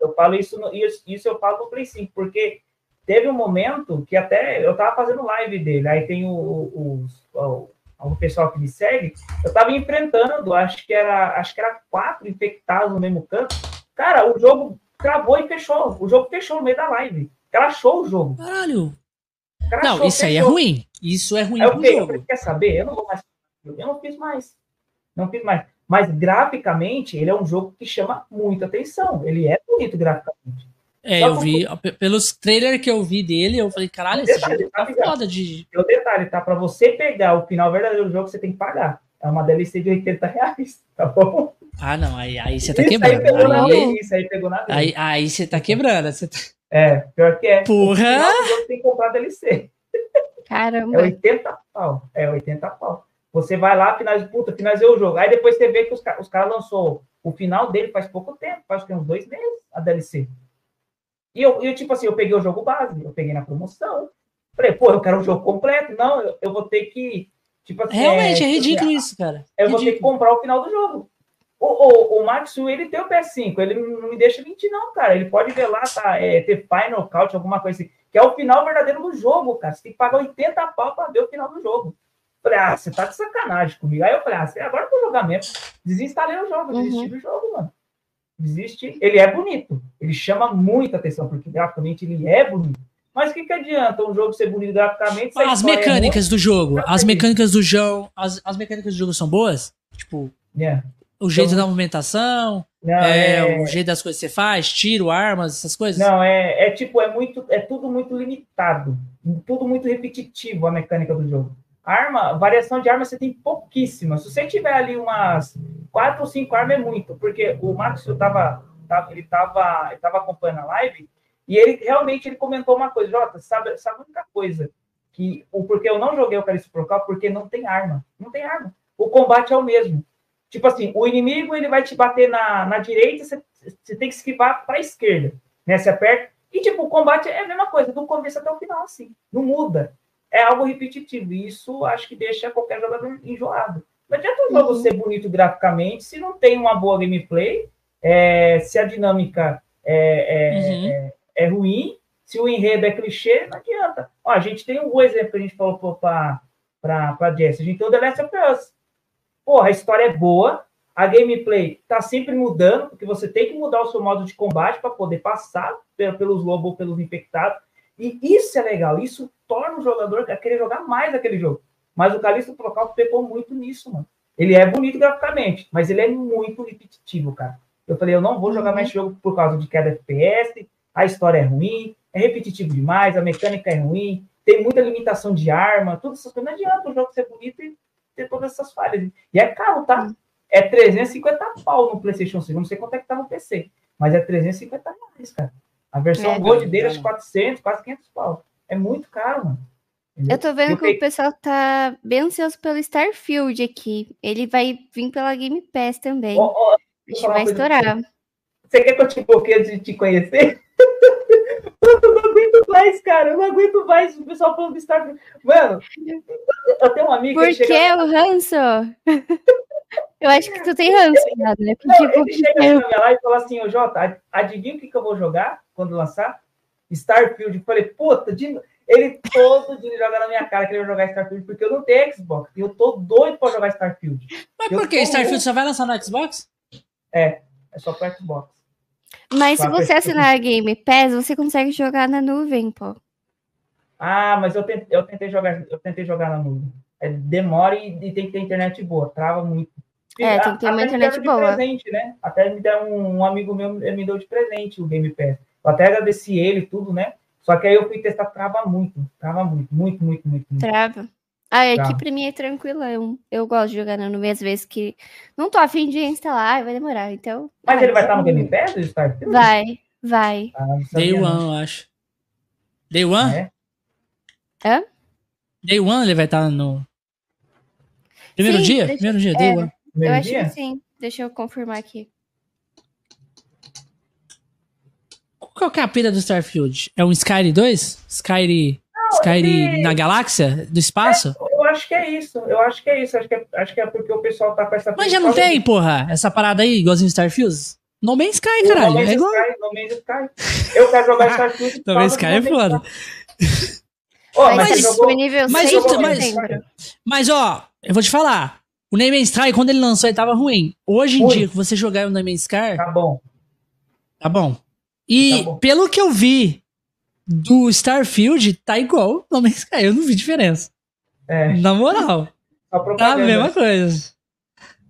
[SPEAKER 2] Eu falo isso, isso, isso eu falo no Play 5, porque teve um momento que até eu tava fazendo live dele, aí tem o, o, o, o pessoal que me segue, eu tava enfrentando, acho que era, acho que era quatro infectados no mesmo canto. Cara, o jogo travou e fechou. O jogo fechou no meio da live. Crashou o jogo.
[SPEAKER 1] Caralho. Crashou, não, isso fechou. aí é ruim. Isso é ruim
[SPEAKER 2] aí, okay, jogo. Quer saber? Eu não vou mais. Eu não fiz mais. Não fiz mais. Mas graficamente, ele é um jogo que chama muita atenção. Ele é bonito graficamente.
[SPEAKER 1] É, Só eu vi, pelos trailers que eu vi dele, eu falei, caralho, esse detalhe, jogo tá, tá foda de.
[SPEAKER 2] O detalhe, tá? Pra você pegar o final verdadeiro do jogo, você tem que pagar. É uma DLC de 80 reais, tá bom?
[SPEAKER 1] Ah, não, aí, aí você tá isso quebrando. Aí pegou aí,
[SPEAKER 2] vez, isso aí pegou na vez.
[SPEAKER 1] Aí, aí você tá quebrando. Você tá...
[SPEAKER 2] É, pior que é.
[SPEAKER 1] Porra!
[SPEAKER 2] Você tem que comprar DLC.
[SPEAKER 3] Caramba.
[SPEAKER 2] É 80 pau. É 80 pau. Você vai lá, finaliza, puta, finalizou o jogo. Aí depois você vê que os, os caras lançou o final dele faz pouco tempo, faz que uns dois meses a DLC. E eu, eu, tipo assim, eu peguei o jogo base, eu peguei na promoção. Falei, pô, eu quero o jogo completo. Não, eu, eu vou ter que. Tipo
[SPEAKER 1] assim, Realmente, é, é ridículo assim, isso, cara.
[SPEAKER 2] Eu
[SPEAKER 1] ridículo.
[SPEAKER 2] vou ter que comprar o final do jogo. O, o, o Maxu, ele tem o PS5, ele não me deixa mentir, não, cara. Ele pode ver lá, tá, é, ter Final Count, alguma coisa assim, que é o final verdadeiro do jogo, cara. Você tem que pagar 80 pau pra ver o final do jogo. Falei, ah, você tá de sacanagem comigo. Aí eu falei, ah, agora eu vou jogar mesmo. Desinstalei o jogo, desisti uhum. do jogo, mano. Desiste. Ele é bonito. Ele chama muita atenção, porque graficamente ele é bonito. Mas o que, que adianta um jogo ser bonito graficamente?
[SPEAKER 1] As é mecânicas é do jogo. As mecânicas do jogo. As, as mecânicas do jogo são boas? Tipo. Yeah. O jeito então, da movimentação, não, é, é, o jeito das coisas que você faz, tiro, armas, essas coisas?
[SPEAKER 2] Não, é, é tipo, é muito, é tudo muito limitado, tudo muito repetitivo a mecânica do jogo. Arma, variação de arma você tem pouquíssima. Se você tiver ali umas quatro ou cinco armas é muito, porque o Marcos eu tava, tava ele estava ele tava acompanhando a live e ele realmente ele comentou uma coisa, Jota, sabe, sabe a única coisa que o porque eu não joguei o Calixto Procal porque não tem arma, não tem arma. O combate é o mesmo. Tipo assim, o inimigo ele vai te bater na, na direita, você, você tem que esquivar para a esquerda, né? Você aperta. E, tipo, o combate é a mesma coisa, do começo até o final, assim. Não muda. É algo repetitivo. E isso acho que deixa qualquer jogador enjoado. Não adianta o jogo uhum. ser bonito graficamente se não tem uma boa gameplay, é, se a dinâmica é, é, uhum. é, é, ruim, se o enredo é clichê, não adianta. Ó, a gente tem um exemplo que a gente falou para a Jess. A gente tem o The Last of Us porra, a história é boa, a gameplay tá sempre mudando, porque você tem que mudar o seu modo de combate para poder passar pelos lobos ou pelos infectados. E isso é legal, isso torna o jogador a querer jogar mais aquele jogo. Mas o Calixto Local pecou muito nisso, mano. Ele é bonito graficamente, mas ele é muito repetitivo, cara. Eu falei, eu não vou jogar mais jogo por causa de queda FPS, a história é ruim, é repetitivo demais, a mecânica é ruim, tem muita limitação de arma, tudo essas coisas. Não adianta o jogo ser bonito e ter todas essas falhas. E é caro, tá? É 350 pau no PlayStation 5. Não sei quanto é que tá no PC, mas é 350 reais, cara. A versão é, Gold dele é de 400, quase 500 pau. É muito caro, mano.
[SPEAKER 3] Eu tô vendo que o pessoal tá bem ansioso pelo Starfield aqui. Ele vai vir pela Game Pass também. Oh, oh, a gente vai estourar.
[SPEAKER 2] Você quer que eu te bloqueie antes de te conhecer? eu não aguento mais, cara. Eu não aguento mais o pessoal falando do Starfield. Mano, eu tenho um amigo
[SPEAKER 3] Por que, chega... o ranço? eu acho que tu tem ranço, né?
[SPEAKER 2] Não, tipo, ele chega eu... na minha live e fala assim, ô Jota, adivinha o que, que eu vou jogar quando lançar? Starfield. Eu falei, puta, de... ele todo dia joga na minha cara que ele vai jogar Starfield, porque eu não tenho Xbox. E eu tô doido pra jogar Starfield.
[SPEAKER 1] Mas por que? Starfield só vai lançar no Xbox?
[SPEAKER 2] É, é só pro Xbox.
[SPEAKER 3] Mas se você assinar a Game Pass, você consegue jogar na nuvem, pô.
[SPEAKER 2] Ah, mas eu tentei, eu tentei jogar, eu tentei jogar na nuvem. É, demora e, e, tem que ter internet boa, trava muito.
[SPEAKER 3] É, tem que ter uma internet boa.
[SPEAKER 2] Presente, né? Até me deu um, um, amigo meu, ele me deu de presente o Game Pass. Eu até agradeci ele e tudo, né? Só que aí eu fui testar, trava muito, trava muito, muito, muito, muito. muito.
[SPEAKER 3] Trava. Ah, aqui tá. pra mim é tranquilo. Eu, eu gosto de jogar na nuvem, às vezes que não tô afim de instalar, vai demorar. Então.
[SPEAKER 2] Mas ele vai estar no Game Pass?
[SPEAKER 3] Vai, vai.
[SPEAKER 1] Ah, Day One, eu acho. Day One?
[SPEAKER 3] É? Hã?
[SPEAKER 1] Day One ele vai estar no. Primeiro sim, dia? Deixa... Primeiro dia, é, Day One.
[SPEAKER 3] eu acho dia? que sim. Deixa eu confirmar aqui.
[SPEAKER 1] Qual que é a pira do Starfield? É um Skyrim 2? Skyrim Skyrim ele... na galáxia? Do espaço?
[SPEAKER 2] É, eu acho que é isso. Eu acho que é isso. Acho que é, acho que é porque o pessoal tá com essa.
[SPEAKER 1] Mas já não tem, porra, essa parada aí, igualzinho Starfield? No Man's Sky, caralho. No Man's é igual...
[SPEAKER 2] Sky, no Man's Sky. Eu quero jogar Starfield.
[SPEAKER 1] no Man's Sky é foda.
[SPEAKER 3] Oh, mas, mas, jogou... mas,
[SPEAKER 1] mas, mas, ó, eu vou te falar. O No Man's Sky, quando ele lançou, ele tava ruim. Hoje em Ui. dia, que você jogar o No Man's Sky.
[SPEAKER 2] Tá bom.
[SPEAKER 1] Tá bom. E tá pelo que eu vi do Starfield tá igual No Man's Sky. Eu não vi diferença. É. Na moral. Tá a mesma coisa.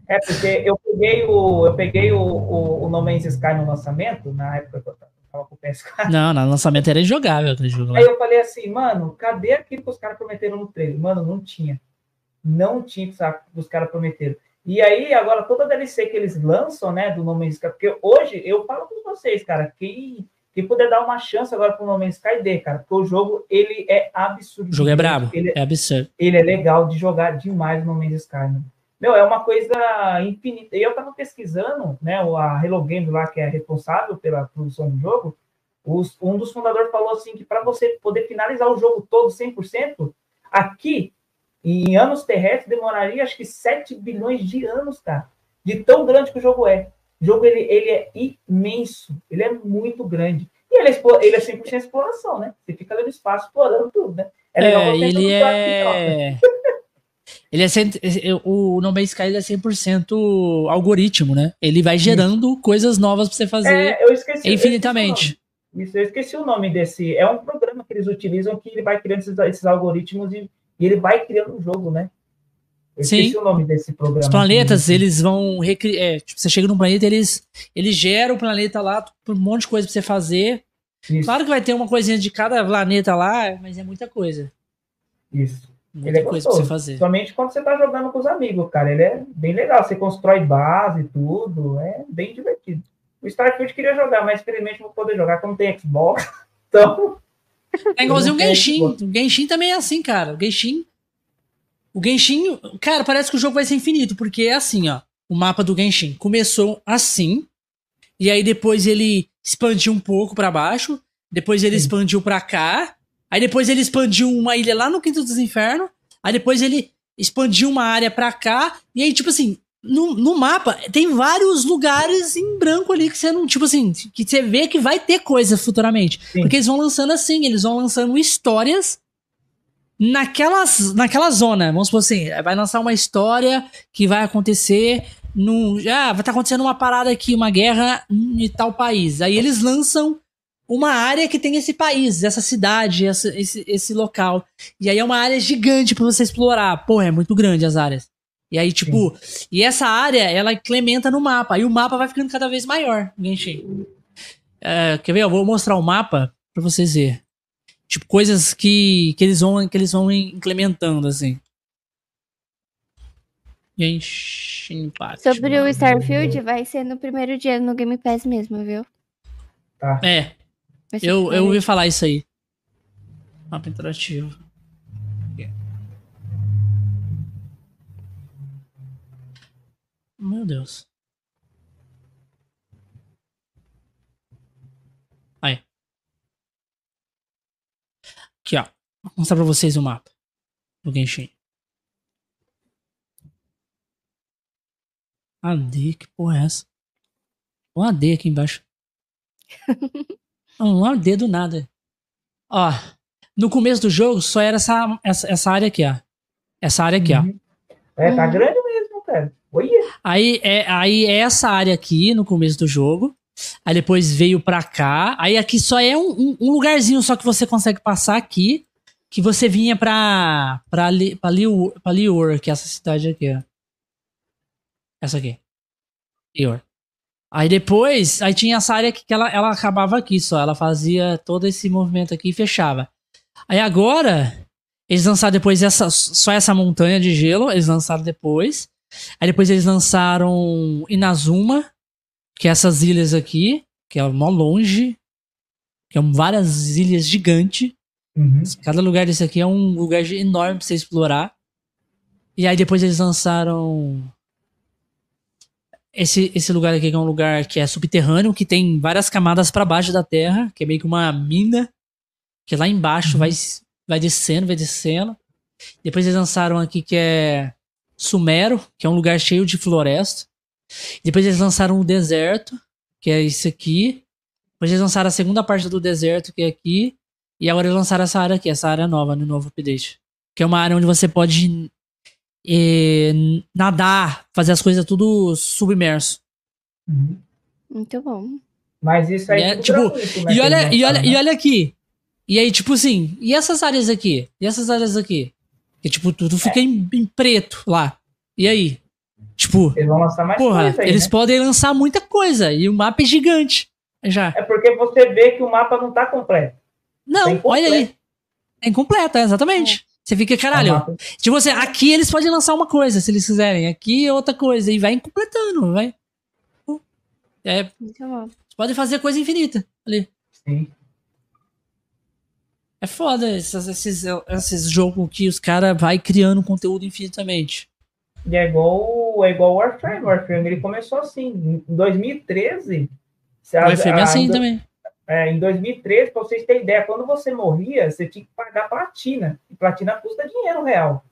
[SPEAKER 2] É, porque eu peguei o, eu peguei o, o, o No Man's Sky no lançamento, na época que eu tava com o PS4.
[SPEAKER 1] Não, no lançamento era injogável aquele jogo.
[SPEAKER 2] Aí eu falei assim, mano, cadê aquilo que os caras prometeram no trailer? Mano, não tinha. Não tinha que os caras prometeram. E aí, agora, toda a DLC que eles lançam, né, do No Man's Sky, porque hoje, eu falo com vocês, cara, quem e puder dar uma chance agora para o No Man's Sky D, cara, porque o jogo ele é absurdo.
[SPEAKER 1] O jogo é brabo, ele, é absurdo.
[SPEAKER 2] Ele é legal de jogar demais no No Man's Sky, né? Meu, é uma coisa infinita. E eu tava pesquisando, né, a Hello Games lá, que é responsável pela produção do jogo, os, um dos fundadores falou assim que para você poder finalizar o jogo todo 100%, aqui, em anos terrestres, demoraria acho que 7 bilhões de anos, cara. De tão grande que o jogo é. O jogo ele, ele é imenso, ele é muito grande. E ele é, ele é 100% exploração, né? Você fica ali no espaço explorando tudo, né?
[SPEAKER 1] É, é ele é... ele é. O No Man's Sky é 100% algoritmo, né? Ele vai gerando Isso. coisas novas para você fazer é, eu esqueci, infinitamente.
[SPEAKER 2] Eu Isso, eu esqueci o nome desse. É um programa que eles utilizam que ele vai criando esses, esses algoritmos e, e ele vai criando o jogo, né? Eu Sim. o nome desse programa.
[SPEAKER 1] Os planetas, eles vão recriar. É, tipo, você chega num planeta, eles, eles geram o planeta lá, um monte de coisa pra você fazer. Isso. Claro que vai ter uma coisinha de cada planeta lá, mas é muita coisa.
[SPEAKER 2] Isso.
[SPEAKER 1] Muita ele é coisa gostoso. pra você fazer.
[SPEAKER 2] Somente quando você tá jogando com os amigos, cara. Ele é bem legal. Você constrói base e tudo. É bem divertido. O Starfield queria jogar, mas infelizmente não vou poder jogar como tem Xbox. Então.
[SPEAKER 1] É igualzinho o Genshin. O Genshin também é assim, cara. O Genshin o Genshin, cara, parece que o jogo vai ser infinito, porque é assim, ó. O mapa do Genshin começou assim, e aí depois ele expandiu um pouco para baixo, depois ele Sim. expandiu para cá, aí depois ele expandiu uma ilha lá no Quinto dos Infernos, aí depois ele expandiu uma área para cá, e aí, tipo assim, no, no mapa tem vários lugares em branco ali que você não, tipo assim, que você vê que vai ter coisa futuramente. Sim. Porque eles vão lançando assim, eles vão lançando histórias naquelas, naquela zona. Vamos supor assim, vai lançar uma história que vai acontecer no. Ah, vai estar tá acontecendo uma parada aqui, uma guerra em tal país. Aí eles lançam uma área que tem esse país, essa cidade, essa, esse, esse local. E aí é uma área gigante para você explorar. Pô, é muito grande as áreas. E aí, tipo, Sim. e essa área, ela incrementa no mapa. E o mapa vai ficando cada vez maior, Genshin. É, quer ver? Eu vou mostrar o mapa pra vocês verem. Tipo, coisas que, que, eles vão, que eles vão implementando, assim. Genshin Impact.
[SPEAKER 3] Sobre o Starfield, vai ser no primeiro dia no Game Pass mesmo, viu?
[SPEAKER 1] Tá. É. Eu, eu ouvi falar isso aí. Mapa interativo. Meu Deus. Aí. Aqui, ó. Vou mostrar pra vocês o mapa do Genshin. AD, que porra é essa? Um AD aqui embaixo. um AD do nada. Ó, no começo do jogo só era essa, essa, essa área aqui, ó. Essa área aqui,
[SPEAKER 2] uhum. ó. É, tá uhum. grande cara.
[SPEAKER 1] Aí é, aí é essa área aqui no começo do jogo. Aí depois veio pra cá. Aí aqui só é um, um, lugarzinho só que você consegue passar aqui. Que você vinha pra, pra, Li, pra, Liu, pra Lior, que é essa cidade aqui, ó. Essa aqui. Lior. Aí depois, aí tinha essa área que ela, ela acabava aqui só. Ela fazia todo esse movimento aqui e fechava. Aí agora, eles lançaram depois essa, só essa montanha de gelo. Eles lançaram depois. Aí depois eles lançaram Inazuma, que é essas ilhas aqui, que é mó longe. Que são várias ilhas gigantes. Uhum. Cada lugar desse aqui é um lugar enorme pra você explorar. E aí depois eles lançaram esse, esse lugar aqui que é um lugar que é subterrâneo, que tem várias camadas para baixo da terra, que é meio que uma mina, que lá embaixo uhum. vai, vai descendo, vai descendo. Depois eles lançaram aqui que é Sumero, que é um lugar cheio de floresta. Depois eles lançaram o deserto, que é isso aqui. Depois eles lançaram a segunda parte do deserto, que é aqui. E agora eles lançaram essa área aqui, essa área nova no novo update. Que é uma área onde você pode e nadar, fazer as coisas tudo submerso.
[SPEAKER 3] Uhum. Muito bom.
[SPEAKER 2] Mas isso aí
[SPEAKER 1] é, tipo, né, e olha, e olha, e olha aqui. E aí, tipo assim, e essas áreas aqui? E essas áreas aqui? Que tipo, tudo fica é. em, em, preto lá. E aí? Tipo,
[SPEAKER 2] eles vão lançar mais
[SPEAKER 1] porra, aí, eles né? podem lançar muita coisa e o mapa é gigante. Já.
[SPEAKER 2] É porque você vê que o mapa não tá completo.
[SPEAKER 1] Não, tá olha aí. É incompleto, exatamente. É. Você fica, caralho. Tipo assim, aqui eles podem lançar uma coisa, se eles quiserem. Aqui é outra coisa. E vai completando, vai. É, você pode fazer coisa infinita ali. Sim. É foda esses, esses, esses jogos que os caras vai criando conteúdo infinitamente.
[SPEAKER 2] E é igual, é igual Warframe. Warframe ele começou assim. Em 2013.
[SPEAKER 1] O Warframe é assim também.
[SPEAKER 2] É, em 2013, para vocês terem ideia, quando você morria, você tinha que pagar platina. E platina custa dinheiro real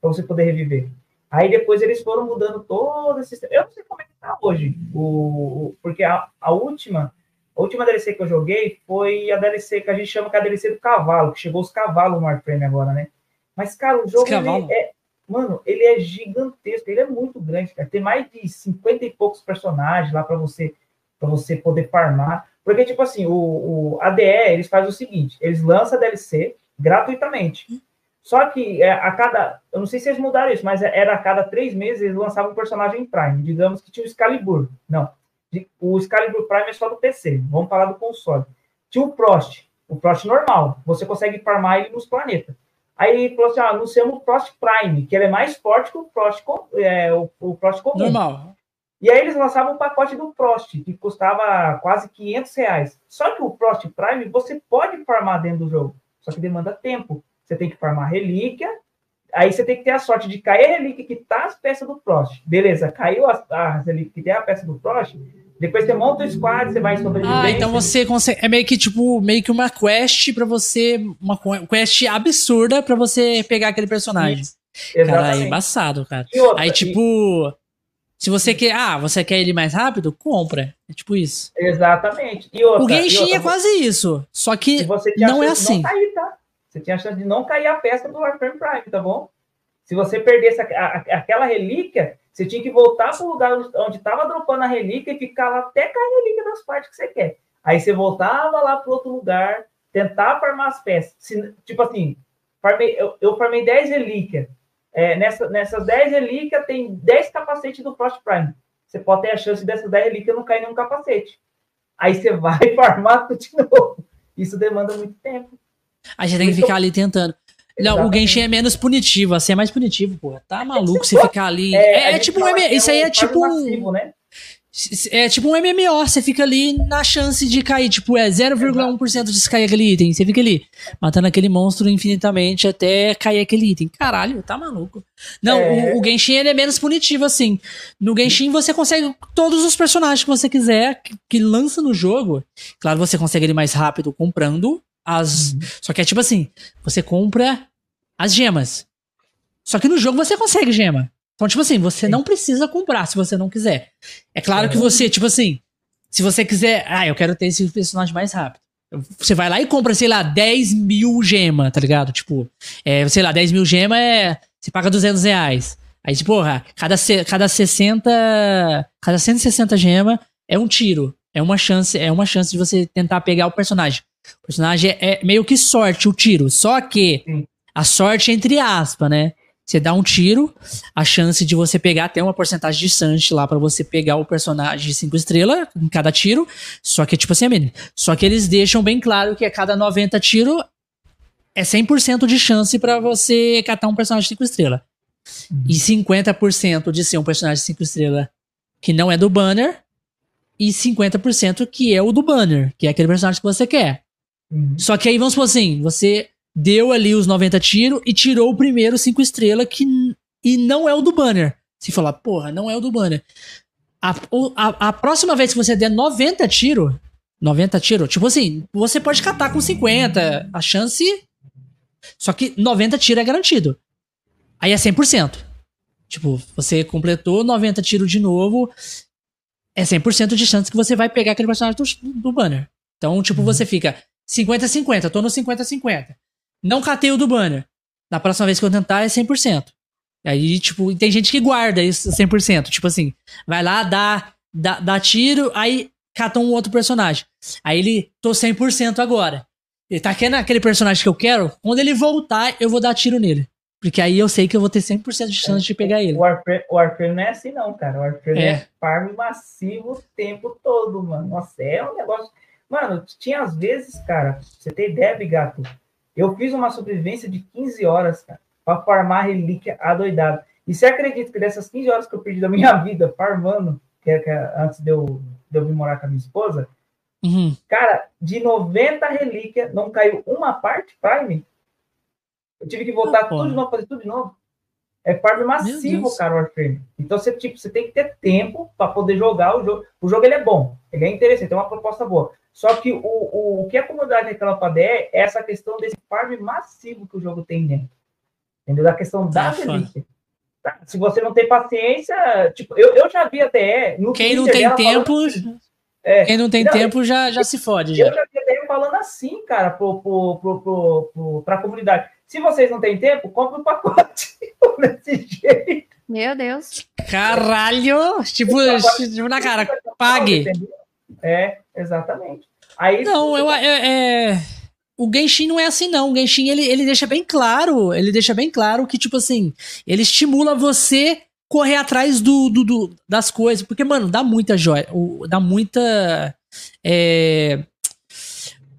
[SPEAKER 2] para você poder reviver. Aí depois eles foram mudando todo esse sistema. Eu não sei como é que tá hoje, o, porque a, a, última a última DLC que eu joguei foi a DLC que a gente chama que é a DLC do cavalo, que chegou os cavalos no Warframe agora, né? Mas, cara, o jogo ele é, mano, ele é gigantesco, ele é muito grande, cara. Tem mais de 50 e poucos personagens lá para você para você poder farmar. Porque, tipo assim, o, o ADE, eles fazem o seguinte, eles lançam a DLC gratuitamente. Só que é, a cada, eu não sei se eles mudaram isso, mas era a cada três meses eles lançavam um personagem Prime. Digamos que tinha o Excalibur. Não, o Excalibur Prime é só do PC. Vamos falar do console. Tinha o Prost, o Prost normal. Você consegue farmar ele nos planetas. Aí falou assim: ah, anunciamos o Prost Prime, que ele é mais forte que o Prost, é, o, o Prost comum.
[SPEAKER 1] Normal.
[SPEAKER 2] E aí eles lançavam o pacote do Prost, que custava quase 500 reais. Só que o Prost Prime você pode farmar dentro do jogo, só que demanda tempo. Você tem que farmar relíquia, aí você tem que ter a sorte de cair a relíquia que tá as peças do Prost. Beleza, caiu a, a relíquia que tem a peça do Prost, depois você monta o squad, você vai sobreviver.
[SPEAKER 1] Ah, então você consegue. É meio que tipo, meio que uma quest para você. Uma quest absurda para você pegar aquele personagem. Cara, é embaçado, cara. Outra, Aí, tipo. Se você quer, ah, você quer ele mais rápido, compra. É tipo isso.
[SPEAKER 2] Exatamente.
[SPEAKER 1] E outra, o Genshin outra, é quase isso. Só que não é assim. Não
[SPEAKER 2] cair, tá? Você tinha a chance de não cair a peça do Warframe Prime, tá bom? Se você perdesse a, a, aquela relíquia, você tinha que voltar para o lugar onde estava dropando a relíquia e ficar lá até cair a relíquia das partes que você quer. Aí você voltava lá para outro lugar, tentar farmar as peças. Se, tipo assim, farmei, eu, eu farmei 10 relíquias. É, nessa, nessas 10 relíquias, tem 10 capacetes do Frost Prime. Você pode ter a chance dessas 10 relíquias não cair nenhum capacete. Aí você vai farmar tudo de novo. Isso demanda muito tempo.
[SPEAKER 1] Aí você tem que ficar ali tentando. Não, o Genshin é menos punitivo, assim é mais punitivo, pô. Tá maluco você ficar ali. É, é, é tipo um, isso aí é tipo um. Massivo, né? É tipo um MMO, você fica ali na chance de cair, tipo, é 0,1% de cair aquele item. Você fica ali, matando aquele monstro infinitamente até cair aquele item. Caralho, tá maluco. Não, é... o, o, Genshin ele é menos punitivo, assim. No Genshin você consegue todos os personagens que você quiser, que, que lança no jogo. Claro, você consegue ele mais rápido comprando as. Uhum. Só que é tipo assim: você compra as gemas. Só que no jogo você consegue gema. Então, tipo assim, você Sim. não precisa comprar se você não quiser. É claro que você, tipo assim, se você quiser, ah, eu quero ter esse personagem mais rápido. Você vai lá e compra, sei lá, 10 mil gema, tá ligado? Tipo, é, sei lá, 10 mil gema é. Você paga 200 reais. Aí, tipo, porra, cada, cada 60. Cada 160 gema é um tiro. É uma chance, é uma chance de você tentar pegar o personagem. O personagem é, é meio que sorte, o tiro. Só que a sorte entre aspas, né? Você dá um tiro, a chance de você pegar tem uma porcentagem de chance lá para você pegar o personagem de 5 estrelas em cada tiro. Só que, tipo assim, é Só que eles deixam bem claro que a cada 90 tiro é 100% de chance para você catar um personagem de 5 estrelas. Uhum. E 50% de ser um personagem de 5 estrelas que não é do banner. E 50% que é o do banner, que é aquele personagem que você quer. Uhum. Só que aí vamos supor assim, você deu ali os 90 tiros e tirou o primeiro 5 estrelas que e não é o do banner. Se falar, porra, não é o do banner. A, a, a próxima vez que você der 90 tiros, 90 tiros, tipo assim, você pode catar com 50, a chance. Só que 90 tiros é garantido. Aí é 100%. Tipo, você completou 90 tiros de novo, é 100% de chance que você vai pegar aquele personagem do, do banner. Então, tipo, uhum. você fica 50-50, tô no 50-50. Não catei o do banner. Na próxima vez que eu tentar é 100%. Aí, tipo, tem gente que guarda isso 100%. Tipo assim, vai lá, dá, dá, dá tiro, aí cata um outro personagem. Aí ele, tô 100% agora. Ele tá querendo aquele personagem que eu quero, quando ele voltar, eu vou dar tiro nele. Porque aí eu sei que eu vou ter 100% de chance de pegar ele.
[SPEAKER 2] O Warframe, o Warframe não é assim não, cara. O Warframe é, é farm massivo o tempo todo, mano. Nossa, é um negócio... Mano, tinha às vezes, cara, você tem ideia, Bigato, eu fiz uma sobrevivência de 15 horas, cara, para farmar relíquia adoidado. E você acredita que dessas 15 horas que eu perdi da minha vida farmando, que é, que é antes de eu, de eu vir morar com a minha esposa, uhum. cara, de 90 relíquias, não caiu uma parte Prime. Eu tive que voltar ah, tudo de novo, fazer tudo de novo. É farm massivo, cara, o Warframe. Então você, tipo, você tem que ter tempo para poder jogar o jogo. O jogo ele é bom, ele é interessante, tem uma proposta boa. Só que o, o, o que a comunidade reclama para é essa questão desse farm massivo que o jogo tem dentro. Entendeu? Da questão da relíquia. Tá? Se você não tem paciência, tipo, eu, eu já vi até.
[SPEAKER 1] No quem não tem tempo. Assim, é, quem não tem não, tempo já, já se fode.
[SPEAKER 2] Já. Eu já vi até falando assim, cara, pro, pro, pro, pro, pro, pra comunidade. Se vocês não têm tempo, compre um pacote
[SPEAKER 3] desse jeito. Meu Deus.
[SPEAKER 1] Caralho! Tipo, tipo na cara, pague.
[SPEAKER 2] É, exatamente. Aí,
[SPEAKER 1] não, eu, é, é, o Genshin não é assim, não. O Genshin, ele, ele deixa bem claro, ele deixa bem claro que, tipo assim, ele estimula você correr atrás do, do, do das coisas. Porque, mano, dá muita joia, dá muita... É,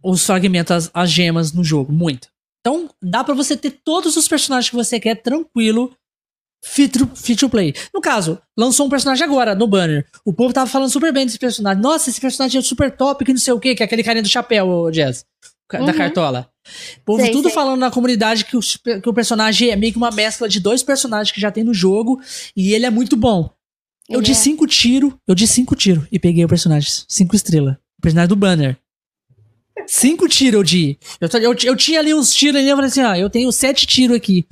[SPEAKER 1] os fragmentos, as, as gemas no jogo, muito. Então, dá para você ter todos os personagens que você quer tranquilo Feature, feature play. No caso, lançou um personagem agora no banner. O povo tava falando super bem desse personagem. Nossa, esse personagem é super top, que não sei o que, que é aquele carinha do chapéu, o Jazz. Uhum. Da cartola. O povo sei, tudo sei. falando na comunidade que o, que o personagem é meio que uma mescla de dois personagens que já tem no jogo e ele é muito bom. Eu ele de é. cinco tiro, eu de cinco tiro e peguei o personagem. Cinco estrelas. O personagem do banner. Cinco tiros eu de. Eu, eu, eu tinha ali uns tiros ali, eu falei assim, ah, eu tenho sete tiros aqui.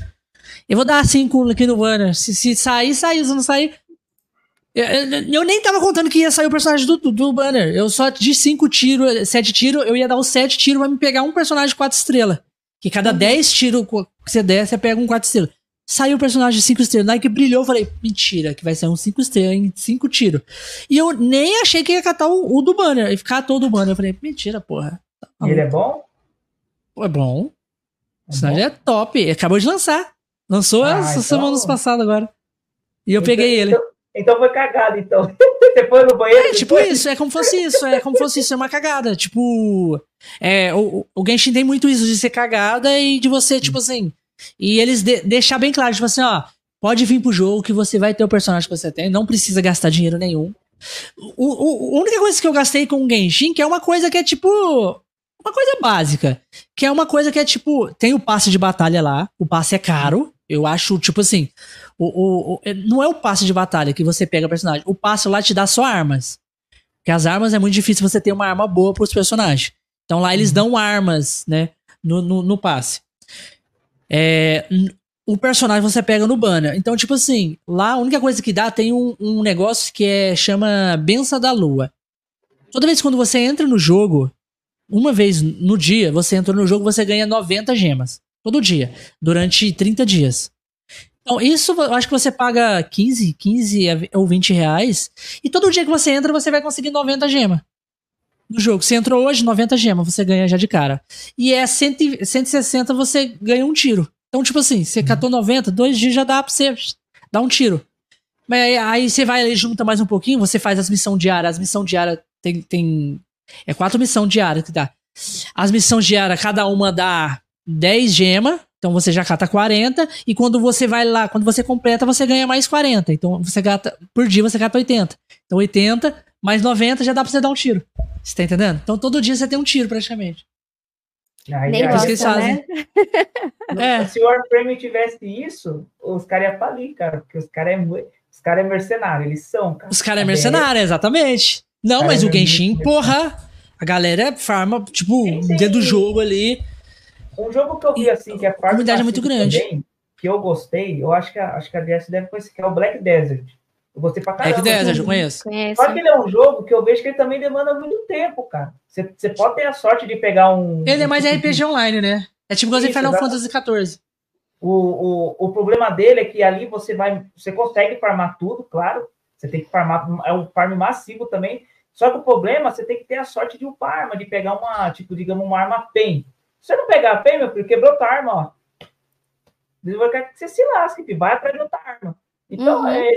[SPEAKER 1] Eu vou dar 5 aqui no banner. Se, se sair, saiu. Se não sair. Eu, eu, eu, nem tava contando que ia sair o personagem do, do, do banner. Eu só de 5 tiros, 7 tiros, eu ia dar os 7 tiros pra me pegar um personagem de 4 estrelas. Que cada 10 uhum. tiros que você der, você pega um 4 estrelas. Saiu o personagem de 5 estrelas. Na que brilhou, eu falei, mentira, que vai ser um 5 estrelas em 5 tiros. E eu nem achei que ia catar o, o do banner. E ficar todo o banner. Eu falei, mentira, porra.
[SPEAKER 2] Tá ele é bom?
[SPEAKER 1] É bom. O personagem é top. Acabou de lançar. Lançou ah, essa então... semanas passadas agora. E eu
[SPEAKER 2] então,
[SPEAKER 1] peguei ele.
[SPEAKER 2] Então, então foi cagada, então. Você foi no banheiro?
[SPEAKER 1] É, tipo isso, é como fosse isso, é como fosse isso, é uma cagada. Tipo, é, o, o Genshin tem muito isso de ser cagada e de você, tipo assim. E eles de, deixar bem claro, tipo assim, ó, pode vir pro jogo que você vai ter o personagem que você tem, não precisa gastar dinheiro nenhum. O, o, a única coisa que eu gastei com o Genshin, que é uma coisa que é tipo. Uma coisa básica. Que é uma coisa que é tipo. Tem o passe de batalha lá. O passe é caro. Eu acho, tipo assim. O, o, o, não é o passe de batalha que você pega o personagem. O passe lá te dá só armas. Porque as armas é muito difícil você ter uma arma boa pros personagens. Então lá eles uhum. dão armas, né? No, no, no passe. É, o personagem você pega no banner. Então, tipo assim, lá a única coisa que dá tem um, um negócio que é chama Benção da Lua. Toda vez que quando você entra no jogo, uma vez no dia, você entra no jogo, você ganha 90 gemas. Todo dia. Durante 30 dias. Então, isso eu acho que você paga 15, 15 ou 20 reais. E todo dia que você entra, você vai conseguir 90 gemas. No jogo. Você entrou hoje, 90 gemas, você ganha já de cara. E é 100, 160, você ganha um tiro. Então, tipo assim, você catou 90, dois dias já dá pra você dar um tiro. Mas aí, aí você vai e junta mais um pouquinho, você faz as missões diárias. As missões diárias tem, tem. É quatro missões diárias que dá. As missões diárias, cada uma dá 10 gemas. Então você já cata 40. E quando você vai lá, quando você completa, você ganha mais 40. Então você gata. Por dia você gata 80. Então 80 mais 90 já dá pra você dar um tiro. Você tá entendendo? Então todo dia você tem um tiro praticamente.
[SPEAKER 3] Aí, Nem gosta, eles fazem.
[SPEAKER 2] Né? é. Se o Warframe tivesse isso, os caras iam falir, cara, porque os caras é, os cara é mercenário, eles são, cara.
[SPEAKER 1] Os caras é mercenário, exatamente. Não, mas o é Genshin, porra, a galera farma, tipo, dentro do jogo ali.
[SPEAKER 2] Um jogo que eu vi assim, que é
[SPEAKER 1] parte. A comunidade é muito grande.
[SPEAKER 2] Também, que eu gostei, eu acho que a, acho que a DS deve conhecer, que é o Black Desert. Eu gostei pra caramba.
[SPEAKER 1] Black Desert, eu conheço.
[SPEAKER 2] Só que ele é um jogo que eu vejo que ele também demanda muito tempo, cara. Você pode ter a sorte de pegar um.
[SPEAKER 1] Ele é mais RPG online, né? É tipo igual Final Fantasy XIV.
[SPEAKER 2] O, o, o problema dele é que ali você vai. Você consegue farmar tudo, claro. Você tem que farmar. É um farm massivo também. Só que o problema, você tem que ter a sorte de upar arma, de pegar uma, tipo, digamos, uma arma PEN. Se você não pegar a PEN, meu filho, quebrou tua arma, ó. Você se lasque, vai atrás de outra arma. Então, uhum. é,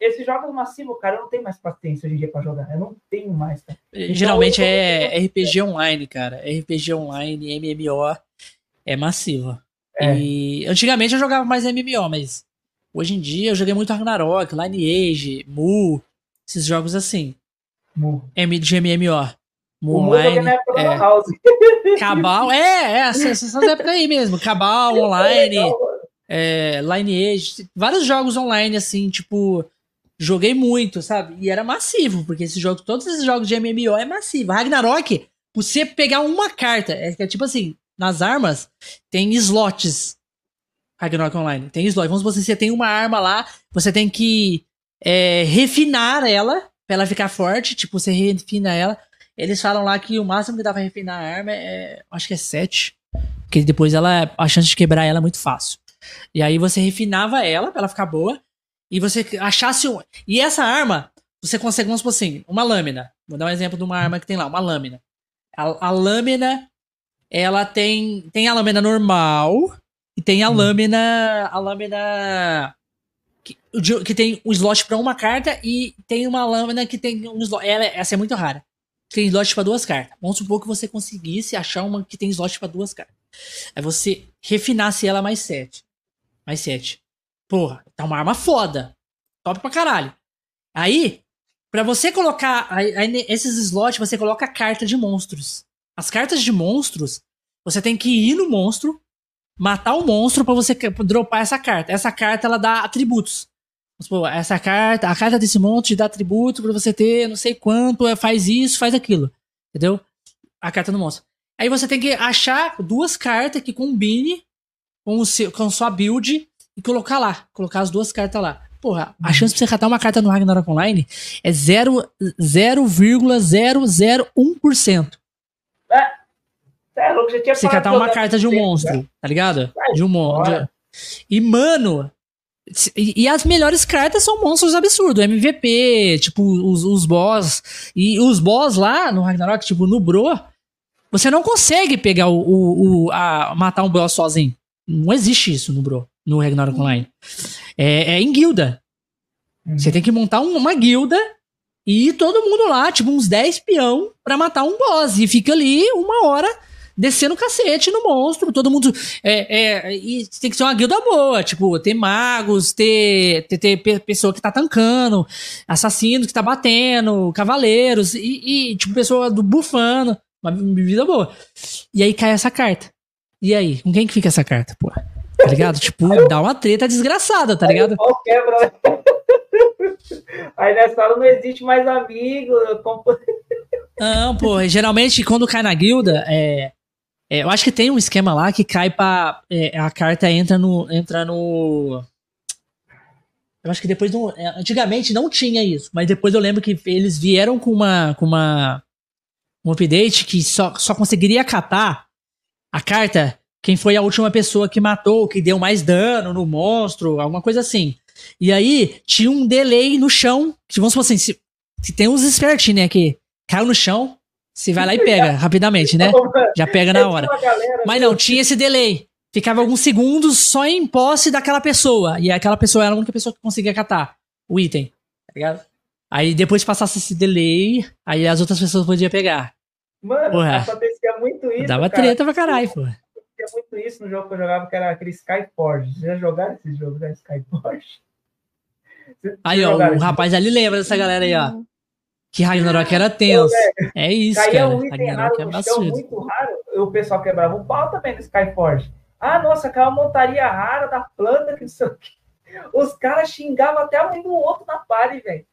[SPEAKER 2] esses jogos massivos, cara, eu não tenho mais paciência hoje em dia pra jogar. Eu não tenho mais. Tá?
[SPEAKER 1] Geralmente então, é RPG online, cara. RPG online, MMO é massivo. É. E antigamente eu jogava mais MMO, mas hoje em dia eu joguei muito Ragnarok, Lineage, Mu, esses jogos assim. Mu. M de MMO. Online. É. Cabal, é, é, essas, épocas aí mesmo. Cabal, online é, Lineage, vários jogos online, assim, tipo, joguei muito, sabe? E era massivo, porque esse jogo, todos esses jogos de MMO é massivo. Ragnarok, você pegar uma carta, é, é tipo assim, nas armas, tem slots. Ragnarok Online, tem slot. Vamos supor você tem uma arma lá, você tem que é, refinar ela, pra ela ficar forte, tipo, você refina ela. Eles falam lá que o máximo que dá pra refinar a arma é, acho que é 7. Porque depois ela, a chance de quebrar ela é muito fácil. E aí você refinava ela pra ela ficar boa. E você achasse. Um... E essa arma, você consegue, vamos supor assim, uma lâmina. Vou dar um exemplo de uma arma que tem lá, uma lâmina. A, a lâmina, ela tem. Tem a lâmina normal e tem a hum. lâmina. A lâmina. Que, que tem um slot para uma carta e tem uma lâmina que tem um slot. Ela, essa é muito rara. Tem slot para duas cartas. Vamos supor que você conseguisse achar uma que tem slot para duas cartas. Aí você refinasse ela mais sete mais 7. Porra, tá uma arma foda. Top pra caralho. Aí, para você colocar aí, aí, esses slots, você coloca a carta de monstros. As cartas de monstros, você tem que ir no monstro, matar o monstro para você dropar essa carta. Essa carta ela dá atributos. Supor, essa carta, a carta desse monstro te dá atributo para você ter não sei quanto, é, faz isso, faz aquilo. Entendeu? A carta do monstro. Aí você tem que achar duas cartas que combine com, o seu, com sua build e colocar lá. Colocar as duas cartas lá. Porra, a uhum. chance de você catar uma carta no Ragnarok Online é 0,001%. É, é louco, já tinha Você catar uma carta de um monstro, né? tá ligado? De um monstro. E, mano, e, e, as melhores cartas são monstros absurdos. MVP, tipo, os, os boss. E os boss lá no Ragnarok, tipo, no Bro, você não consegue pegar o, o, o a, matar um boss sozinho. Não existe isso no Bro, no Ragnarok Online. É, é em guilda. Uhum. Você tem que montar um, uma guilda e todo mundo lá, tipo uns 10 peão, pra matar um boss. E fica ali uma hora descendo cacete no monstro. Todo mundo. É, é, e tem que ser uma guilda boa. Tipo, ter magos, ter, ter, ter pessoa que tá tancando, assassino que tá batendo, cavaleiros, e, e tipo, pessoa do bufando. Uma vida boa. E aí cai essa carta. E aí? Com quem que fica essa carta, pô? Tá ligado? Tipo, dá uma treta desgraçada, tá ligado?
[SPEAKER 2] Aí, quebra. Aí nessa hora não existe mais amigo.
[SPEAKER 1] Não, pô, geralmente quando cai na guilda, é, é, eu acho que tem um esquema lá que cai pra. É, a carta entra no. Entra no. Eu acho que depois. É, antigamente não tinha isso, mas depois eu lembro que eles vieram com uma. Com uma um update que só, só conseguiria catar a carta quem foi a última pessoa que matou, que deu mais dano no monstro, alguma coisa assim. E aí tinha um delay no chão, que vamos supor assim, se, se tem uns espertinhos, né, que caiu no chão, você vai lá e pega rapidamente, né? Já pega na hora. Mas não, tinha esse delay. Ficava alguns segundos só em posse daquela pessoa. E aquela pessoa era a única pessoa que conseguia catar o item. Tá ligado? Aí depois passasse esse delay, aí as outras pessoas podiam pegar.
[SPEAKER 2] Mano, porra, acontecia muito isso.
[SPEAKER 1] Dava cara. treta pra caralho, pô. Acontecia
[SPEAKER 2] muito isso no jogo que eu jogava, que era aquele Skyforge. Vocês já jogaram esse jogo, né? Skyforge?
[SPEAKER 1] Aí, ó, o rapaz ali lembra dessa galera aí, ó. Que Ragnarok era tenso. É isso, Caía cara. Um
[SPEAKER 2] Ragnarok é chão, muito raro. O pessoal quebrava o pau também no Skyforge. Ah, nossa, aquela montaria rara da planta, que não sei o quê. Os caras xingavam até um do outro na party, velho.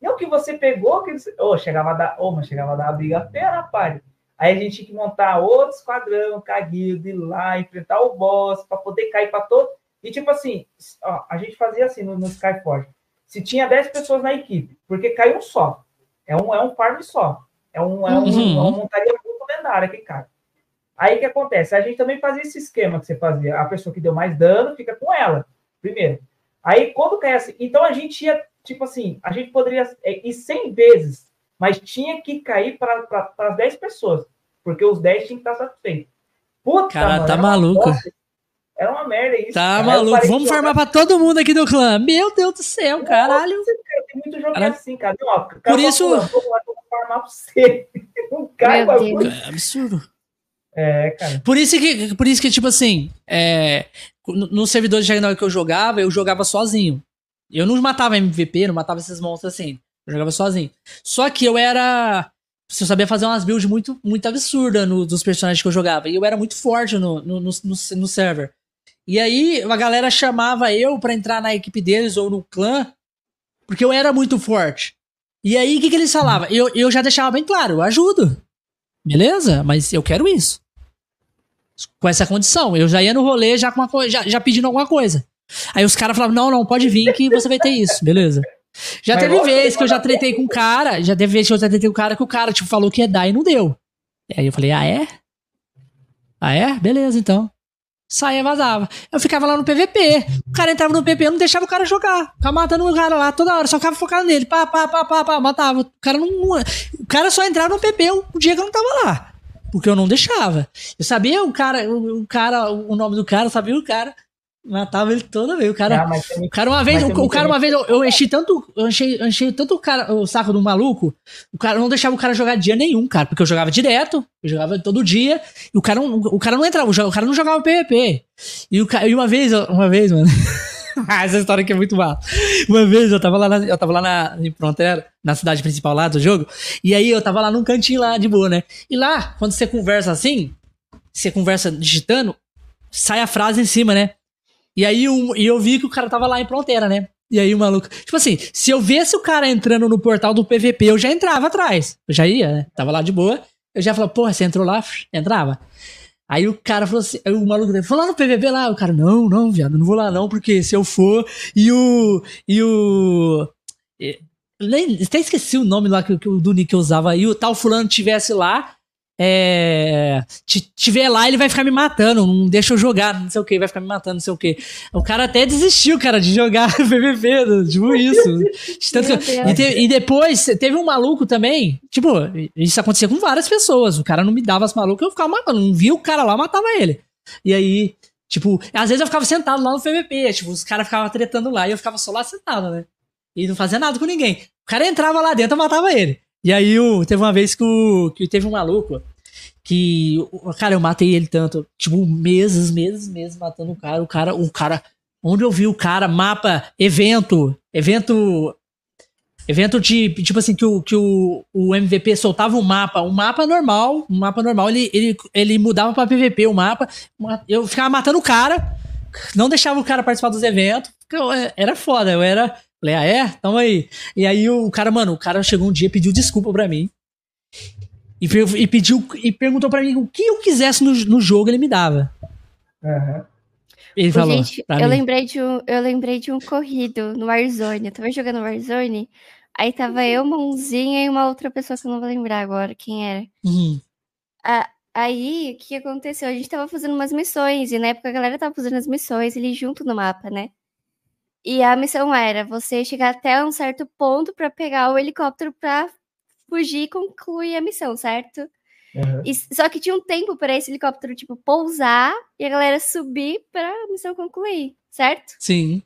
[SPEAKER 2] E o que você pegou, que você... oh, chegava a dar, oh, mas chegava a dar uma briga feia na party. Aí a gente tinha que montar outro esquadrão, caguilho, de ir lá, enfrentar o boss, para poder cair para todo. E tipo assim, ó, a gente fazia assim no, no Skyforge se tinha 10 pessoas na equipe, porque caiu um só. É um, é um farm só. É, um, é, um, uhum. é uma montaria muito lendária que cai. Aí o que acontece? A gente também fazia esse esquema que você fazia. A pessoa que deu mais dano fica com ela, primeiro. Aí quando cai assim, então a gente ia, tipo assim, a gente poderia é, ir 100 vezes, mas tinha que cair para as 10 pessoas, porque os 10 tinham que estar satisfeitos.
[SPEAKER 1] Puta, Cara, mano, tá maluco. Nossa,
[SPEAKER 2] era uma merda isso.
[SPEAKER 1] Tá cara. maluco. Vamos formar pra todo mundo aqui do clã. Meu Deus do céu, caralho. Nossa,
[SPEAKER 2] cara, muito jogo caralho. assim, cara.
[SPEAKER 1] Ó, Por isso. Vou
[SPEAKER 2] farmar pra você. Não cai
[SPEAKER 1] É absurdo.
[SPEAKER 2] É, cara.
[SPEAKER 1] Por isso que, por isso que tipo assim, é, no, no servidor de Ragnarok que eu jogava, eu jogava sozinho. Eu não matava MVP, não matava esses monstros assim. Eu jogava sozinho. Só que eu era. Eu sabia fazer umas builds muito, muito absurdas no, dos personagens que eu jogava. E eu era muito forte no, no, no, no server. E aí a galera chamava eu para entrar na equipe deles ou no clã, porque eu era muito forte. E aí o que, que eles falavam? Eu, eu já deixava bem claro, eu ajudo. Beleza? Mas eu quero isso. Com essa condição. Eu já ia no rolê já, com uma, já, já pedindo alguma coisa. Aí os caras falavam, não, não, pode vir que você vai ter isso, beleza. Já Mas teve vez que eu já tretei com o cara, já teve vez que eu já tretei com o cara que o cara, tipo, falou que ia dar e não deu. E aí eu falei, ah, é? Ah, é? Beleza, então saía vazava. Eu ficava lá no PVP. O cara entrava no PVP, eu não deixava o cara jogar. Ficava matando o cara lá toda hora, só ficava focado nele. Pá, pá, pá, pá, pá, matava. O cara não. O cara só entrava no PVP o dia que eu não tava lá. Porque eu não deixava. Eu sabia o cara, o, o cara, o nome do cara, eu sabia o cara. Matava ele toda vez. O cara, ah, o cara uma vez, o, o cara uma vez eu, eu, enchi tanto, eu enchi, eu enchi tanto o cara, o saco do maluco, o cara não deixava o cara jogar dia nenhum, cara, porque eu jogava direto, eu jogava todo dia, e o cara não, o cara não entrava, o cara não jogava PVP. E o e uma vez, uma vez, mano. Essa história aqui é muito massa. Uma vez eu tava lá na, eu tava lá na em Fronteira, na cidade principal lá do jogo, e aí eu tava lá num cantinho lá de boa, né? E lá, quando você conversa assim, você conversa digitando, sai a frase em cima, né? E aí um, e eu vi que o cara tava lá em fronteira, né? E aí o maluco. Tipo assim, se eu visse o cara entrando no portal do PVP, eu já entrava atrás. Eu já ia, né? Tava lá de boa. Eu já falava, porra, você entrou lá? Entrava. Aí o cara falou assim, o maluco dele, foi lá no PVP lá? O cara, não, não, viado, não vou lá não, porque se eu for, e o. E o. E, nem, até esqueci o nome lá que, que do Nick usava aí, o tal fulano tivesse lá, é, tiver lá, ele vai ficar me matando, não deixa eu jogar, não sei o que, vai ficar me matando, não sei o que. O cara até desistiu, cara, de jogar PVP, tipo isso. Que, e, te, e, depois, teve um maluco também, tipo, isso acontecia com várias pessoas, o cara não me dava as malucas, eu ficava matando, não via o cara lá, matava ele. E aí, tipo, às vezes eu ficava sentado lá no PVP, tipo, os caras ficavam tretando lá e eu ficava só lá sentado, né? E não fazia nada com ninguém. O cara entrava lá dentro, eu matava ele. E aí o, teve uma vez que, o, que teve um maluco que, cara, eu matei ele tanto, tipo, meses, meses, meses matando o cara, o cara, o cara, onde eu vi o cara, mapa, evento, evento Evento de, tipo assim, que o, que o, o MVP soltava um mapa, um mapa normal, um mapa normal, ele, ele, ele mudava pra PVP o mapa, eu ficava matando o cara, não deixava o cara participar dos eventos, é, era foda, eu era, falei, ah é? Tamo aí. E aí o cara, mano, o cara chegou um dia, pediu desculpa pra mim, e, e pediu, e perguntou pra mim o que eu quisesse no, no jogo, ele me dava.
[SPEAKER 2] Uhum.
[SPEAKER 1] Ele falou.
[SPEAKER 3] Gente, eu lembrei, de um, eu lembrei de um corrido no Warzone. Eu tava jogando Warzone Aí tava eu, Mãozinha e uma outra pessoa que eu não vou lembrar agora quem era.
[SPEAKER 1] Uhum.
[SPEAKER 3] Ah, aí, o que aconteceu? A gente tava fazendo umas missões, e na época a galera tava fazendo as missões ali junto no mapa, né? E a missão era você chegar até um certo ponto para pegar o helicóptero para fugir e concluir a missão, certo?
[SPEAKER 2] Uhum.
[SPEAKER 3] E, só que tinha um tempo para esse helicóptero, tipo, pousar e a galera subir pra missão concluir, certo?
[SPEAKER 1] Sim.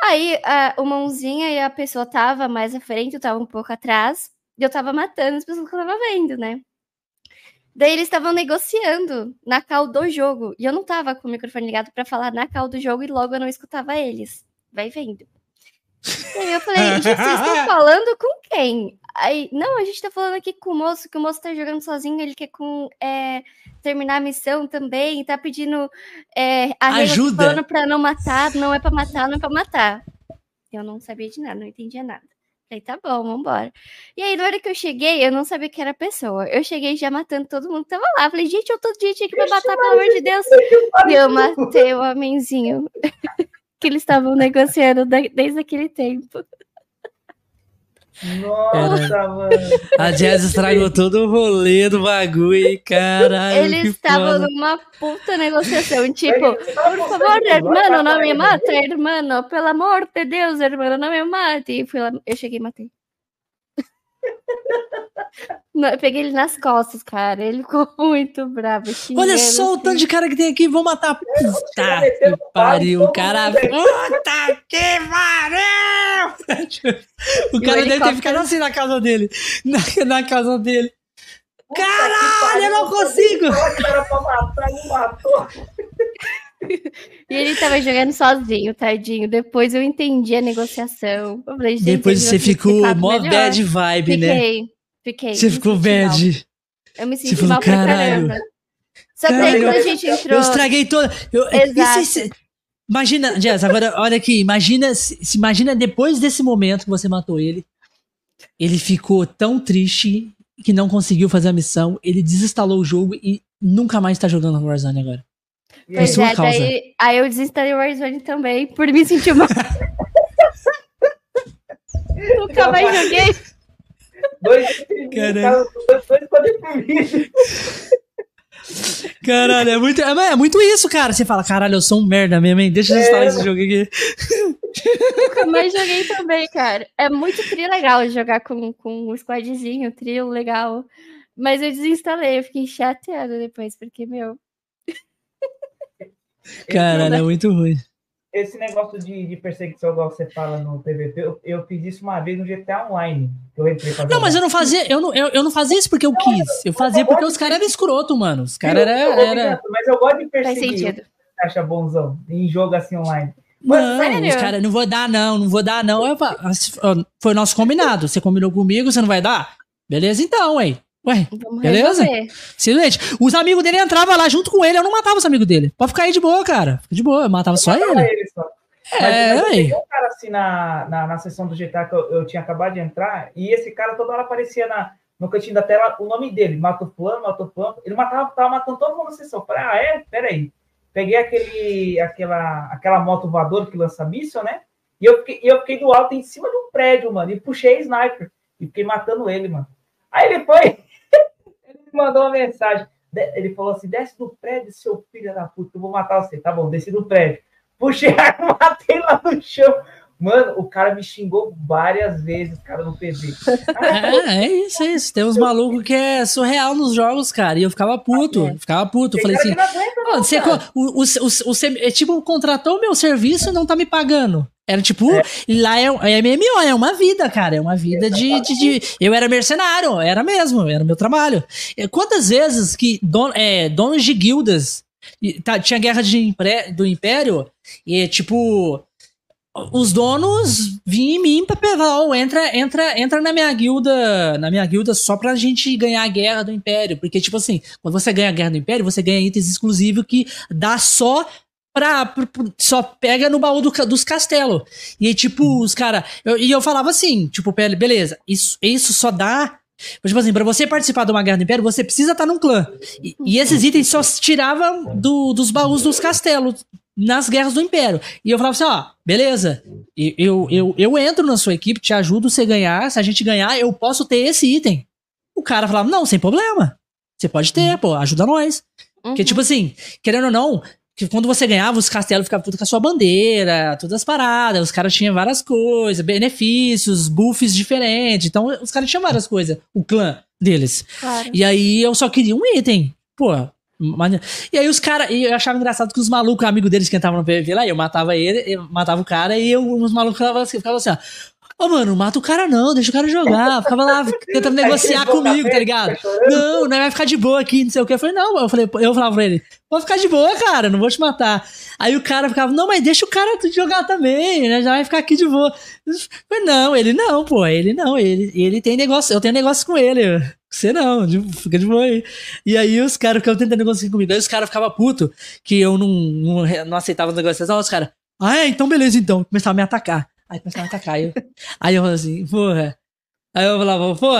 [SPEAKER 3] Aí a, o mãozinha e a pessoa tava mais à frente, eu tava um pouco atrás, e eu tava matando as pessoas que eu tava vendo, né? Daí eles estavam negociando na cal do jogo. E eu não tava com o microfone ligado para falar na cal do jogo e logo eu não escutava eles. Vai vendo. E aí eu falei, gente, vocês estão falando com quem? Aí, não, a gente tá falando aqui com o moço, que o moço tá jogando sozinho, ele quer com, é, terminar a missão também, tá pedindo é,
[SPEAKER 1] ajuda
[SPEAKER 3] tá falando pra não matar, não é pra matar, não é pra matar. Eu não sabia de nada, não entendia nada. Falei, tá bom, vambora. E aí, na hora que eu cheguei, eu não sabia que era a pessoa. Eu cheguei já matando todo mundo que tava lá. Falei, gente, eu todo dia tinha que me matar, pelo amor de Deus. E eu matei o homenzinho que eles estavam negociando desde aquele tempo.
[SPEAKER 2] Nossa, mano.
[SPEAKER 1] A Jazz estragou todo o rolê do bagulho, caralho.
[SPEAKER 3] Eles estavam numa puta negociação, tipo, por favor, irmão, não me mata, irmão, pelo amor de Deus, irmão, não me mate. E fui lá, eu cheguei e matei. Não, eu peguei ele nas costas, cara. Ele ficou muito bravo.
[SPEAKER 1] Olha só o tanto de cara que tem aqui, vou matar. Puta que pariu, cara. Puta que pariu! O cara deve ter ficado assim na casa dele. Na, na casa dele. Caralho, eu não consigo!
[SPEAKER 2] Pra matar, matou.
[SPEAKER 3] E ele tava jogando sozinho, tadinho. Depois eu entendi a negociação. Falei,
[SPEAKER 1] Depois você ficou mó bad vibe,
[SPEAKER 3] fiquei,
[SPEAKER 1] né?
[SPEAKER 3] Fiquei, fiquei.
[SPEAKER 1] Você ficou bad.
[SPEAKER 3] Mal. Eu me senti
[SPEAKER 1] Você
[SPEAKER 3] mal
[SPEAKER 1] falou,
[SPEAKER 3] pra
[SPEAKER 1] caralho.
[SPEAKER 3] caramba. Só que aí quando a gente entrou.
[SPEAKER 1] Eu estraguei toda. Eu,
[SPEAKER 3] Exato.
[SPEAKER 1] se- se- imagina, Jess, agora olha aqui. Imagina, se imagina depois desse momento que você matou ele. Ele ficou tão triste que não conseguiu fazer a missão. Ele desinstalou o jogo e nunca mais tá jogando Warzone agora.
[SPEAKER 3] Pois é,
[SPEAKER 1] causa.
[SPEAKER 3] daí aí eu desinstalei o Warzone também, por me sentir mal. Nunca mais joguei.
[SPEAKER 2] dois
[SPEAKER 1] Caralho.
[SPEAKER 2] dois.
[SPEAKER 1] Caralho, é muito, é, é muito isso, cara. Você fala, caralho, eu sou um merda mesmo, hein? Deixa eu instalar esse jogo aqui.
[SPEAKER 3] Nunca mais joguei também, cara. É muito tri legal jogar com, com um squadzinho, trio legal. Mas eu desinstalei, eu fiquei chateada depois, porque, meu.
[SPEAKER 1] Caralho, é muito ruim.
[SPEAKER 2] Esse negócio de, de perseguição, igual você fala no PVP, eu, eu fiz isso uma vez no GTA Online. Que eu entrei pra
[SPEAKER 1] Não, mas eu não fazia, eu não, eu, eu não fazia isso porque eu quis. Eu fazia porque os caras eram escroto, mano. Os caras eram. Era...
[SPEAKER 2] Mas eu gosto de
[SPEAKER 3] Faz
[SPEAKER 2] perseguir.
[SPEAKER 3] sentido.
[SPEAKER 2] Você acha bonzão em jogo assim online?
[SPEAKER 1] Não, os caras, não vou dar, não, não vou dar, não. Eu ó, foi nosso combinado. Você combinou comigo, você não vai dar? Beleza, então, ué. Ué,
[SPEAKER 3] Vamos
[SPEAKER 1] Beleza?
[SPEAKER 3] resolver.
[SPEAKER 1] silente. Os amigos dele entravam lá junto com ele, eu não matava os amigos dele. Pode ficar aí de boa, cara. Fica de boa, eu matava só
[SPEAKER 2] Matava
[SPEAKER 1] ele.
[SPEAKER 2] ele só.
[SPEAKER 1] É,
[SPEAKER 2] mas, mas eu um cara assim na, na, na sessão do GTA que eu, eu tinha acabado de entrar, e esse cara toda hora aparecia na, no cantinho da tela o nome dele, matou fulano, matou fulano. Ele matava, tava matando todo mundo na sessão. Eu Falei, ah, é? Peraí. Peguei aquele, aquela, aquela moto voadora que lança míssil, né? E eu fiquei, e eu fiquei do alto em cima de um prédio, mano, e puxei sniper. E fiquei matando ele, mano. Aí ele foi, mandou uma mensagem. Ele falou assim: desce do prédio, seu filho da puta, eu vou matar você. Tá bom, desci do prédio. Puxei a arma, matei lá no chão. Mano, o cara me xingou várias vezes, cara, no PV.
[SPEAKER 1] é, é isso, é isso. Tem uns malucos que é surreal nos jogos, cara. E eu ficava puto, é. ficava puto. Eu falei assim, aguenta, você, o, o, o, é tipo, contratou o meu serviço e não tá me pagando. Era tipo, é. lá é, é MMO, é uma vida, cara. É uma vida de, de, de, Eu era mercenário, era mesmo, era meu trabalho. Quantas vezes que don, é, donos de guildas. Tá, tinha guerra de, do Império, e tipo os donos vinham em mim pra pegar, oh, entra, entra, entra na minha guilda, na minha guilda só pra gente ganhar a guerra do Império. Porque, tipo assim, quando você ganha a guerra do Império, você ganha itens exclusivos que dá só pra, pra, só pega no baú do, dos castelos. E aí, tipo, os caras. E eu falava assim, tipo, beleza, isso, isso só dá Tipo assim, pra você participar de uma guerra do Império, você precisa estar num clã. E, e esses itens só se tiravam do, dos baús dos castelos nas guerras do Império. E eu falava assim, ó, beleza, eu, eu, eu entro na sua equipe, te ajudo você ganhar, se a gente ganhar, eu posso ter esse item. O cara falava, não, sem problema. Você pode ter, pô, ajuda nós. Uhum. Porque, tipo assim, querendo ou não, que quando você ganhava, os castelos ficavam tudo com a sua bandeira, todas as paradas, os caras tinham várias coisas, benefícios, buffs diferentes. Então, os caras tinham várias coisas, o clã deles. Claro. E aí eu só queria um item. Pô, e aí os caras, eu achava engraçado que os malucos, amigos deles que entravam no PVP lá, eu matava ele, eu matava o cara, e eu, os malucos assim, ficavam assim, ó. Ô, oh, mano, mata o cara não, deixa o cara jogar. Ficava lá tentando negociar comigo, tá ligado? Não, não vai ficar de boa aqui, não sei o que. Eu falei, não, eu falei, eu falava pra ele, vou ficar de boa, cara, não vou te matar. Aí o cara ficava, não, mas deixa o cara jogar também, né? Já vai ficar aqui de boa. Eu falei, não, ele não, pô, ele não, ele, ele tem negócio, eu tenho negócio com ele. Você não, fica de boa aí. E aí os caras ficavam tentando negociar comigo. Aí os caras ficavam putos que eu não, não, não aceitava as negociações. Os caras, ah, é, então beleza, então. Começavam a me atacar. Aí começava a atacar. Aí eu, aí eu falava assim, porra. Aí eu falava, pô,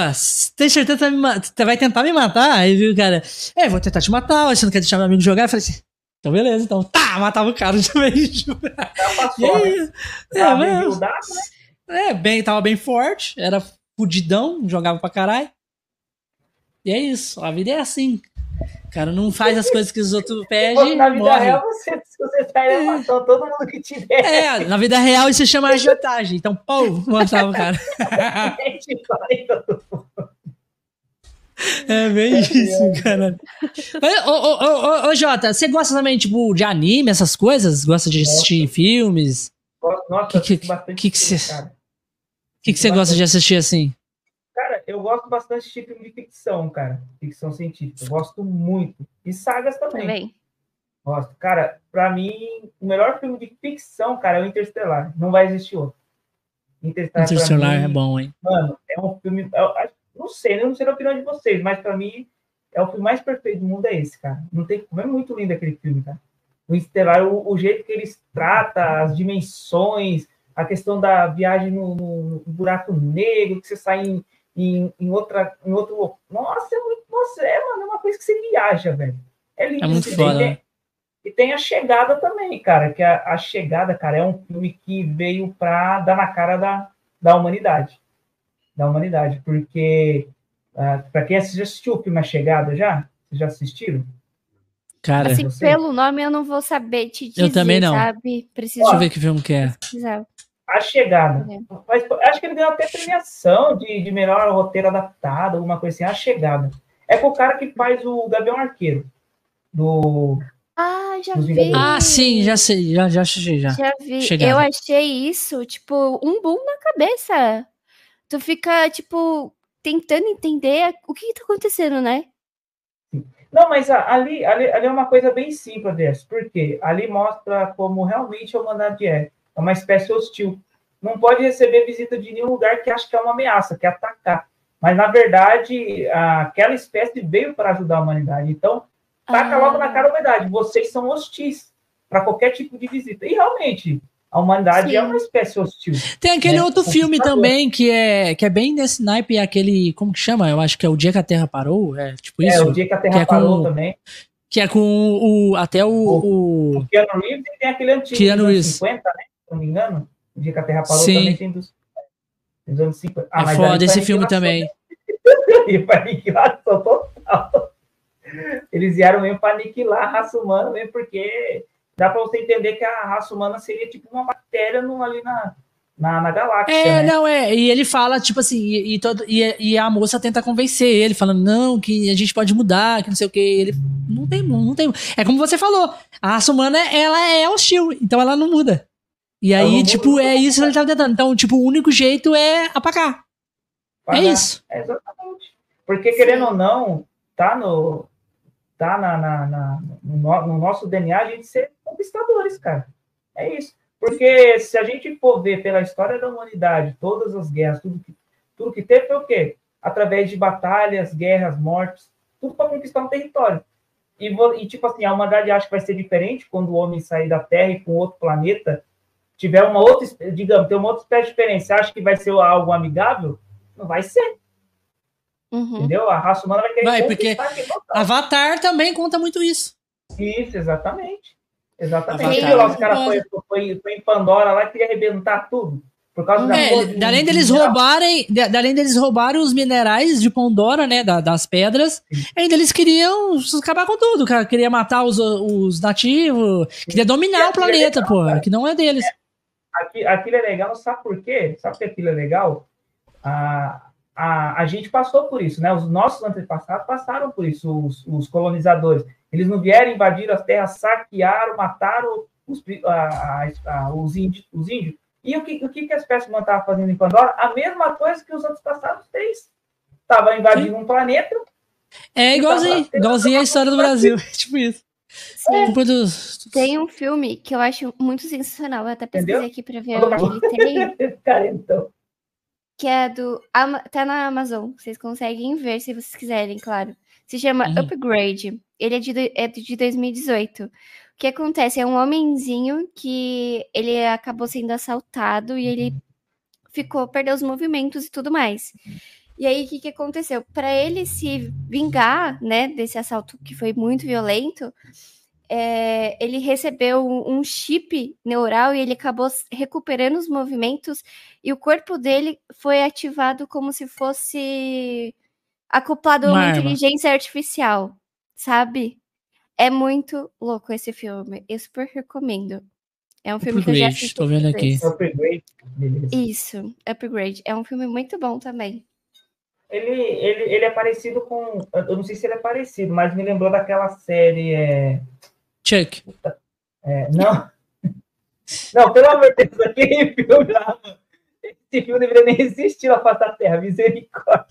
[SPEAKER 1] tem certeza que você vai tentar me matar? Aí viu o cara, é, vou tentar te matar, você não quer deixar meu amigo jogar? Eu falei assim, então beleza, então, tá, matava o cara de vez. aí, é, mas, né? é, bem, tava bem forte, era fudidão, jogava pra caralho. E é isso, a vida é assim. O cara não faz as coisas que os outros pedem. Na vida morre. real, você, você pede é. matou todo mundo que tiver. É, na vida real isso chama agiotagem. Então, pô, mostrava o cara. É bem isso, cara. Ô, ô, ô, ô, Jota, você gosta também, tipo, de anime, essas coisas? Gosta de assistir Nossa. filmes? Nossa, que, que, bastante que, que, você, que, que você gosta de assistir assim?
[SPEAKER 2] Eu gosto bastante de filme de ficção, cara. Ficção científica. Eu gosto muito. E sagas também. Também. Gosto. Cara, pra mim, o melhor filme de ficção, cara, é o Interstellar. Não vai existir outro.
[SPEAKER 1] Interstellar, Interstellar mim, é bom, hein?
[SPEAKER 2] Mano, é um filme. Eu, não sei, eu não sei a opinião de vocês, mas pra mim, é o filme mais perfeito do mundo, é esse, cara. Não tem como. É muito lindo aquele filme, cara. O Interstellar, o, o jeito que eles tratam, as dimensões, a questão da viagem no, no, no buraco negro, que você sai em em, em, outra, em outro. Nossa, é muito. Nossa, é, mano, é uma coisa que você viaja, velho. É lindo. É
[SPEAKER 1] muito foda.
[SPEAKER 2] Tem, e tem a chegada também, cara, que a, a, chegada, cara, é um filme que veio para dar na cara da, da humanidade. Da humanidade, porque uh, para quem já assistiu o filme A Chegada já? Vocês já assistiram?
[SPEAKER 3] Cara, assim, pelo nome eu não vou saber te dizer,
[SPEAKER 1] eu também não.
[SPEAKER 3] sabe?
[SPEAKER 1] Preciso Deixa eu ver que filme que é.
[SPEAKER 2] A Chegada. É. Mas, acho que ele ganhou até premiação de, de melhor roteiro adaptado, alguma coisa assim. A Chegada. É com o cara que faz o Gavião Arqueiro. Do.
[SPEAKER 3] Ah, já vi.
[SPEAKER 1] Ah, sim, já sei, já, já já.
[SPEAKER 3] Já vi. Chegada. Eu achei isso, tipo, um boom na cabeça. Tu fica, tipo, tentando entender o que, que tá acontecendo, né?
[SPEAKER 2] Não, mas ali, ali, ali é uma coisa bem simples, dessa, porque ali mostra como realmente a humanidade é. É uma espécie hostil. Não pode receber visita de nenhum lugar que acha que é uma ameaça, que é atacar. Mas, na verdade, aquela espécie veio para ajudar a humanidade. Então, taca ah. logo na cara a humanidade. Vocês são hostis para qualquer tipo de visita. E, realmente, a humanidade Sim. é uma espécie hostil.
[SPEAKER 1] Tem aquele né? outro filme também que é, que é bem nesse naipe, aquele. Como que chama? Eu acho que é O Dia que a Terra Parou. É tipo isso. É,
[SPEAKER 2] O Dia que a Terra
[SPEAKER 1] que
[SPEAKER 2] Parou
[SPEAKER 1] é com,
[SPEAKER 2] também.
[SPEAKER 1] Que é com o. Até o. O,
[SPEAKER 2] o Keanu Reeves e tem aquele antigo.
[SPEAKER 1] Keanu Reeves.
[SPEAKER 2] 50, né? Não me engano. O dia que a Terra parou Sim. também tem dos, dos anos 50.
[SPEAKER 1] Ah, é foda esse filme também.
[SPEAKER 2] e para total. Eles vieram mesmo para aniquilar a raça humana, mesmo porque dá para você entender que a raça humana seria tipo uma bactéria no, ali na, na, na galáxia.
[SPEAKER 1] É,
[SPEAKER 2] né?
[SPEAKER 1] não, é. E ele fala, tipo assim, e, e, todo, e, e, a moça tenta convencer ele, falando, não, que a gente pode mudar, que não sei o que. Ele não tem, não tem. É como você falou, a raça humana, ela é hostil, então ela não muda. E aí, tipo, é isso que ele tá tentando. Então, tipo, o único jeito é apagar. É isso.
[SPEAKER 2] É exatamente. Porque, querendo ou não, tá no. Tá na, na, na no, no nosso DNA a gente ser conquistadores, cara. É isso. Porque se a gente for ver pela história da humanidade, todas as guerras, tudo que, tudo que teve foi o quê? Através de batalhas, guerras, mortes, tudo para conquistar um território. E, e, tipo assim, a humanidade acha que vai ser diferente quando o homem sair da Terra e com outro planeta tiver uma outra, digamos, ter uma outra espécie diferente. Você acha que vai ser algo amigável? Não vai ser. Uhum. Entendeu? A raça humana vai querer
[SPEAKER 1] vai, porque Avatar também conta muito isso.
[SPEAKER 2] Isso, exatamente. Exatamente. Avatar. Lá, os caras foi, foi, foi, em Pandora lá e queria arrebentar tudo. Por causa da
[SPEAKER 1] é, de, além deles de roubarem, de, além deles roubarem os minerais de Pandora, né, da, das pedras, Sim. ainda eles queriam acabar com tudo, cara. Queria matar os, os nativos, Sim. queria dominar o planeta, é pô, que não é deles.
[SPEAKER 2] É, aquilo é legal, sabe por quê? Sabe por que aquilo é legal? A, a, a gente passou por isso, né? Os nossos antepassados passaram por isso, os, os colonizadores. Eles não vieram invadir as terras, saquearam, mataram os, a, a, os, índios, os índios. E o que, o que a espécie humana estava fazendo em Pandora? A mesma coisa que os outros passados fez. Estava invadindo um planeta.
[SPEAKER 1] É igualzinho, igualzinho a história do Brasil. tipo isso.
[SPEAKER 3] Sim. Tem um filme que eu acho muito sensacional. Eu até pesquisei Entendeu? aqui para ver onde ele tem. Cara, então. Que é do. Tá na Amazon. Vocês conseguem ver se vocês quiserem, claro. Se chama uhum. Upgrade. Ele é de, é de 2018. O que acontece? É um homenzinho que ele acabou sendo assaltado e ele uhum. ficou, perdeu os movimentos e tudo mais. E aí, o que, que aconteceu? Para ele se vingar, né, desse assalto que foi muito violento, é, ele recebeu um chip neural e ele acabou recuperando os movimentos e o corpo dele foi ativado como se fosse acoplado a uma, uma inteligência artificial, sabe? É muito louco esse filme. Eu super recomendo. É um filme Upgrade, que eu já assisti.
[SPEAKER 1] Tô vendo aqui.
[SPEAKER 2] Upgrade.
[SPEAKER 3] Isso, Upgrade. É um filme muito bom também.
[SPEAKER 2] Ele, ele, ele é parecido com. Eu não sei se ele é parecido, mas me lembrou daquela série. É...
[SPEAKER 1] Chuck.
[SPEAKER 2] É, não. Não, pelo amor de Deus, aquele filme lá. Esse filme deveria nem existir na face da Terra, misericórdia.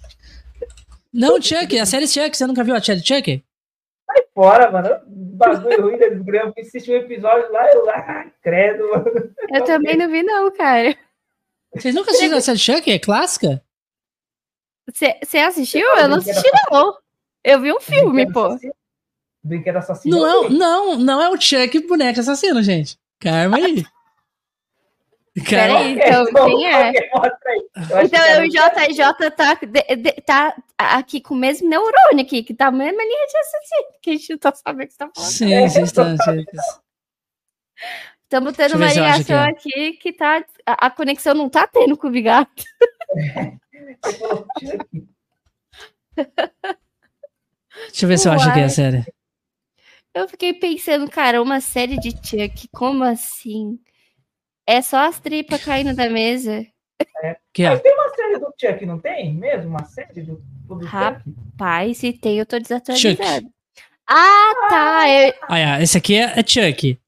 [SPEAKER 1] Não, Chuck, a série Chuck, você nunca viu a série Chuck?
[SPEAKER 2] Sai fora, mano. Bagulho ruim da desgrama. Assisti um episódio lá, eu lá, credo, mano.
[SPEAKER 3] Eu também não vi, não, cara.
[SPEAKER 1] Vocês nunca assistiram a série Chuck? É clássica?
[SPEAKER 3] Você assistiu? Eu não assisti, não. Eu vi um filme, pô.
[SPEAKER 2] Brinquedo assassino.
[SPEAKER 1] Não, é, não, não é o Chuck boneco assassino, gente. Calma aí.
[SPEAKER 3] Peraí, então quem é? Então o JJ tá, de, de, tá aqui com o mesmo neurônio aqui, que tá a mesma linha de assassino, que a gente não tá sabendo o que você tá falando.
[SPEAKER 1] Sim, sim, está.
[SPEAKER 3] Estamos tendo uma ligação é. aqui que tá. A, a, conexão não tá tendo com o Bigato.
[SPEAKER 1] Deixa eu ver se eu acho que é a série.
[SPEAKER 3] Eu fiquei pensando, cara, uma série de Chuck, como assim? É só as tripas caindo da mesa.
[SPEAKER 2] É. Que é? Mas tem uma série do Chuck, não tem mesmo? Uma série do, do
[SPEAKER 3] Rapaz, se tem, eu tô desatualizado. Chuck. Ah, tá. Eu...
[SPEAKER 1] Ah, esse aqui é, é Chuck.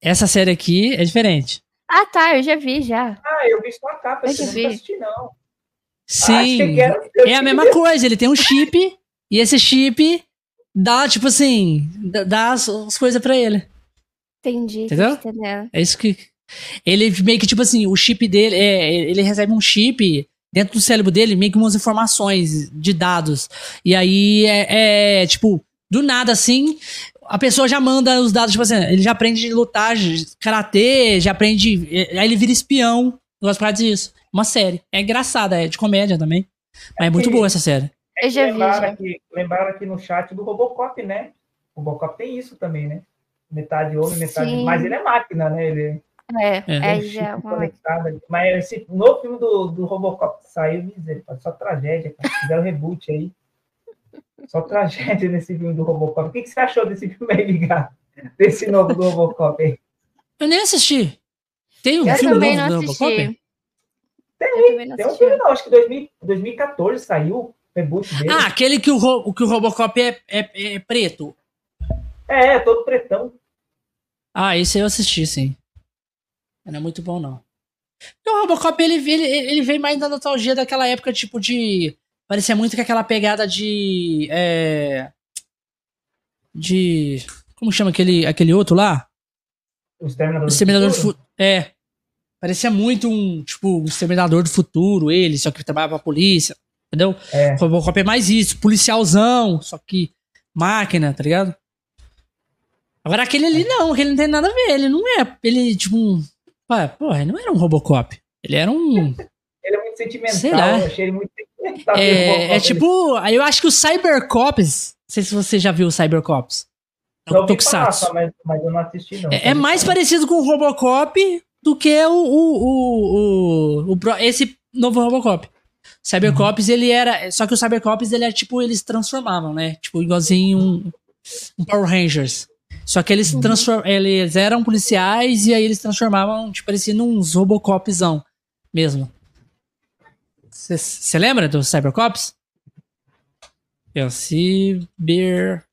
[SPEAKER 1] Essa série aqui é diferente.
[SPEAKER 3] Ah, tá, eu já vi já.
[SPEAKER 2] Ah, eu vi só a capa, eu não assisti, não.
[SPEAKER 1] Sim, é a mesma coisa, ele tem um chip e esse chip dá, tipo assim, dá as, as coisas pra ele.
[SPEAKER 3] Entendi.
[SPEAKER 1] Entendeu? É isso que. Ele meio que, tipo assim, o chip dele, é, ele recebe um chip dentro do cérebro dele, meio que umas informações de dados. E aí é, é tipo, do nada assim, a pessoa já manda os dados, tipo assim, ele já aprende a lutar karatê, já aprende. Aí ele vira espião. Gosto pra disso. Uma série. É engraçada, é de comédia também. Mas é muito boa essa série.
[SPEAKER 3] Eu já
[SPEAKER 2] lembraram, vi, já. Aqui, lembraram aqui no chat do Robocop, né? O Robocop tem isso também, né? Metade homem, metade. Sim. Mas ele é máquina, né? Ele
[SPEAKER 3] é, é, é já uma...
[SPEAKER 2] Mas esse, no filme do, do Robocop que saiu, misericórdia, só tragédia, cara. Fizeram reboot aí. Só tragédia nesse filme do Robocop. O que, que você achou desse filme aí, Ligar? Desse novo do Robocop aí?
[SPEAKER 1] Eu nem assisti. Tem um eu filme novo do Robocop?
[SPEAKER 2] Tem, tem um filme, não, acho que 2000, 2014 saiu reboot dele.
[SPEAKER 1] Ah, aquele que o, que o Robocop é, é, é preto.
[SPEAKER 2] É, é, todo pretão.
[SPEAKER 1] Ah, esse eu assisti, sim. Não é muito bom, não. O Robocop, ele, ele, ele vem mais da nostalgia daquela época, tipo, de. Parecia muito com aquela pegada de. É, de. Como chama aquele, aquele outro lá?
[SPEAKER 2] O Exterminador, o
[SPEAKER 1] Exterminador do Futuro. É. Parecia muito um, tipo, um Exterminador do Futuro, ele, só que trabalhava pra polícia. Entendeu? É. O Robocop é mais isso, policialzão, só que máquina, tá ligado? Agora aquele ali não, aquele não tem nada a ver, ele não é, ele tipo um, porra, ele não era um Robocop, ele era um...
[SPEAKER 2] ele é muito sentimental, Sei lá. eu achei ele muito
[SPEAKER 1] sentimental. É, é tipo, aí eu acho que o Cybercops, não sei se você já viu o Cybercops.
[SPEAKER 2] É Tokusatsu. mas, mas eu não assisti não.
[SPEAKER 1] É, é mais parecido com o Robocop do que o, o, o, o, o esse novo Robocop. Cybercops, uhum. ele era. Só que o Cybercops, ele é tipo, eles transformavam, né? Tipo, igualzinho um, um Power Rangers. Só que eles, uhum. transform, eles eram policiais e aí eles transformavam, tipo, parecendo uns Robocopzão mesmo. Você lembra do Cybercops? É o Cybercops.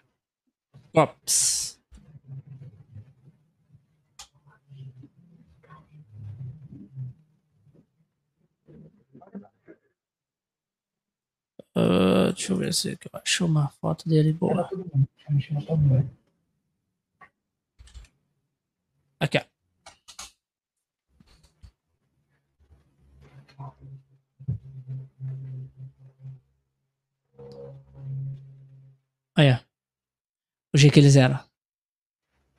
[SPEAKER 1] Uh, deixa eu ver se eu acho uma foto dele boa. Aqui, ó. Olha. O jeito que eles eram.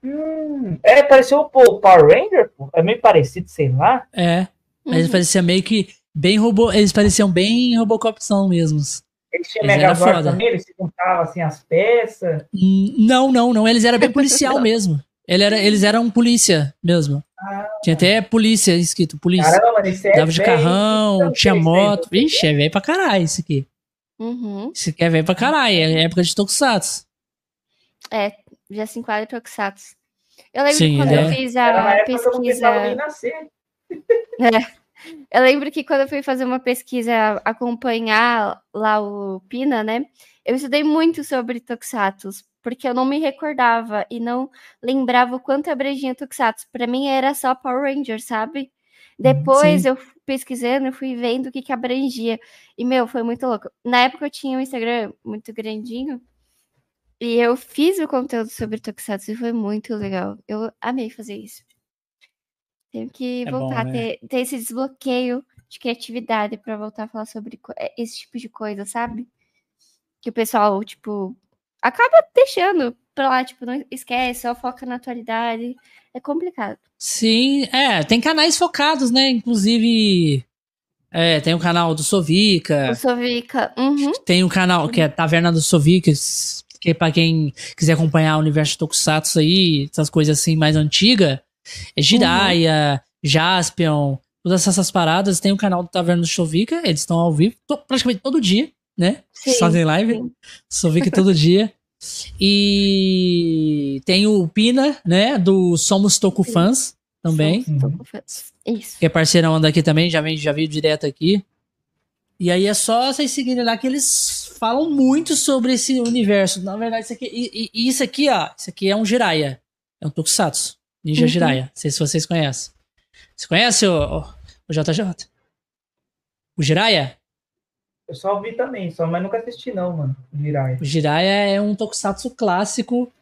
[SPEAKER 2] Hum, é, pareceu o Power Ranger, pô. É meio parecido, sei lá.
[SPEAKER 1] É. Mas uhum. parecia meio que bem robô. Eles pareciam bem Robocopzão mesmos.
[SPEAKER 2] Eles tinham Megazord também, eles se juntavam assim as peças.
[SPEAKER 1] Hum, não, não, não. Eles eram bem policial mesmo. Ele era, eles eram polícia mesmo. Ah, tinha até polícia escrito, polícia. Caramba, é Dava de carrão, tinha moto. Vixe, é velho pra caralho isso aqui.
[SPEAKER 3] Uhum.
[SPEAKER 1] Isso aqui é velho pra caralho, é época de Tokusatsu.
[SPEAKER 3] É, já se enquadra Tokusatsu. Eu lembro Sim, quando é. eu fiz a pesquisa. É. Eu lembro que quando eu fui fazer uma pesquisa, acompanhar lá o Pina, né? Eu estudei muito sobre Tokusatsu, porque eu não me recordava e não lembrava o quanto abrangia Tokusatsu. Para mim era só Power Ranger, sabe? Depois Sim. eu pesquisando, eu fui vendo o que que abrangia. E, meu, foi muito louco. Na época eu tinha um Instagram muito grandinho. E eu fiz o conteúdo sobre Tokusatsu e foi muito legal. Eu amei fazer isso. Tenho que é voltar bom, né? a ter, ter esse desbloqueio de criatividade para voltar a falar sobre é, esse tipo de coisa, sabe? Que o pessoal, tipo, acaba deixando pra lá, tipo, não esquece, só foca na atualidade. É complicado.
[SPEAKER 1] Sim, é, tem canais focados, né? Inclusive, é, tem o canal do Sovica.
[SPEAKER 3] O Sovica, uhum.
[SPEAKER 1] Tem o canal que é Taverna do Sovica, que é pra quem quiser acompanhar o universo de Tokusatsu aí, essas coisas assim mais antigas. É Jiraya, uhum. Jaspion, todas essas paradas. Tem o canal do Taverna do Chovica, eles estão ao vivo to, praticamente todo dia, né? Sim, Fazem live. Chovica todo dia. E tem o Pina, né? Do Somos Toku Fãs também.
[SPEAKER 3] Isso.
[SPEAKER 1] Que é parceirão daqui também, já vem, já veio direto aqui. E aí é só vocês seguirem lá que eles falam muito sobre esse universo. Na verdade, isso aqui, e, e isso aqui, ó, isso aqui é um Jiraiya. É um Tokusatsu. Ninja uhum. Jiraiya. Não sei se vocês conhecem. Você conhece o, o, o JJ? O Jiraiya?
[SPEAKER 2] Eu só ouvi também, só, mas nunca assisti não, mano. O Jiraiya.
[SPEAKER 1] O Jiraiya é um tokusatsu clássico.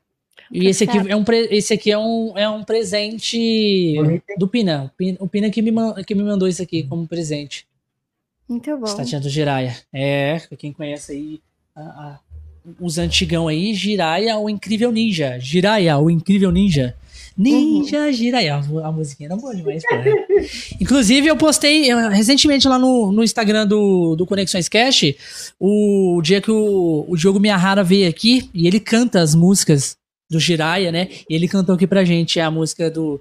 [SPEAKER 1] E esse aqui é um, esse aqui é um, é um presente do Pina. O Pina que me, que me mandou isso aqui como presente.
[SPEAKER 3] Muito bom.
[SPEAKER 1] Estatinha do Jiraiya. É, pra quem conhece aí a, a, os antigão aí, Jiraiya, o incrível ninja. Jiraiya, o incrível ninja. Ninja uhum. Jiraiya. A musiquinha era boa demais, cara. Inclusive, eu postei eu, recentemente lá no, no Instagram do, do Conexões Cash o dia que o, o Diogo Miyahara veio aqui e ele canta as músicas do Jiraiya, né? E ele cantou aqui pra gente a música do,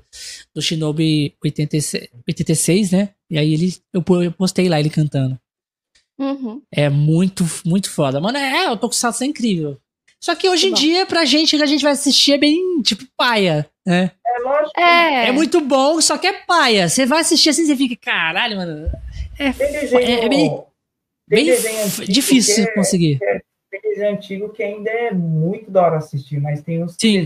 [SPEAKER 1] do Shinobi 86, 86 né? E aí ele, eu, eu postei lá ele cantando.
[SPEAKER 3] Uhum.
[SPEAKER 1] É muito, muito foda. Mano, é, o Tokusatsu é incrível. Só que hoje em dia, pra gente, que a gente vai assistir é bem, tipo, paia, né?
[SPEAKER 2] É lógico.
[SPEAKER 3] É.
[SPEAKER 1] É muito bom, só que é paia. Você vai assistir assim, você fica, caralho, mano. É,
[SPEAKER 2] Tem desenho,
[SPEAKER 1] é bem,
[SPEAKER 2] tem
[SPEAKER 1] bem
[SPEAKER 2] desenho
[SPEAKER 1] f-
[SPEAKER 2] antigo
[SPEAKER 1] difícil
[SPEAKER 2] é-
[SPEAKER 1] conseguir.
[SPEAKER 2] Tem desenho antigo que ainda é muito da hora assistir, mas tem uns
[SPEAKER 1] Sim.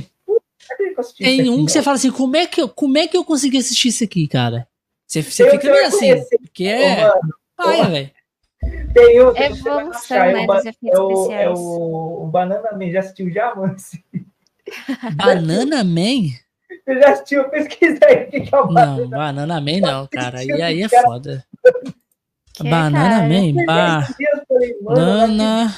[SPEAKER 2] Que
[SPEAKER 1] Tem
[SPEAKER 2] isso
[SPEAKER 1] um
[SPEAKER 2] aqui,
[SPEAKER 1] que você
[SPEAKER 2] ó?
[SPEAKER 1] fala assim, como é que eu, como é que eu consegui assistir isso aqui, cara? Você, você fica meio assim, porque
[SPEAKER 2] Ô,
[SPEAKER 1] é
[SPEAKER 2] mano,
[SPEAKER 1] paia, velho.
[SPEAKER 2] Tem
[SPEAKER 3] É
[SPEAKER 2] vai
[SPEAKER 3] evolução,
[SPEAKER 2] achar, é
[SPEAKER 3] né,
[SPEAKER 2] o, ba-
[SPEAKER 3] dos efeitos
[SPEAKER 2] é o, é
[SPEAKER 3] especiais.
[SPEAKER 2] o, o Banana Man, já assistiu já, mano?
[SPEAKER 1] Banana Man?
[SPEAKER 2] Você já assistiu? Pesquisa aí o que é o Banana
[SPEAKER 1] Não, Banana Man não, cara. E aí é
[SPEAKER 2] Cara,
[SPEAKER 1] foda.
[SPEAKER 3] Que,
[SPEAKER 1] Banana
[SPEAKER 3] cara?
[SPEAKER 1] Man,
[SPEAKER 2] Man. Eu mano,
[SPEAKER 1] Banana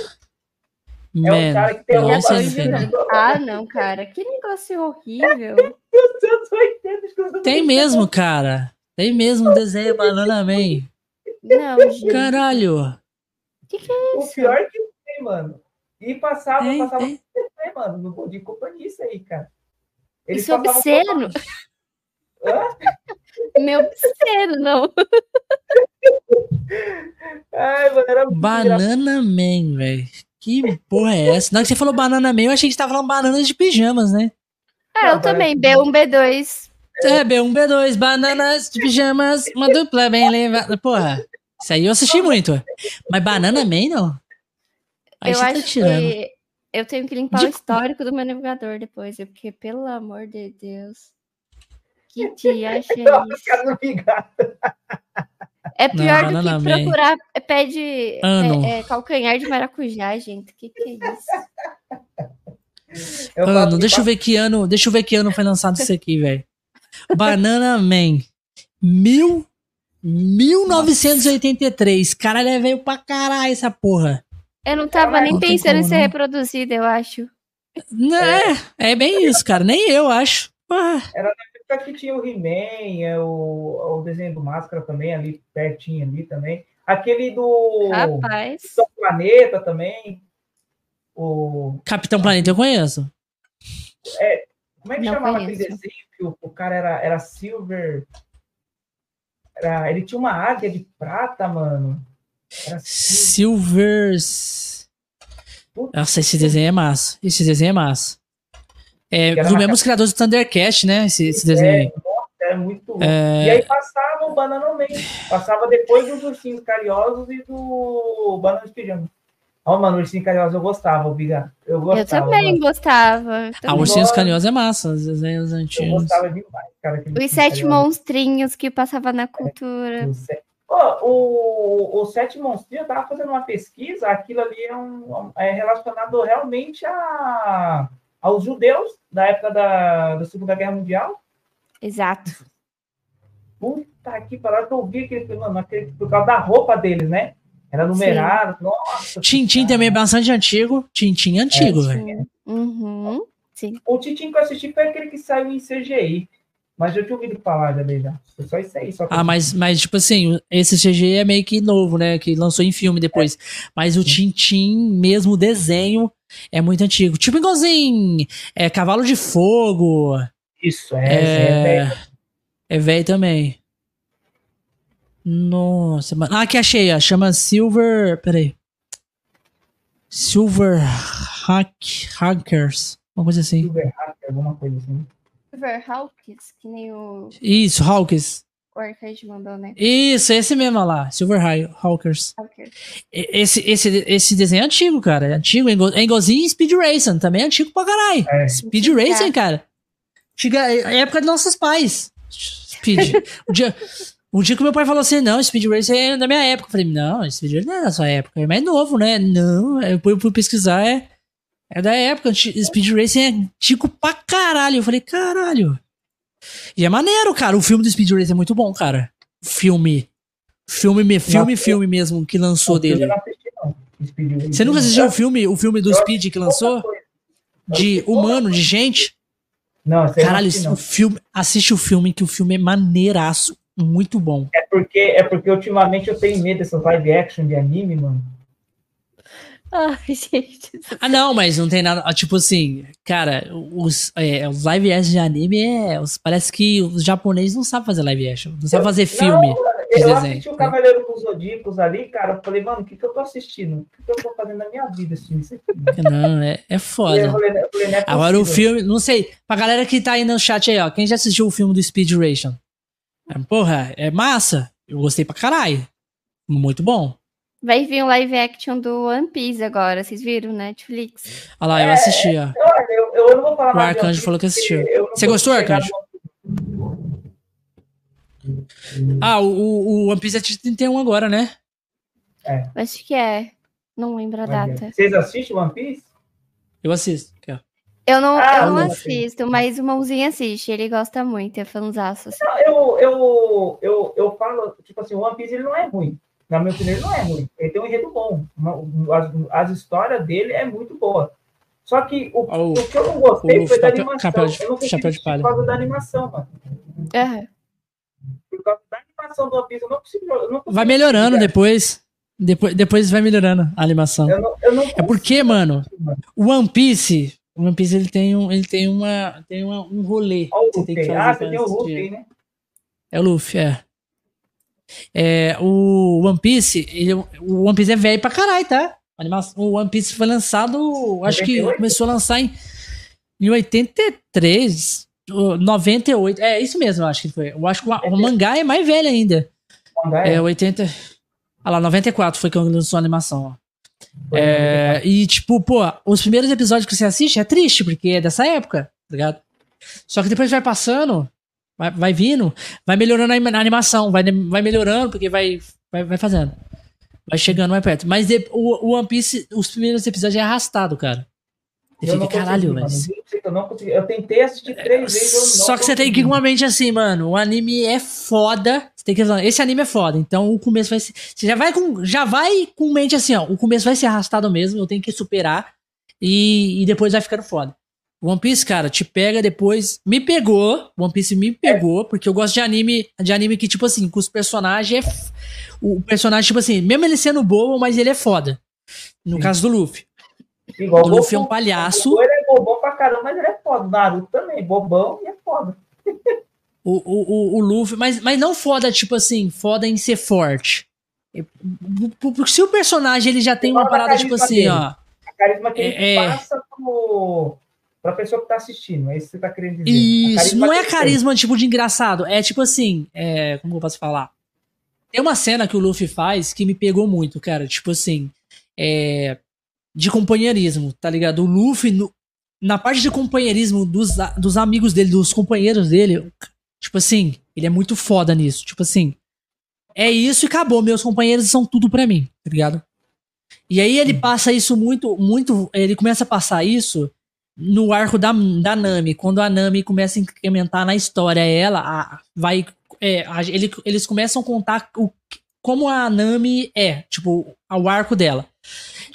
[SPEAKER 2] É um cara
[SPEAKER 1] Man.
[SPEAKER 2] que tem Não,
[SPEAKER 1] Senhora.
[SPEAKER 3] Ah, não, cara. Que negócio horrível.
[SPEAKER 2] eu tô entendendo isso que eu tô
[SPEAKER 1] Tem mesmo, cara. Tem mesmo um desenho Banana Man.
[SPEAKER 3] Não, gente.
[SPEAKER 1] Caralho.
[SPEAKER 3] Que que é
[SPEAKER 2] O
[SPEAKER 3] isso?
[SPEAKER 2] pior que tem, mano. E passava,
[SPEAKER 1] Tem,
[SPEAKER 2] passava
[SPEAKER 1] tem.
[SPEAKER 2] TV, mano, no Bom Dia Companhia isso aí, cara. Eles
[SPEAKER 3] Isso é obsceno. Meu obsceno, não.
[SPEAKER 2] Ai, mano, era.
[SPEAKER 1] Banana Man, velho. Que porra é essa? Na hora que você falou Banana Man, eu achei que você tava falando bananas de pijamas, né?
[SPEAKER 3] Ah, eu
[SPEAKER 2] Não,
[SPEAKER 3] também. B1, B2.
[SPEAKER 1] É, B1, B2, bananas de pijamas, uma dupla bem levada. Porra, isso aí eu assisti muito. Mas Banana Man, não? Aí
[SPEAKER 3] eu
[SPEAKER 1] tá
[SPEAKER 3] acho
[SPEAKER 1] tirando.
[SPEAKER 3] que eu tenho que limpar
[SPEAKER 1] De-
[SPEAKER 3] o histórico do meu navegador depois, porque, pelo amor de Deus. Que dia acha
[SPEAKER 2] Não, os
[SPEAKER 3] isso?
[SPEAKER 2] não.
[SPEAKER 3] É pior do
[SPEAKER 1] Banana
[SPEAKER 3] que
[SPEAKER 1] Man.
[SPEAKER 3] procurar é, pé de é, é, calcanhar de maracujá, gente. Que que é isso?
[SPEAKER 2] Eu
[SPEAKER 1] Ano, deixa eu ver que ano, deixa eu ver que ano foi lançado isso aqui, velho. Banana Man. Mil, 1983. Caralho, é velho pra caralho essa porra.
[SPEAKER 3] Eu não tava
[SPEAKER 2] Caralho,
[SPEAKER 3] nem
[SPEAKER 1] não tem
[SPEAKER 3] pensando em
[SPEAKER 1] como
[SPEAKER 3] ser
[SPEAKER 1] não.
[SPEAKER 3] reproduzida, eu acho.
[SPEAKER 1] Não, é, é bem isso, cara. Nem eu acho. Porra.
[SPEAKER 2] Aqui tinha o He-Man, é o, o desenho do Máscara também, ali pertinho ali também. Aquele do,
[SPEAKER 3] Rapaz.
[SPEAKER 2] do Planeta também. O,
[SPEAKER 1] Capitão Planeta eu conheço.
[SPEAKER 2] como é que
[SPEAKER 3] Não
[SPEAKER 2] chamava
[SPEAKER 3] conheço.
[SPEAKER 2] aquele desenho que o, o cara era, era Silver? Era, ele tinha uma águia de prata, mano. Era Silver.
[SPEAKER 1] Silvers. Nossa, esse desenho é massa. Esse desenho é massa. É do mesmo criador do Thundercast, né? Esse, esse desenho aí.
[SPEAKER 2] Era muito.
[SPEAKER 1] É.
[SPEAKER 2] E aí passava o Banana Man. Passava depois dos Ursinhos Carinhosos e do Banana de Ó, mano, o Ursinho Carinhoso eu gostava, Biga. Eu gostava.
[SPEAKER 3] Eu também
[SPEAKER 2] mano.
[SPEAKER 3] gostava. eu
[SPEAKER 1] Ah,
[SPEAKER 3] também.
[SPEAKER 1] Ursinhos. Carinhosos é massa. Os desenhos
[SPEAKER 2] Eu
[SPEAKER 1] antigos.
[SPEAKER 2] gostava demais, cara.
[SPEAKER 3] Os sete
[SPEAKER 2] Carinhoso.
[SPEAKER 3] monstrinhos que passava na cultura.
[SPEAKER 2] O se- Ó, o, o Sete Monstrinhos, eu tava fazendo uma pesquisa, aquilo ali é, um, é relacionado realmente a, aos judeus da época da, da Segunda Guerra Mundial.
[SPEAKER 3] Exato.
[SPEAKER 2] Puta que pariu, que eu vi aquele, mano, aquele, por causa da roupa deles, né? Era numerado, nossa.
[SPEAKER 1] Tintim também é bastante antigo. Tintim é antigo, velho.
[SPEAKER 3] Uhum. Sim.
[SPEAKER 2] O Titim que eu assisti foi aquele que saiu em CGI, mas eu tinha ouvido falar já dele já. Foi só isso aí. Só
[SPEAKER 1] Ah, mas, mas, tipo assim, esse CG é meio que novo, né? Que lançou em filme depois. Mas o Tintim, mesmo o desenho, é muito antigo. Tipo igualzinho é, Cavalo de Fogo.
[SPEAKER 2] Isso, é, é,
[SPEAKER 1] É,
[SPEAKER 2] velho.
[SPEAKER 1] é velho também. Nossa, mano. Ah, aqui achei, ó. Chama Silver. Peraí. Silver Hack, Hackers. Uma coisa assim.
[SPEAKER 2] Silver Hacker, alguma coisa assim.
[SPEAKER 3] Silverhawks, que nem o
[SPEAKER 1] Isso, Hawkers.
[SPEAKER 3] o Arcade mandou, né?
[SPEAKER 1] Isso, esse mesmo ó lá. Silver Hawkers.
[SPEAKER 3] Hawker.
[SPEAKER 1] E- Esse, esse, esse desenho é antigo, cara. É antigo. É é igualzinho Speed Racing. Também é antigo pra caralho.
[SPEAKER 2] É.
[SPEAKER 1] Speed
[SPEAKER 3] Antigo,
[SPEAKER 1] Racing, cara. Antiga, é a época dos nossos pais. Speed. o, dia, o dia que meu pai falou assim, não, Speed Racing é da minha época. Eu falei, não, Speed Racing não é da sua época. É mais novo, né? Não, eu fui, fui pesquisar, é, é da época. Speed Racing é antigo pra caralho. Eu falei, caralho. E é maneiro, cara. O filme do Speed Racing é muito bom, cara. Filme. Filme, me- filme, filme mesmo que lançou dele.
[SPEAKER 2] não assisti, não. Speed Racer.
[SPEAKER 1] Você nunca assistiu o filme, o filme do Speed que lançou? De humano, de gente?
[SPEAKER 2] Não,
[SPEAKER 1] Caralho,
[SPEAKER 2] não.
[SPEAKER 1] filme, assiste o filme, que o filme é maneiraço. Muito bom.
[SPEAKER 2] É porque, é porque ultimamente eu tenho medo dessas live action de anime, mano.
[SPEAKER 3] Ai, gente.
[SPEAKER 1] Ah, não, mas não tem nada. ah, Tipo assim, cara, os, é, os live action de anime é. os- parece que os japoneses não sabem fazer live action. Não sabem fazer filme.
[SPEAKER 2] Não, eu
[SPEAKER 1] desenho.
[SPEAKER 2] assisti o Cavaleiro dos Zodíacos ali, cara. Eu falei, mano, o que, que eu tô assistindo? O que, que eu tô fazendo na minha vida assistindo isso aqui?
[SPEAKER 1] Não, é, é
[SPEAKER 2] Eu
[SPEAKER 1] foda.
[SPEAKER 2] falei, eu falei, não é
[SPEAKER 1] Agora o filme, não sei, pra galera que tá aí no chat aí, ó, quem já assistiu o filme do Speed Ration? É, Porra, é massa. Eu gostei pra caralho. Muito bom.
[SPEAKER 3] Vai vir um live action do One Piece agora, vocês viram, Netflix?
[SPEAKER 1] Olha lá, eu
[SPEAKER 2] É,
[SPEAKER 1] assisti, ó.
[SPEAKER 2] Olha, eu, eu não vou falar
[SPEAKER 1] O Arcanjo falou que assistiu. Você gostou, Arcanjo? Ah, o, o o One Piece é de 31 agora, né?
[SPEAKER 3] Acho que é. Não lembro a data.
[SPEAKER 2] Vocês assistem One Piece?
[SPEAKER 1] Eu assisto. Aqui, ó.
[SPEAKER 3] Eu não,
[SPEAKER 2] Ah,
[SPEAKER 3] eu não
[SPEAKER 2] não,
[SPEAKER 3] assisto, mas o mãozinho assiste. Ele gosta muito, é fãzaço. Assim.
[SPEAKER 2] Não, eu, eu, eu, eu falo, tipo assim, o One Piece ele não é ruim. Na minha opinião, ele não é ruim. Ele tem um enredo bom. As, as histórias dele é muito boa. Só que o,
[SPEAKER 1] Ó, o-
[SPEAKER 2] que eu não gostei foi da animação.
[SPEAKER 1] chapéu de-
[SPEAKER 2] eu não consegui
[SPEAKER 1] chapéu de palha.
[SPEAKER 2] Por causa da animação, mano.
[SPEAKER 3] Aham.
[SPEAKER 2] Por causa da animação do One Piece, eu não consigo. Eu não consigo
[SPEAKER 1] Vai melhorando
[SPEAKER 2] assistir,
[SPEAKER 1] depois. Depois, depois vai melhorando a animação.
[SPEAKER 2] Eu não, eu não
[SPEAKER 1] É porque, mano. o One Piece, o One Piece ele tem um, ele tem uma, tem uma, um rolê.
[SPEAKER 2] Olha o
[SPEAKER 1] que você tem que
[SPEAKER 2] Luffy. Ah, você tem o
[SPEAKER 1] assistir.
[SPEAKER 2] Luffy né?
[SPEAKER 1] É o Luffy, é. É, o One Piece, ele- o One Piece é velho pra caralho, tá? O One Piece foi lançado, acho que
[SPEAKER 2] 98?
[SPEAKER 1] começou a lançar em, em 83, ou 98. É, isso mesmo, eu acho que foi. Eu acho que o, o mangá é mais velho ainda.
[SPEAKER 2] Mangá
[SPEAKER 1] É, 80. Ah lá, 94 foi quando lançou a animação, ó. É, e tipo, pô, os primeiros episódios que você assiste é triste, porque é dessa época, tá ligado? Só que depois vai passando, vai, vai vindo, vai melhorando a animação, vai, vai melhorando, porque vai, vai, vai fazendo. Vai chegando mais perto. Mas de- o, o One Piece, os primeiros episódios é arrastado, cara. Você
[SPEAKER 2] Eu
[SPEAKER 1] fica,
[SPEAKER 2] consegui,
[SPEAKER 1] caralho,
[SPEAKER 2] que Eu não consegui. Eu tentei assistir três vezes. Eu não
[SPEAKER 1] Só que você tem que ir com
[SPEAKER 2] consegui.
[SPEAKER 1] uma mente assim, mano. O anime é foda. Você tem que esse anime é foda. Então o começo vai ser. Você já vai com, já vai com mente assim, ó. O começo vai ser arrastado mesmo. Eu tenho que superar. E, e depois vai ficando foda. One Piece, cara, te pega depois. Me pegou. One Piece me pegou. Porque eu gosto de anime, de anime que, tipo assim, com os personagens é. f- O personagem, tipo assim, mesmo ele sendo bobo, mas ele é foda. No
[SPEAKER 2] Sim.
[SPEAKER 1] caso do Luffy.
[SPEAKER 2] Igual
[SPEAKER 1] O Luffy é um palhaço.
[SPEAKER 2] O ele é bobão pra caramba, mas ele é foda. O Naruto também, bobão e é foda.
[SPEAKER 1] O, o, o, o Luffy, mas, mas não foda, tipo assim, foda em ser forte. Porque se o personagem ele já tem uma parada, tipo assim,
[SPEAKER 2] dele.
[SPEAKER 1] ó.
[SPEAKER 2] A carisma que ele
[SPEAKER 1] É, é.
[SPEAKER 2] passa pro, pra pessoa que tá assistindo. É isso que você tá querendo dizer.
[SPEAKER 1] Isso, não é carisma tipo de engraçado. É tipo assim, é, como eu posso falar? Tem uma cena que o Luffy faz que me pegou muito, cara. Tipo assim, é, de companheirismo, tá ligado? O Luffy, no- na parte de companheirismo dos, dos amigos dele, dos companheiros dele, tipo assim, ele é muito foda nisso. Tipo assim, é isso e acabou. Meus companheiros são tudo pra mim, tá ligado? E aí ele passa isso muito, muito. Ele começa a passar isso no arco da, da Nami. Quando a Nami começa a incrementar na história ela, a- vai. é, a- ele- eles começam a contar o, como a Nami é, tipo, o arco dela.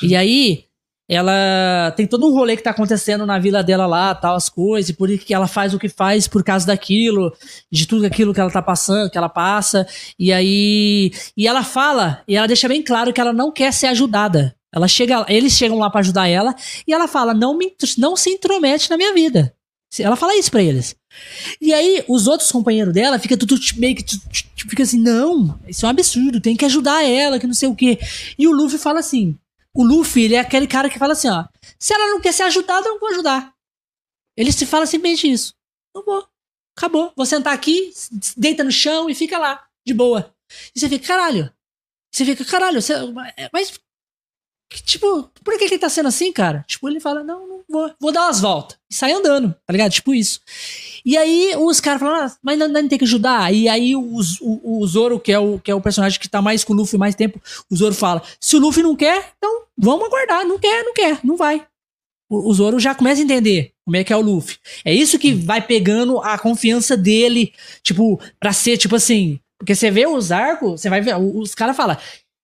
[SPEAKER 1] E aí. Ela tem todo um rolê que tá acontecendo na vila dela lá, tal, as coisas, e por que ela faz o que faz por causa daquilo, de tudo aquilo que ela tá passando, que ela passa. E aí. E ela fala, e ela deixa bem claro que ela não quer ser ajudada. Ela chega, eles chegam lá pra ajudar ela, e ela fala: não, me, não se intromete na minha vida. Ela fala isso pra eles. E aí, os outros companheiros dela fica tudo meio que fica assim: não, isso é um absurdo, tem que ajudar ela, que não sei o quê. E o Luffy fala assim: o Luffy, ele é aquele cara que fala assim: ó, se ela não quer ser ajudada, eu não vou ajudar. Ele se fala simplesmente isso. Não vou. Acabou. Vou sentar aqui, deita no chão e fica lá, de boa. E você fica, caralho. Você fica, caralho, você, mas. Tipo, por que, que ele tá sendo assim, cara? Tipo, ele fala, não, não vou, vou dar umas voltas. E sai andando, tá ligado? Tipo isso. E aí os caras falam, ah, mas não, não tem que ajudar. E aí os- o, o Zoro, que é o, que é o personagem que tá mais com o Luffy mais tempo, o Zoro fala: se o Luffy não quer, então vamos aguardar. Não quer, não quer, não vai. O, o Zoro já começa a entender como é que é o Luffy. É isso que vai pegando a confiança dele, tipo, pra ser, tipo assim. Porque você vê os arcos, você vai ver, os caras falam.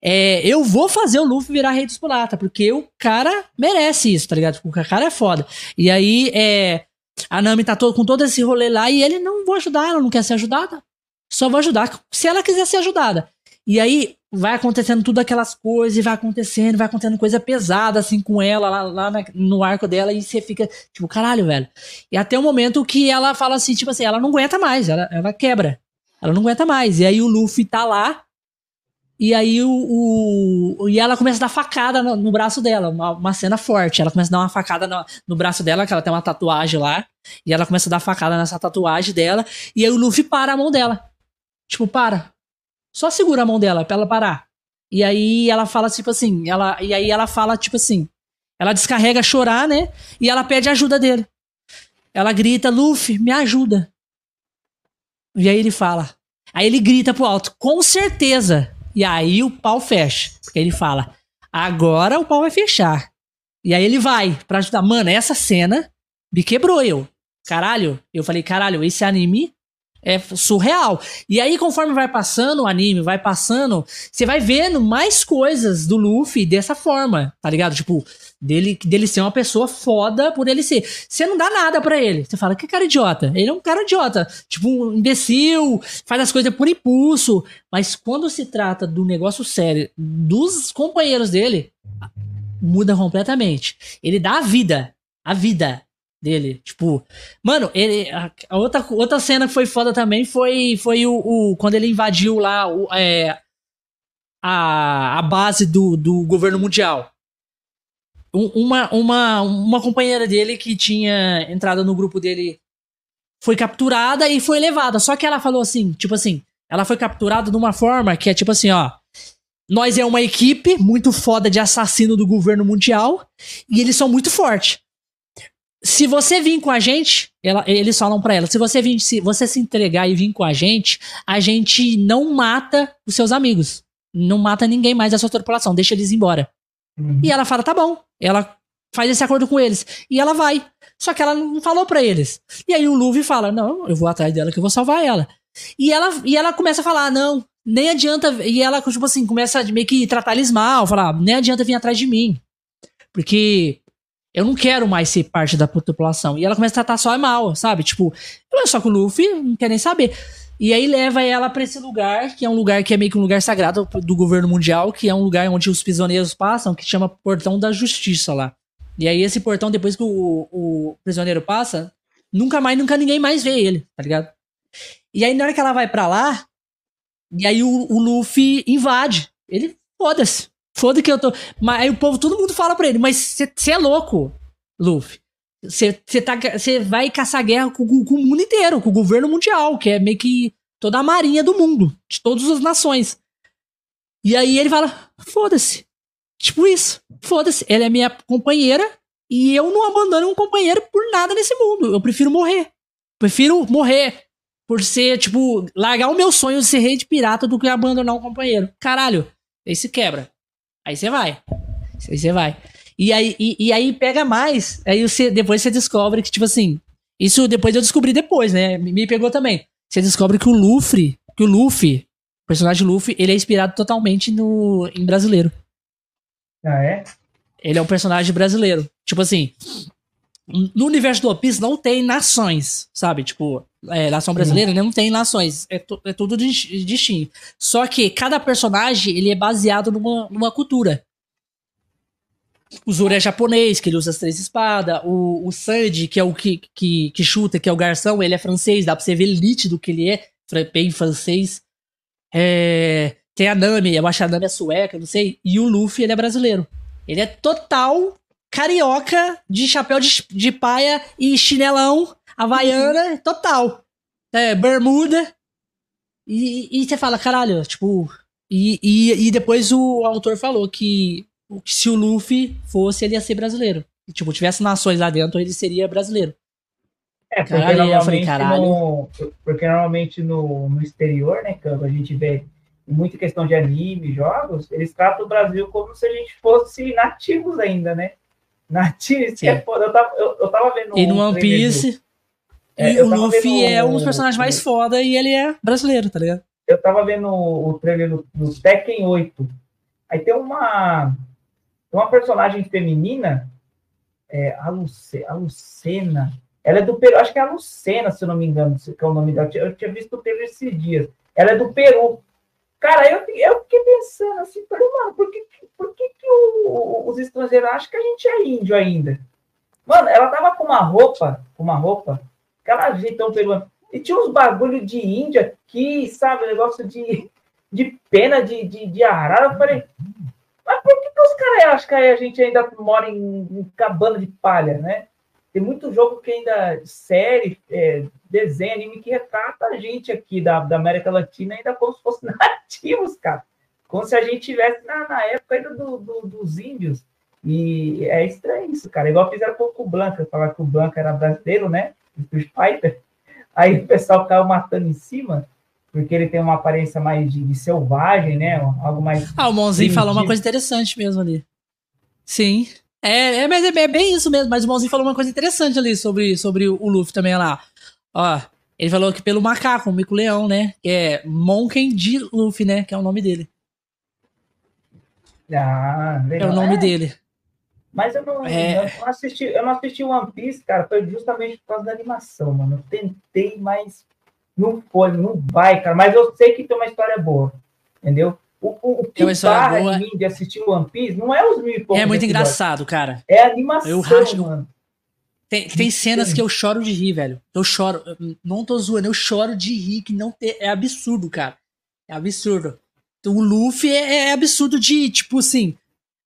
[SPEAKER 1] É, eu vou fazer o Luffy virar rei dos piratas, porque o cara merece isso, tá ligado? O cara é foda. E aí, é, a Nami tá todo, com todo esse rolê lá e ele não vou ajudar, ela não quer ser ajudada. Só vou ajudar se ela quiser ser ajudada. E aí vai acontecendo tudo aquelas coisas, e vai acontecendo, vai acontecendo coisa pesada assim com ela lá, lá na- no arco dela e você fica tipo, caralho, velho. E até o momento que ela fala assim, tipo assim, ela não aguenta mais, ela, ela quebra. Ela não aguenta mais. E aí o Luffy tá lá. E aí o, o, e ela começa a dar facada no, no braço dela, uma, uma, cena forte. Ela começa a dar uma facada no, no, braço dela, que ela tem uma tatuagem lá. E ela começa a dar facada nessa tatuagem dela. E aí o Luffy para a mão dela. Tipo, para. Só segura a mão dela pra ela parar. E aí ela fala, tipo assim, ela, e aí ela fala, tipo assim, ela descarrega chorar, né? E ela pede ajuda dele. Ela grita, Luffy, me ajuda. E aí ele fala. Aí ele grita pro alto, com certeza e aí o pau fecha. Porque ele fala: agora o pau vai fechar. E aí ele vai pra ajudar. Mano, essa cena me quebrou eu. Caralho, eu falei, caralho, esse anime é surreal. E aí, conforme vai passando o anime, vai passando, você vai vendo mais coisas do Luffy dessa forma, tá ligado? Tipo, dele, dele ser uma pessoa foda por ele ser. Você não dá nada para ele. Você fala, que cara idiota. Ele é um cara idiota. Tipo, um imbecil, faz as coisas por impulso. Mas quando se trata do negócio sério, dos companheiros dele, muda completamente. Ele dá a vida. A vida dele. Tipo, mano, ele, a, a, outra, outra cena que foi foda também foi, foi o, o quando ele invadiu lá o, é, a, a base do, do governo mundial. Um, uma, uma, uma companheira dele que tinha entrado no grupo dele foi capturada e foi levada. Só que ela falou assim, tipo assim, ela foi capturada de uma forma que é tipo assim, ó. Nós é uma equipe muito foda de assassino do governo mundial e eles são muito fortes se você vir com a gente, ela, eles falam para ela, se você vir, se você se entregar e vir com a gente, a gente não mata os seus amigos, não mata ninguém mais da sua tripulação, deixa eles embora. Uhum. E ela fala, tá bom. Ela faz esse acordo com eles e ela vai. Só que ela não falou para eles. E aí o Luffy fala, não, eu vou atrás dela que eu vou salvar ela. E ela e ela começa a falar, não, nem adianta. E ela tipo assim começa a meio que tratar eles mal, falar, nem adianta vir atrás de mim, porque eu não quero mais ser parte da população. E ela começa a tratar só mal, sabe? Tipo, só que o Luffy não quer nem saber. E aí leva ela para esse lugar, que é um lugar que é meio que um lugar sagrado do governo mundial, que é um lugar onde os prisioneiros passam, que chama Portão da Justiça lá. E aí esse portão, depois que o, o prisioneiro passa, nunca mais, nunca ninguém mais vê ele, tá ligado? E aí na hora que ela vai para lá, e aí o, o Luffy invade. Ele, foda-se. Foda que eu tô. Mas aí o povo, todo mundo fala pra ele, mas você é louco, Luffy. Você tá, vai caçar guerra com, com, o mundo inteiro, com o governo mundial, que é meio que toda a marinha do mundo, de todas as nações. E aí ele fala: foda-se. Tipo isso. Foda-se. Ela é minha companheira e eu não abandono um companheiro por nada nesse mundo. Eu prefiro morrer. Prefiro morrer por ser, tipo, largar o meu sonho de ser rei de pirata do que abandonar um companheiro. Caralho. Aí se quebra. Aí você vai. Aí você vai. E aí, e, e, aí pega mais. Aí você, depois você descobre que, tipo assim. Isso depois eu descobri depois, né? Me pegou também. Você descobre que o Luffy, que o Luffy, o personagem Luffy, ele é inspirado totalmente no, em brasileiro.
[SPEAKER 2] Ah, é?
[SPEAKER 1] Ele é um personagem brasileiro. Tipo assim, no universo do One Piece não tem nações, sabe? Tipo, é, nação brasileira não tem nações. É, é tudo distinto. Só que cada personagem, ele é baseado numa, numa cultura. O Zoro é japonês, que ele usa as três espadas. O, o Sandy, que é o que, que, que chuta, que é o garçom, ele é francês. Dá pra você ver nítido que ele é bem francês. É, tem a Nami, eu acho que a Nami é sueca, não sei. E o Luffy, ele é brasileiro. Ele é total carioca de chapéu de, de paia e chinelão, havaiana, total. É, bermuda. E, e você fala, caralho, tipo. E, e, e depois o autor falou que se o Luffy fosse, ele ia ser brasileiro. Tipo, tivesse nações lá dentro, ele seria brasileiro.
[SPEAKER 2] É, porque caralho, normalmente, falei, caralho. No, porque normalmente no, no exterior, né, a gente vê muita questão de anime, jogos, eles tratam o Brasil como se a gente fosse nativos ainda, né? Nativo, isso é foda. Eu tava, eu, eu tava vendo.
[SPEAKER 1] E no One Piece. É, e o Luffy é um dos personagens mais foda e ele é brasileiro, tá ligado?
[SPEAKER 2] Eu tava vendo o trailer do, do Tekken 8. Aí tem uma. Uma personagem feminina. É, a, Luce, a Lucena. Ela é do Peru. Acho que é a Lucena, se eu não me engano, que é o nome dela. Eu tinha visto o trailer esses dias. Ela é do Peru. Cara, eu, eu fiquei pensando assim, falei, mano, por que, por que, que o, os estrangeiros acham que a gente é índio ainda? Mano, ela tava com uma roupa, com uma roupa, aquela jeitão peruano. E tinha uns bagulho de índia aqui, sabe? Negócio de, de pena de, de, de arara. Eu falei, mas por que, que os caras acham que a gente ainda mora em, em, cabana de palha, né? Tem muito jogo que ainda, série, é, desenho, anime, que retrata a gente aqui da, da América Latina ainda como se fossem nativos, cara. Como se a gente estivesse na, na época ainda do, do, dos índios. E é estranho isso, cara. Igual fizeram com o Blanca, falar que o Blanca era brasileiro, né? Street Fighter. Aí o pessoal caiu matando em cima, porque ele tem uma aparência mais de, de selvagem, né? Algo mais.
[SPEAKER 1] Ah, o Monzinho falou uma coisa interessante mesmo ali. Sim. É, é, mas é, é, bem isso mesmo. Mas o Monzinho falou uma coisa interessante ali sobre, sobre o Luffy também lá. Ó, ele falou que pelo macaco, o Mico Leão, né? Que é Monken de Luffy, né? Que é o nome dele.
[SPEAKER 2] Ah,
[SPEAKER 1] legal. É o nome é. dele.
[SPEAKER 2] Mas eu não, é... eu não, assisti, eu não assisti One Piece, cara, foi justamente por causa da animação, mano. Eu tentei, mas não foi, não vai, cara. Mas eu sei que tem uma história boa, entendeu? O, o, o que barra boa. de assistir One Piece não é os mil
[SPEAKER 1] e É muito engraçado, cara.
[SPEAKER 2] É animação, eu racho, mano.
[SPEAKER 1] Tem, tem cenas que eu choro de rir, velho. Eu choro, não tô zoando, eu choro de rir, que não tem, é absurdo, cara. É absurdo. O Luffy é, é absurdo de, tipo assim,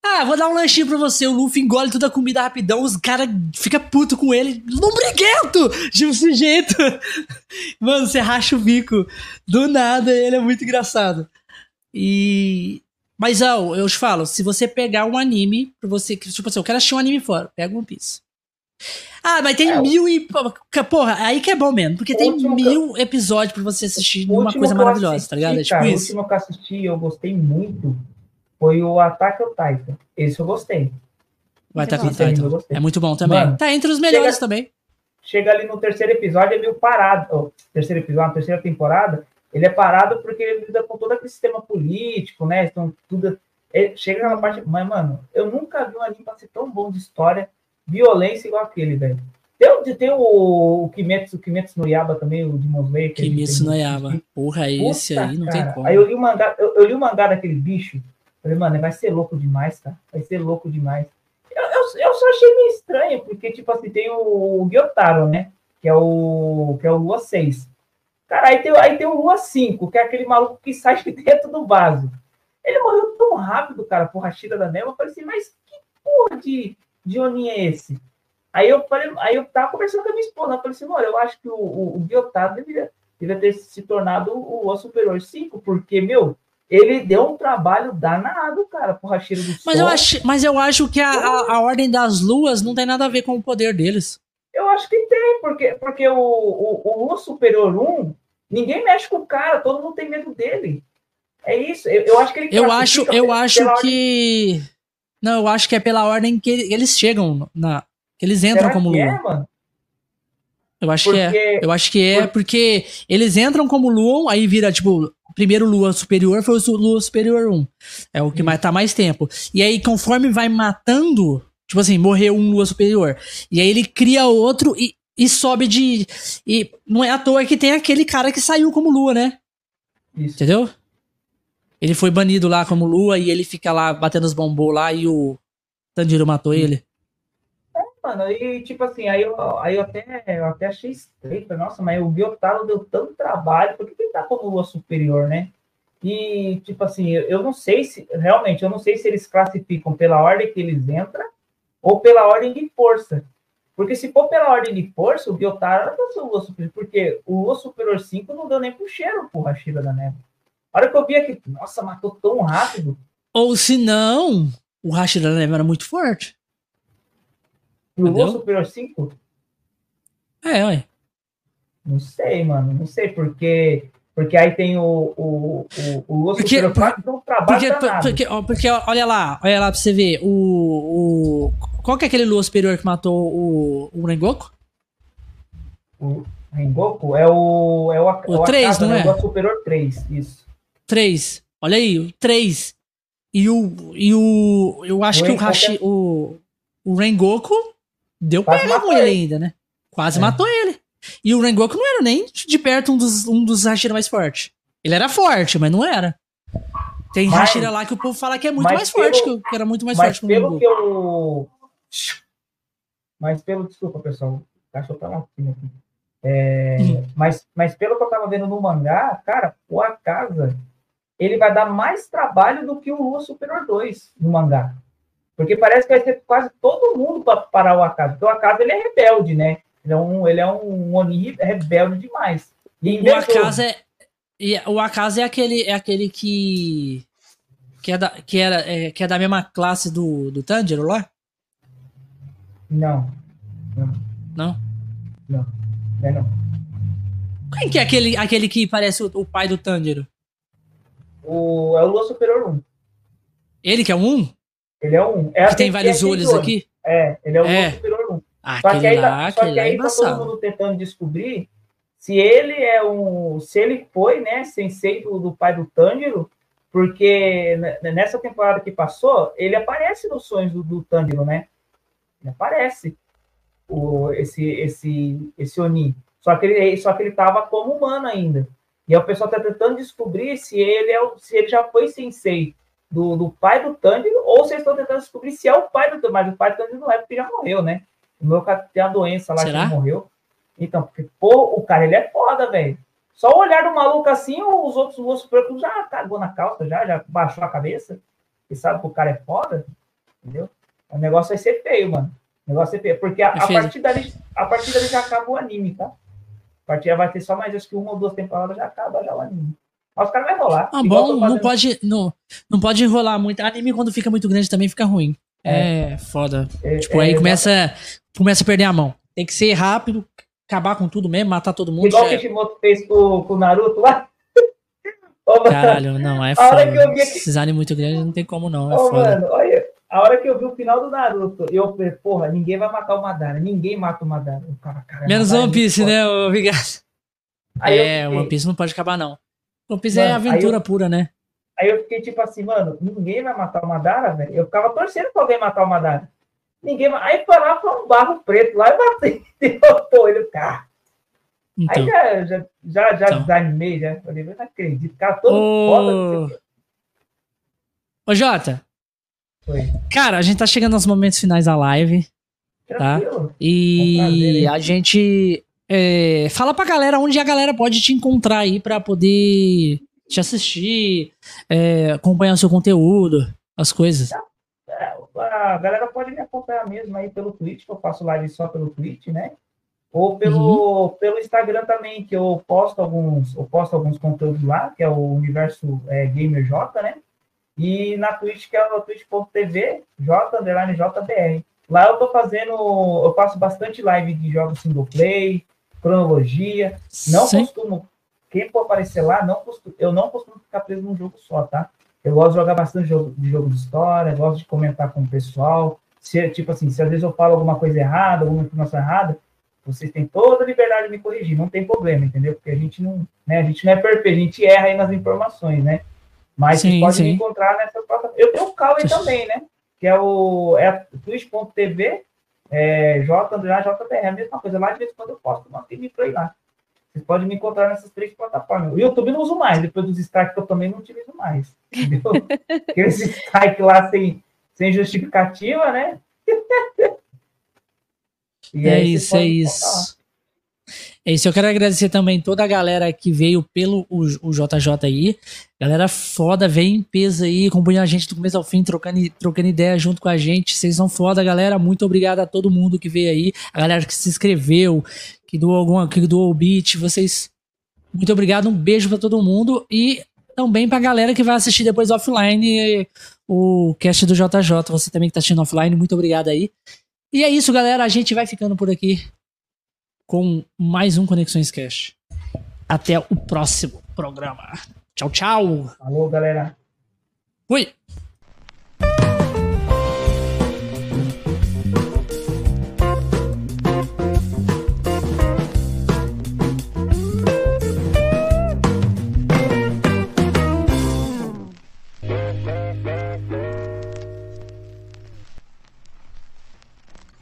[SPEAKER 1] ah, vou dar um lanchinho pra você. O Luffy engole toda a comida rapidão. Os caras ficam puto com ele. Lombriguento! De um sujeito. Mano, você racha o bico. Do nada, ele é muito engraçado. E. Mas, ó, eu te falo, se você pegar um anime, pra você. Tipo assim, eu quero assistir um anime fora. Pega One Piece. Ah, mas tem é, mil e. Porra, aí que é bom mesmo. Porque tem mil que... episódios pra você assistir uma coisa maravilhosa, assisti, tá ligado? É tipo
[SPEAKER 2] cara,
[SPEAKER 1] isso.
[SPEAKER 2] O último que eu assisti, eu gostei muito foi o Attack on Titan. Esse eu gostei.
[SPEAKER 1] O Attack on Titan. É muito bom também. Mano, tá entre os melhores
[SPEAKER 2] chega,
[SPEAKER 1] também.
[SPEAKER 2] Chega ali no terceiro episódio, é meio parado. Oh, terceiro episódio, na terceira temporada, ele é parado porque ele lida com todo aquele sistema político, né? Então, tudo. Ele chega na parte. Mas, mano, eu nunca vi um anime pra ser tão bom de história, violência igual aquele, velho. Tem, tem o, o Kimetsu, o Kimetsu no Yaba também, o Demon Slayer.
[SPEAKER 1] Kimetsu no Yaba. Porra, esse Puta, aí não cara. tem como.
[SPEAKER 2] Aí eu li o mangá, eu, eu li o mangá daquele bicho, Falei, mano, vai ser louco demais, cara. Vai ser louco demais. Eu, eu, eu só achei meio estranho, porque, tipo assim, tem o, o Gyotaro, né? Que é o, que é o Lua 6. Cara, aí tem, aí tem o Lua 5, que é aquele maluco que sai de dentro do vaso. Ele morreu tão rápido, cara, por Rashida da Neva. Eu falei assim, mas que porra de, de Oni é esse? Aí eu falei, aí eu tava conversando com a minha esposa. Eu falei assim, olha, eu acho que o, o, o Gyotaro deveria, deveria ter se tornado o Lua Superior 5, porque, meu, ele deu um trabalho danado, cara, pro Hashira do
[SPEAKER 1] mas Eu acho, mas eu acho que a, a, a, Ordem das Luas não tem nada a ver com o poder deles.
[SPEAKER 2] Eu acho que tem, porque, porque o, o, o Lua Superior 1, ninguém mexe com o cara, todo mundo tem medo dele. É isso, eu, eu acho que ele
[SPEAKER 1] Eu acho, eu acho que. Ordem... Não, eu acho que é pela ordem que eles chegam na. Que eles entram Será como Lua. É, mano? Eu acho porque... que é. Eu acho que é porque eles entram como Lua, aí vira, tipo, primeiro Lua Superior foi o Lua Superior 1. É o que mais tá mais tempo. E aí, conforme vai matando, tipo assim, morreu um Lua Superior. E aí ele cria outro e, e sobe de. E não é à toa que tem aquele cara que saiu como Lua, né? Isso. Entendeu? Ele foi banido lá como Lua e ele fica lá batendo os bombons lá e o Tanjiro matou ele.
[SPEAKER 2] Mano, e tipo assim, aí eu, aí eu, até, eu até achei estranho, nossa, mas o Gyotaro deu tanto trabalho, por que ele tá como lua superior, né? E, tipo assim, eu, não sei se, realmente, eu não sei se eles classificam pela ordem que eles entram ou pela ordem de força. Porque se for pela ordem de força, o Gyotaro não vai o Lua Superior, porque o Lua Superior 5 não deu nem pro cheiro, porra, a Shira da Neve. A hora que eu vi aqui, nossa, matou tão rápido.
[SPEAKER 1] Ou se não, o Hashira da Neve era muito forte.
[SPEAKER 2] Lua Superior 5?
[SPEAKER 1] É, ué.
[SPEAKER 2] Não sei, mano. Não sei, porque. Porque aí tem o, o, o, o Lua Superior 4 não trabalha
[SPEAKER 1] porque, porque, porque, olha lá, olha lá pra você ver. O, o, qual que é aquele Lua Superior que matou o, o Rengoku?
[SPEAKER 2] O Rengoku é o. É o, o,
[SPEAKER 1] o 3, não né? é?
[SPEAKER 2] O Lua Superior 3, isso.
[SPEAKER 1] 3. Olha aí, o 3. E o. E o. Eu acho o que o Hashi. O, o Rengoku Deu Quase pega com ele, ainda, né? Quase é. matou ele. E o Rengoku não era nem de perto um dos, um dos Hashira mais fortes. Ele era forte, mas não era. Tem mas, Hashira lá que o povo fala que é muito mais pelo, forte, que, que, era muito mais forte
[SPEAKER 2] que o pelo que eu... Mas pelo... Desculpa, pessoal. O cachorro tá latindo aqui. É, uhum. mas, mas pelo que eu tava vendo no mangá, cara, o Akasa, ele vai dar mais trabalho do que o Lua Superior 2 no mangá. Porque parece que vai ter quase todo mundo para parar o Akasa. Porque o Akasa, ele é rebelde, né? Ele é um, ele é um Oni rebelde demais.
[SPEAKER 1] o Akasa é, o Akasa é aquele, é aquele que que é da, que era, é, que é da mesma classe do, do Tanjiro lá?
[SPEAKER 2] Não. Não?
[SPEAKER 1] Não.
[SPEAKER 2] Não. É não.
[SPEAKER 1] Quem que é aquele, aquele que parece o, o pai do Tanjiro?
[SPEAKER 2] O, é o Lua Superior 1.
[SPEAKER 1] Ele que é o 1?
[SPEAKER 2] Ele é 1. É
[SPEAKER 1] que tem vários olhos aqui?
[SPEAKER 2] É, ele é o é. Superior 1.
[SPEAKER 1] Ah, só que aí, lá,
[SPEAKER 2] tá, só que aí é tá todo mundo tentando descobrir se ele é um. Se ele foi, né, sensei do, do pai do Tanjiro, porque nessa temporada que passou, ele aparece nos sonhos do, do Tanjiro, né? Ele aparece o, esse, esse, esse Oni. Só que ele só que ele estava como humano ainda. E aí o pessoal está tentando descobrir se ele é se ele já foi sensei do, do pai do Tanjiro ou eles estão tentando descobrir se é o pai do Tanjiro. Mas o pai do Tanjiro não é porque já morreu, né? O meu cara tem a doença lá Será? que morreu. Então, porque, pô, o cara, ele é foda, velho. Só o olhar do maluco assim, os outros ossos pretos já cagou na calça, já, já baixou a cabeça. E sabe que o cara é foda, entendeu? O negócio vai ser feio, mano. O negócio vai ser feio. Porque a, a partir, dali, a partir dali já acaba o anime, tá? A partir vai ter só mais, acho que uma ou duas temporadas já acaba já o anime. Mas os caras vai rolar.
[SPEAKER 1] Ah, bom, não pode, não, não pode enrolar muito. Anime, quando fica muito grande, também fica ruim. É, é foda. É, tipo, é, aí começa, começa a perder a mão. Tem que ser rápido, acabar com tudo mesmo, matar todo mundo.
[SPEAKER 2] Igual o Kishimoto fez com, com o Naruto lá.
[SPEAKER 1] Caralho, não, é foda. Aqui... Esses animes muito grandes não tem como não, é Ô, foda. Mano,
[SPEAKER 2] olha, a hora que eu vi o final do Naruto, eu falei, porra, ninguém vai matar o Madara, ninguém mata o Madara. O cara, cara,
[SPEAKER 1] Menos Madara One Piece, é né, obrigado. é, o One Piece não pode acabar, não. Piece é aventura eu... pura, né?
[SPEAKER 2] Aí eu fiquei tipo assim, mano, ninguém vai matar o Madara, velho. Eu ficava torcendo pra alguém matar o Madara. Ninguém Aí foi lá para um barro preto lá e bateu, derrotou ele o carro. Então. Aí já, já, já, já então. desanimei, já. Falei, eu não acredito, cara todo foda.
[SPEAKER 1] Ô, Jota. Oi. Cara, a gente tá chegando nos momentos finais da live. Tá? E é um prazer, a gente é, fala pra galera onde a galera pode te encontrar aí pra poder te assistir, é, acompanhar o seu conteúdo, as coisas. Tá
[SPEAKER 2] a galera pode me acompanhar mesmo aí pelo Twitch, que eu faço live só pelo Twitch, né? Ou pelo, uhum. pelo Instagram também, que eu posto alguns, eu posto alguns conteúdos lá, que é o Universo é, Gamer J, né? E na Twitch, que é o twitch.tv, J, underline JBR. Lá eu tô fazendo, eu faço bastante live de jogos single play, cronologia. Não Sim. costumo, quem for aparecer lá, não costumo, eu não costumo ficar preso num jogo só, tá? Eu gosto de jogar bastante jogo, de jogo de história, gosto de comentar com o pessoal. Se, tipo assim, se às vezes eu falo alguma coisa errada, alguma informação errada, vocês têm toda a liberdade de me corrigir, não tem problema, entendeu? Porque a gente não, né, a gente não é perfeito, a gente erra aí nas informações, né? Mas sim, vocês podem sim. me encontrar nessa plataforma. Eu tenho o Cauê também, né? Que é o é twitch.tv, é, J, JBR, é a mesma coisa. Lá de vez em quando eu posto uma ir lá. Vocês podem me encontrar nessas três plataformas. O YouTube não uso mais, depois dos strikes que eu também não utilizo mais. Entendeu? Aqueles strike lá sem, sem justificativa, né?
[SPEAKER 1] é isso, é isso. É isso, eu quero agradecer também toda a galera que veio pelo o, o JJ aí. Galera foda, vem em peso aí, acompanhando a gente do começo ao fim, trocando, trocando ideia junto com a gente. Vocês são foda, galera. Muito obrigado a todo mundo que veio aí. A galera que se inscreveu, que doou alguma, que doou o beat, vocês. Muito obrigado, um beijo para todo mundo e também pra galera que vai assistir depois offline o cast do JJ. Você também que tá assistindo offline, muito obrigado aí. E é isso, galera. A gente vai ficando por aqui com mais um Conexões Cash. Até o próximo programa. Tchau, tchau.
[SPEAKER 2] Alô, galera.
[SPEAKER 1] Fui.